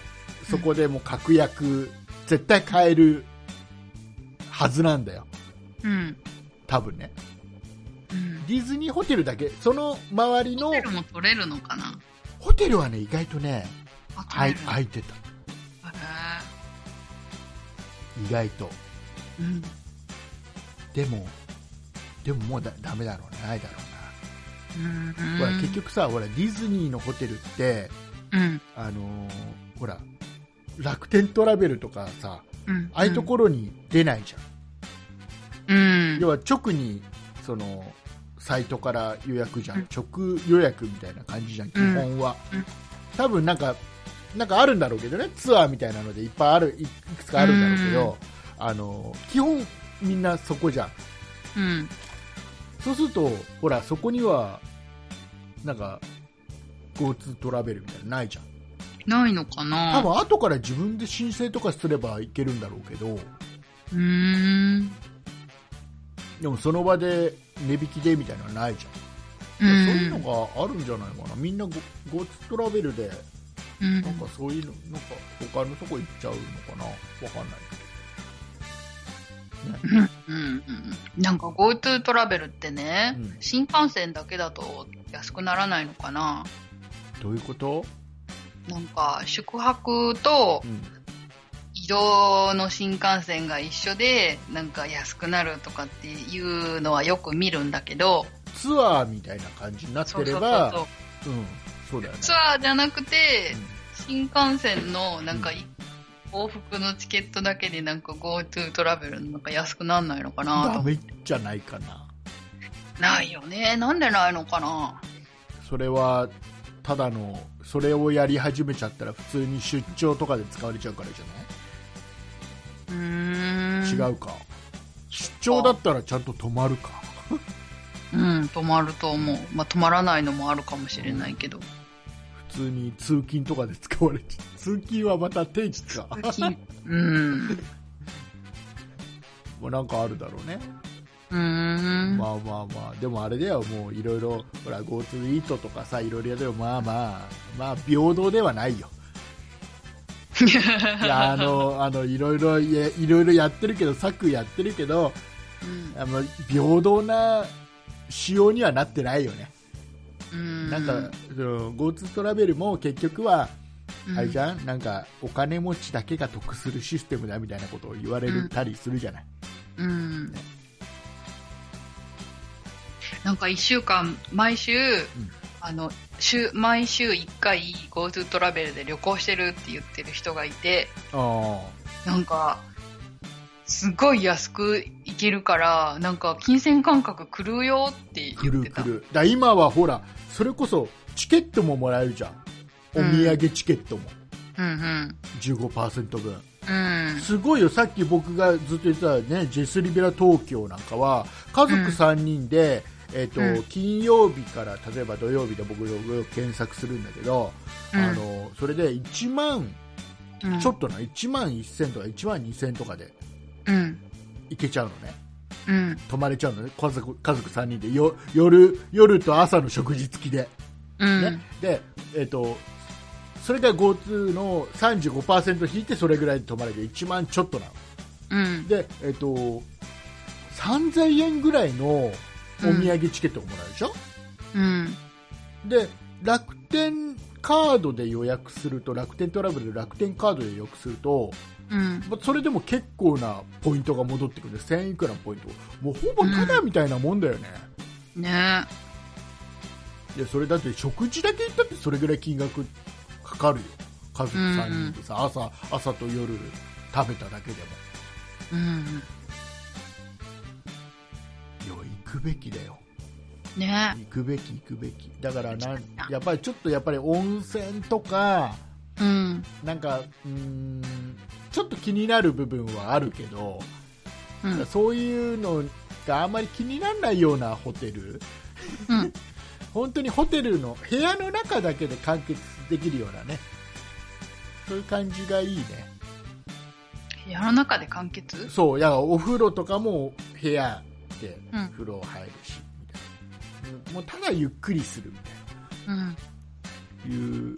B: そこでもう確約絶対買えるはずなんだよ。
A: うん。
B: 多分ね。
A: うん。
B: ディズニーホテルだけその周りの
A: ホテルも取れるのかな？
B: ホテルはね意外とね。空いてた。
A: へ
B: 意外と。
A: ーうん。
B: でもでももうだダメだろうね。ないだろうな
A: うん。
B: ほら結局さほらディズニーのホテルって
A: うん。
B: あのーほら楽天トラベルとかさ
A: うん。
B: ああいうところに出ないじゃん、
A: うん。
B: 要は直にそのサイトから予約じゃん、
A: うん
B: 直予約みたいな感じじゃん基本は、
A: うん
B: 多分なんかなんかあるんだろうけどねツアーみたいなのでいっぱいあるいくつかあるんだろうけど、あの基本みんなそこじゃん
A: うん。
B: そうするとほらそこにはなんか GoTo トラベルみたいなのないじゃん。
A: ないのかな？
B: 多分後から自分で申請とかすればいけるんだろうけど。
A: うーん。
B: でもその場で値引きでみたいなのはないじ
A: う
B: ゃん、そういう
A: ん。
B: のがあるんじゃないかな。みんなゴ GoTo トラベルで
A: うん。
B: なんかそういうのなんか他のとこ行っちゃうのかな？わかんない
A: うんうんなんか GoTo トラベルってね、
B: うん。
A: 新幹線だけだと安くならないのかな？
B: けどどういうこと、
A: なんか宿泊と
B: うん、
A: 移動の新幹線が一緒でなんか安くなるとかっていうのはよく見るんだけど。
B: ツアーみたいな感じになって
A: そうそうそう
B: れば
A: そう。
B: うん。そうだよね。
A: ツアーじゃなくて
B: うん。
A: 新幹線のなんかい往復のチケットだけでなんか GoTo トラベルなんか安くなんないのかなと。
B: ダメじゃないかな。
A: ないよね。なんでないのかな。
B: それはただのそれをやり始めちゃったら普通に出張とかで使われちゃうからじゃない、違うか。出張だったらちゃんと泊まるか。
A: うん止まると思う。まあ止まらないのもあるかもしれないけど。
B: 普通に通勤とかで使われちゃう通勤はまた定期か。
A: うん。
B: なんかあるだろうね、
A: うーん。
B: まあまあまあ。でもあれだよもういろいろほら GoTo イートとかさいろいろやるよまあまあまあ平等ではないよ。いやあのあのいろいろいやいろいろやってるけど策やってるけど
A: うん。
B: あの平等な仕様にはなってないよね、
A: うん
B: なんかその GoTo トラベルも結局は、
A: うん。
B: あれじゃん？なんかお金持ちだけが得するシステムだみたいなことを言われたりするじゃない、
A: うん。なんか一週間毎週、あの週毎週1回 GoTo トラベルで旅行してるって言ってる人がいて
B: あ
A: なんかすごい安く行けるからなんか金銭感覚狂うよって言ってた。
B: るくるだ今はほらそれこそチケットももらえるじゃん。お土産チケットも。
A: うん
B: 15%分
A: うんうん。
B: すごいよ。さっき僕がずっと言ってたねジェスリベラ東京なんかは家族3人で、えーと
A: うん。
B: 金曜日から例えば土曜日で僕よく検索するんだけど、あのそれで1万
A: うん。
B: ちょっとな1万1000とか1万2000とかで
A: うん。
B: 行けちゃうのね
A: うん
B: 泊まれちゃうのね。家族家族3人で。よ夜夜と朝の食事付きで、
A: うん。
B: ね。でえっ、とそれが GoTo の35%引いてそれぐらいで泊まれて1万ちょっとなの。
A: うん。
B: で、えっと、3000円ぐらいのお土産チケットをもらうでしょ、
A: うん。
B: で楽天カードで予約すると楽天トラベルで楽天カードで予約すると、
A: うん。
B: まあそれでも結構なポイントが戻ってくる。1000いくらのポイント。もうほぼタダみたいなもんだよね、
A: ね。
B: いやそれだって食事だけ行ったってそれぐらい金額かかるよ。家族3人でさ、朝朝と夜食べただけでも。
A: うん。
B: いや行くべきだよ。
A: ね。
B: 行くべき行くべき。だからなんやっぱりちょっとやっぱり温泉とか
A: うん。
B: なんかうーんちょっと気になる部分はあるけど、
A: うん。
B: そういうのがあんまり気にならないようなホテル。
A: うん。
B: 本当にホテルの部屋の中だけで完結できるようなね。そういう感じがいいね。
A: 部屋の中で完結？
B: そういやお風呂とかも部屋で
A: うん。
B: 風呂入るし、みたいな。もうただゆっくりするみたいな。
A: うん。
B: いう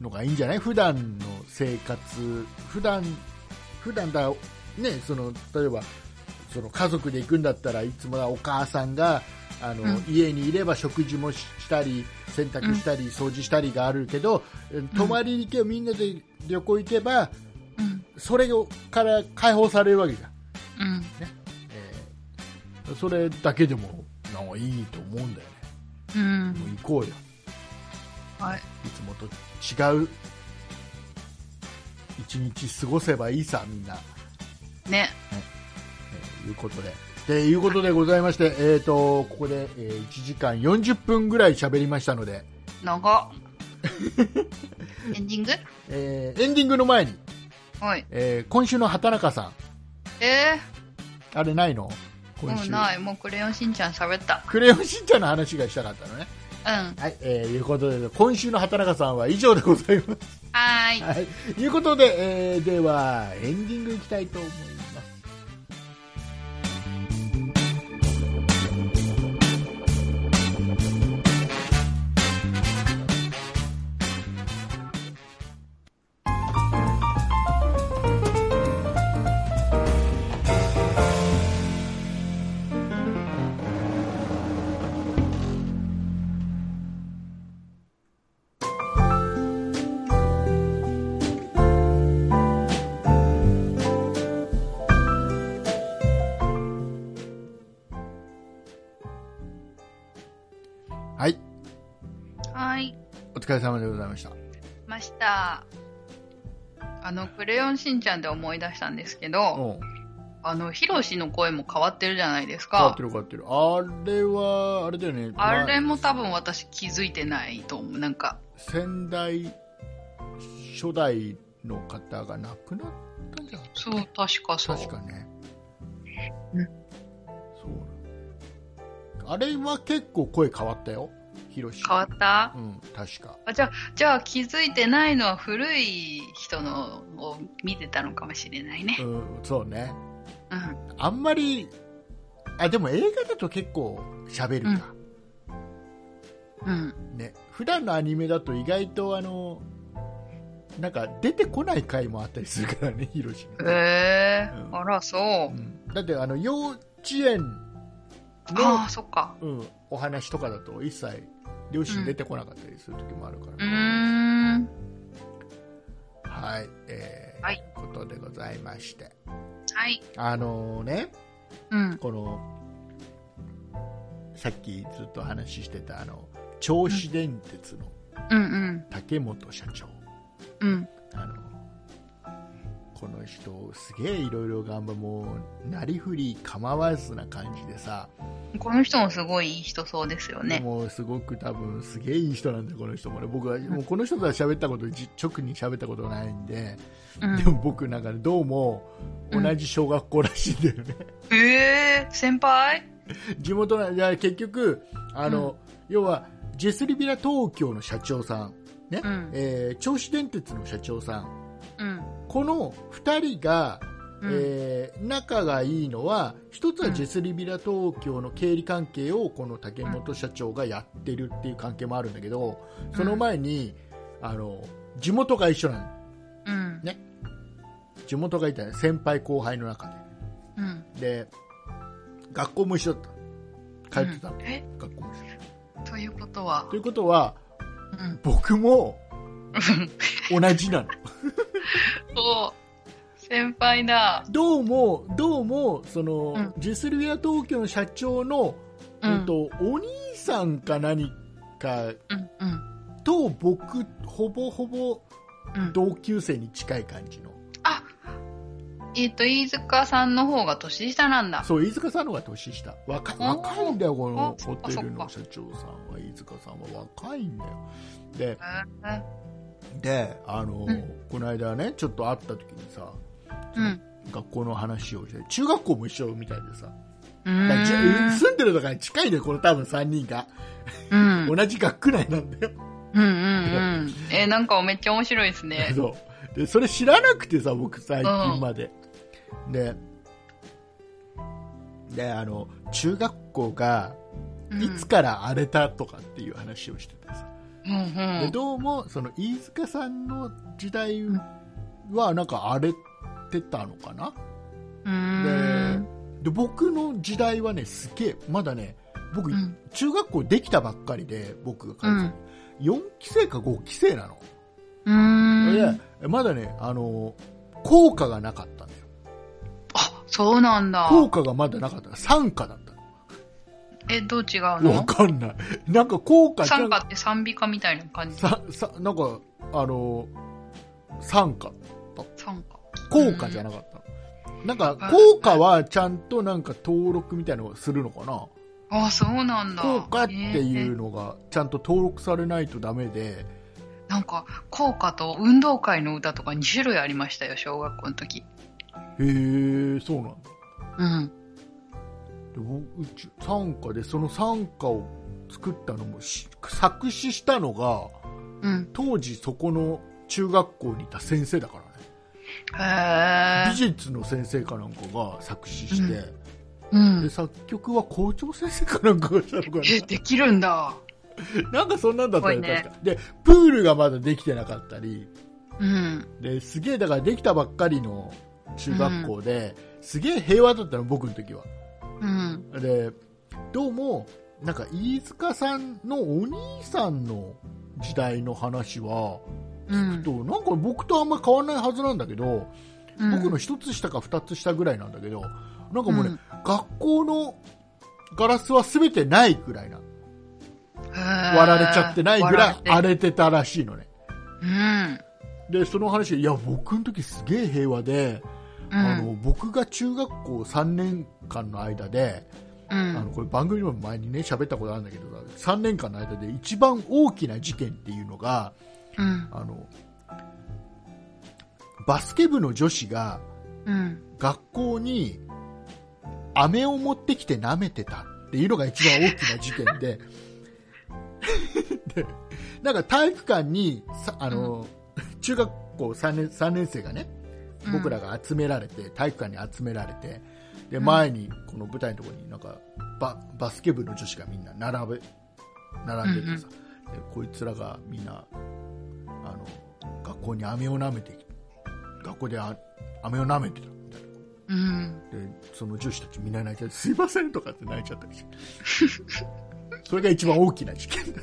B: のがいいんじゃない？普段の生活。普段普段だねその例えばその家族で行くんだったらいつもはお母さんがあの、
A: うん。
B: 家にいれば食事もしたり洗濯したり、掃除したりがあるけどえ泊まりに行けばみんなで旅行行けば
A: うん。
B: それをから解放されるわけじゃん、
A: うん。
B: えーそれだけでもなんかいいと思うんだよね。
A: うん。
B: もう行こうよ。
A: はい。
B: いつもと違う。一日過ごせばいいさ、みんな。
A: ね。
B: えーいうことで。ということでございまして、えー、とここで、えー1時間40分ぐらい喋りましたので、
A: 長っ。エンディング？
B: えーエンディングの前に、
A: はい。
B: えー今週の畑中さん、
A: え
B: あれないの？
A: ー、も
B: 今週。
A: うない。もうクレヨンしんちゃん喋った。
B: クレヨンしんちゃんの話がしたかったのね。はい、えー、いうことで、今週の畑中さんは以上でございます。
A: はーい。
B: はい、いうことで、えー、では、エンディングいきたいと思います。は
A: ーい。
B: お疲れ様でございました。
A: ました。あの、クレヨンしんちゃんで思い出したんですけど、
B: うん、
A: あの、ヒロシの声も変わってるじゃないですか
B: 変わって。る変わってる。あれは、あれだよね。
A: あれ
B: ま
A: も多分私気づいてないと思う。なんか、
B: 先代、初代の方が亡くなったんじゃな
A: そう、確かそう。
B: 確かね。
A: うん
B: そう。あれは結構声変わったよ。ヒロシ。
A: 変わった？
B: うん、確か。
A: あじゃあ、じゃあ気づいてないのは古い人のを見てたのかもしれないね。
B: うん、そうね。
A: うん。
B: あんまり、あ、でも映画だと結構喋るか。
A: うん。
B: ね。普段のアニメだと意外とあの、なんか出てこない回もあったりするからね、ヒロシ。
A: ええ
B: うん
A: あら、そうう。
B: んだってあの、幼稚園の
A: ああ、そっか。
B: うん、お話とかだと一切両親出てこなかったりする時もあるから、
A: うーん。
B: はい、えー
A: はい
B: ことでございまして
A: はい。
B: あのね
A: うん。
B: このさっきずっと話してたあの銚子電鉄の
A: うんうん。
B: 竹本社長、
A: うん。
B: あのこの人すげえいろいろ頑張もうなりふり構わずな感じでさ、
A: この人もすごいいい人そうですよね。
B: もうすごく多分すげえいい人なんだよこの人もね。僕はもうこの人とは喋ったことじ直に喋ったことないんで、
A: うん。
B: でも僕なんかねどうも同じ小学校らしいんだよね、
A: ええ先輩？
B: 地元ないや結局あの、要はジェスリビラ東京の社長さんね、
A: うん。
B: えー銚子電鉄の社長さん
A: うん。
B: この2人が、
A: うん。
B: えー仲がいいのは一つはジェスリビラ東京の経理関係をこの竹本社長がやってるっていう関係もあるんだけどその前にあの地元が一緒なの。
A: うん。
B: 地元がいたね先輩後輩の中
A: うん。
B: でで学校も一緒だった。通ってたの、
A: え？
B: 学校も一緒
A: ということは？
B: ということは
A: うん。
B: 僕も同じなの
A: そう。先輩だ。
B: どうもどうもその、
A: うん
B: ジェスリビア東京の社長の、
A: うん
B: えっと、お兄さんか何か
A: うん。うん。
B: と僕ほぼほぼ
A: うん。
B: 同級生に近い感じの
A: あ、えっ、と、飯塚さんの方が年下なんだ。
B: そう飯塚さんの方が年下若若いんだよこのホテルの社長さんは飯塚さんは若いんだよで
A: え
B: であの、
A: うん
B: この間ねちょっと会った時にさ
A: うん。
B: 学校の話をして中学校も一緒みたいでさ。住んでるとか近いねこの多分3人が、
A: うん。
B: 同じ学区内なんだよ
A: うんうんうん。えーなんかめっちゃ面白いですね。
B: そうでそれ知らなくてさ僕最近まで、でであの中学校が
A: うん
B: いつから荒れたとかっていう話をして
A: うんうん。
B: でどうもその飯塚さんの時代はなんか荒れてたのかな、
A: う。
B: で僕の時代はねすげえまだね僕、
A: うん
B: 中学校できたばっかりで僕が通
A: う
B: ってた、
A: ん。
B: 4期生か5期生なの、
A: うーん。
B: でまだねあの効果がなかったんだよ
A: あ、そうなんだ。
B: 効果がまだなかった参加だった
A: え、どう違う
B: の？わ
A: の
B: かんないなんか効果
A: 参加って賛美歌みたいな感じ？
B: ささなんかあの参加
A: 参加。
B: 効果じゃなかったの、なんか効果はちゃんとなんか登録みたいなのをするのかな？
A: あ、そうなんだ。
B: 効果っていう
A: え
B: のがちゃんと登録されないとダメで、
A: ーなんか、効果と運動会の歌とか2種類ありましたよ、小学校の時。
B: へえそうなんだ
A: うん。
B: で僕うち参加でその参加を作ったのもし作詞したのが
A: うん。
B: 当時そこの中学校にいた先生だからね美。術の先生かなんかが作詞して、
A: うん
B: で。作曲は校長先生かなんかがしたのか
A: え、できるんだ。
B: ななんかそんなんだったよ、
A: ね
B: 確かでプールがまだできてなかったり
A: うん。
B: ですげえだからできたばっかりの中学校で、すげえ平和だったの僕の時は
A: うん。
B: でどうもなんか飯塚さんのお兄さんの時代の話は、
A: うん。
B: となんか僕とあんまり変わらないはずなんだけど、
A: うん
B: 僕の一つ下か二つ下ぐらいなんだけどなんかもうね、
A: うん
B: 学校のガラスは全てないくらいな割
A: 割
B: られちゃってないぐらい荒れてたらしいのね
A: うん。
B: でその話でいや僕の時すげえ平和で、
A: うん。
B: あの僕が中学校3年間の間で、
A: う
B: あの
A: ん。
B: これ番組でも前にね喋ったことあるんだけど3年間の間で一番大きな事件っていうのが
A: うん。
B: あのバスケ部の女子が
A: うん。
B: 学校に飴を持ってきて舐めてたっていうのが一番大きな事件ででなんか体育館にさあの、中学校3年 ,3 年生がね僕らが集められて、体育館に集められてで
A: うん。
B: 前にこの舞台のところになんかババスケ部の女子がみんな並べ並んでてさ、でこいつらがみんなあの学校に飴を舐めて学校であ飴を舐めてたみたいな。
A: うん。
B: でその女子たちみんな泣いちゃってすいませんとかって泣いちゃったりして。それが一番大きな事件だ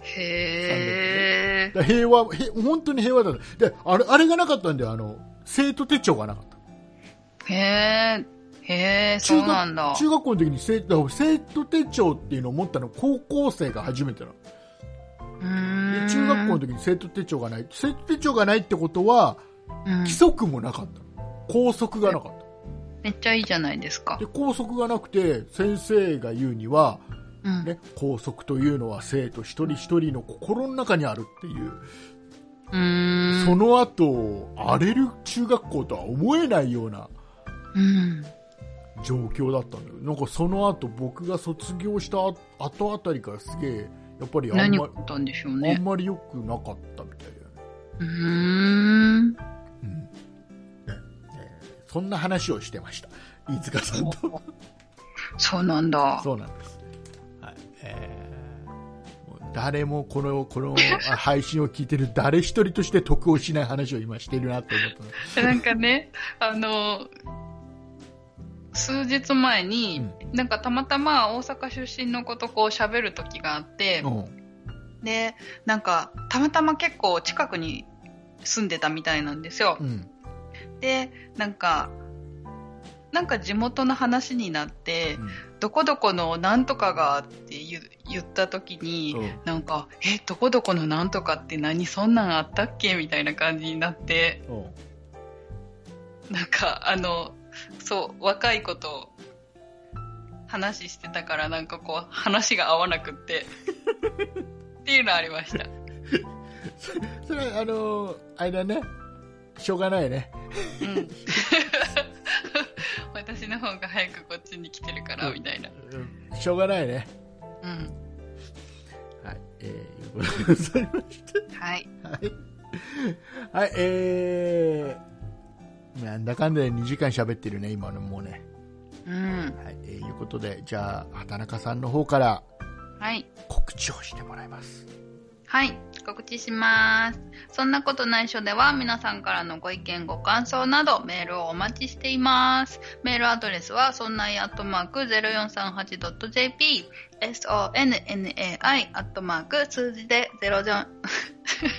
A: へえ。
B: だ平和へ本当に平和だった。であれあれがなかったんだよあの生徒手帳がなかった
A: へえ。へえ、そうなんだ。
B: 中学校の時に生徒生徒手帳っていうのを持ったの高校生が初めてなの。で中学校の時に生徒手帳がない生徒手帳がないってことは
A: うん
B: 規則もなかったの校則がなかった
A: めっちゃいいじゃないですか
B: で。校則がなくて先生が言うには
A: うん。
B: ね、校則というのは生徒一人一人の心の中にあるっていう。その後荒れる中学校とは思えないような
A: うん。
B: 状況だったんだよなんかその後僕が卒業した後あたりからすげえやっぱりあんま
A: 何があんでしょう
B: あん
A: ね。
B: まり良くなかったみたいだよね、
A: うーん。
B: うんねえーそんな話をしてました飯塚さんと
A: そうなんだ。
B: そうなんです。誰もこの、このあ配信を聞いてる誰一人として得をしない話を今しているなと思ったの。
A: なんかね、あの、数日前に、なんかたまたま大阪出身の子とこう喋る時があって、
B: うん。
A: で、なんかたまたま結構近くに住んでたみたいなんですよ
B: う。ん。
A: で、なんか、なんか地元の話になって、どこどこのなんとかがって言う言った時に、
B: うん
A: なんか、え、どこどこのなんとかって何そんなんあったっけ？みたいな感じになって、
B: うん。
A: なんか、あの、そう、若い子と話してたから、なんかこう、話が合わなくって、っていうのありました。
B: それは、あのーあれだね。しょうがないね。
A: うん。私の方が早くこっちに来てるから、みたいな。
B: うんしょうがないね。
A: うん。
B: はい。えー、いうことでございまして。
A: はい。
B: はい。はい、えー、なんだかんだで2時間喋ってるね、今のもうね。
A: うん。
B: はい、えー、いうことで、じゃあ、畑中さんの方から
A: はい。
B: 告知をしてもらいます。
A: はい、告知します。そんなことないしょでは皆さんからのご意見、ご感想などメールをお待ちしています。メールアドレスはそんないアットマーク 0438.jp sonnai アットマーク数字で04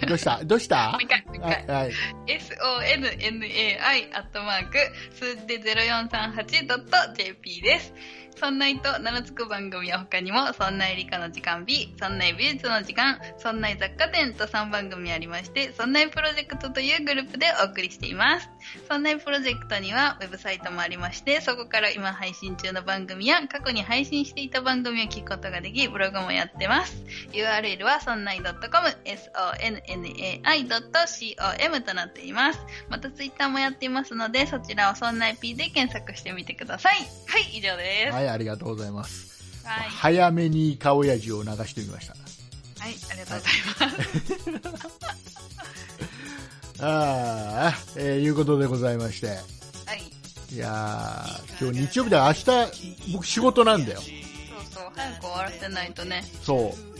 B: どうした？どうした？
A: もう一回、もう一回。
B: はい、はい。
A: sonnai アットマーク数字で 0438.jp です。そんないと名の付く番組は他にも、そんない理科の時間 B、そんない美術の時間、そんない雑貨店と3番組ありまして、そんないプロジェクトというグループでお送りしています。そんないプロジェクトにはウェブサイトもありまして、そこから今配信中の番組や過去に配信していた番組を聞くことができ、ブログもやってます。URL はそんない .com、sonnai.com となっています。またツイッターもやっていますので、そちらをそんない P で検索してみてください。はい、以上です。
B: はい、ありがとうございます。
A: はい。
B: 早めにイカオヤジを流してみました。
A: はい、ありがとうございます。
B: ああ、えーいうことでございまして。
A: はい。
B: いやー、今日日曜日だから明日、僕仕事なんだよ。
A: そうそう、早く終わらせないとね。
B: そう。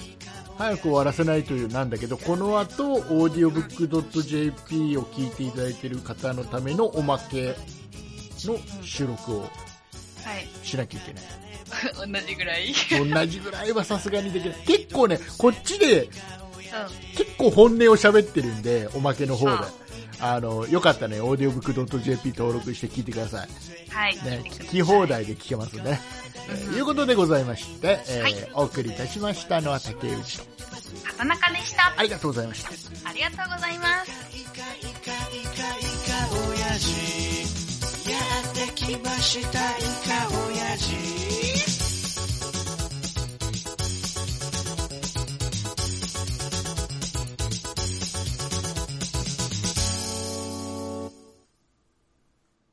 B: 早く終わらせないというなんだけど、この後、オーディオブックドット JP を聞いていただいている方のためのおまけの収録を
A: はい。
B: しなきゃいけない。
A: 同じぐらい。
B: 同じぐらいはさすがにできない。結構ね、こっちで
A: うん。
B: 結構本音を喋ってるんで、おまけの方で
A: あ。
B: あの、よかったね、オーディオブックドット JP 登録して聞いてください。
A: はい。
B: ね、聞き放。題で聞けますね。えーいうことでございまして、えー
A: はい
B: お送りいたしましたのは竹内と。
A: 畑中でした。
B: ありがとうございました。
A: ありがとうございます。
C: 親父やってきましたイカ親父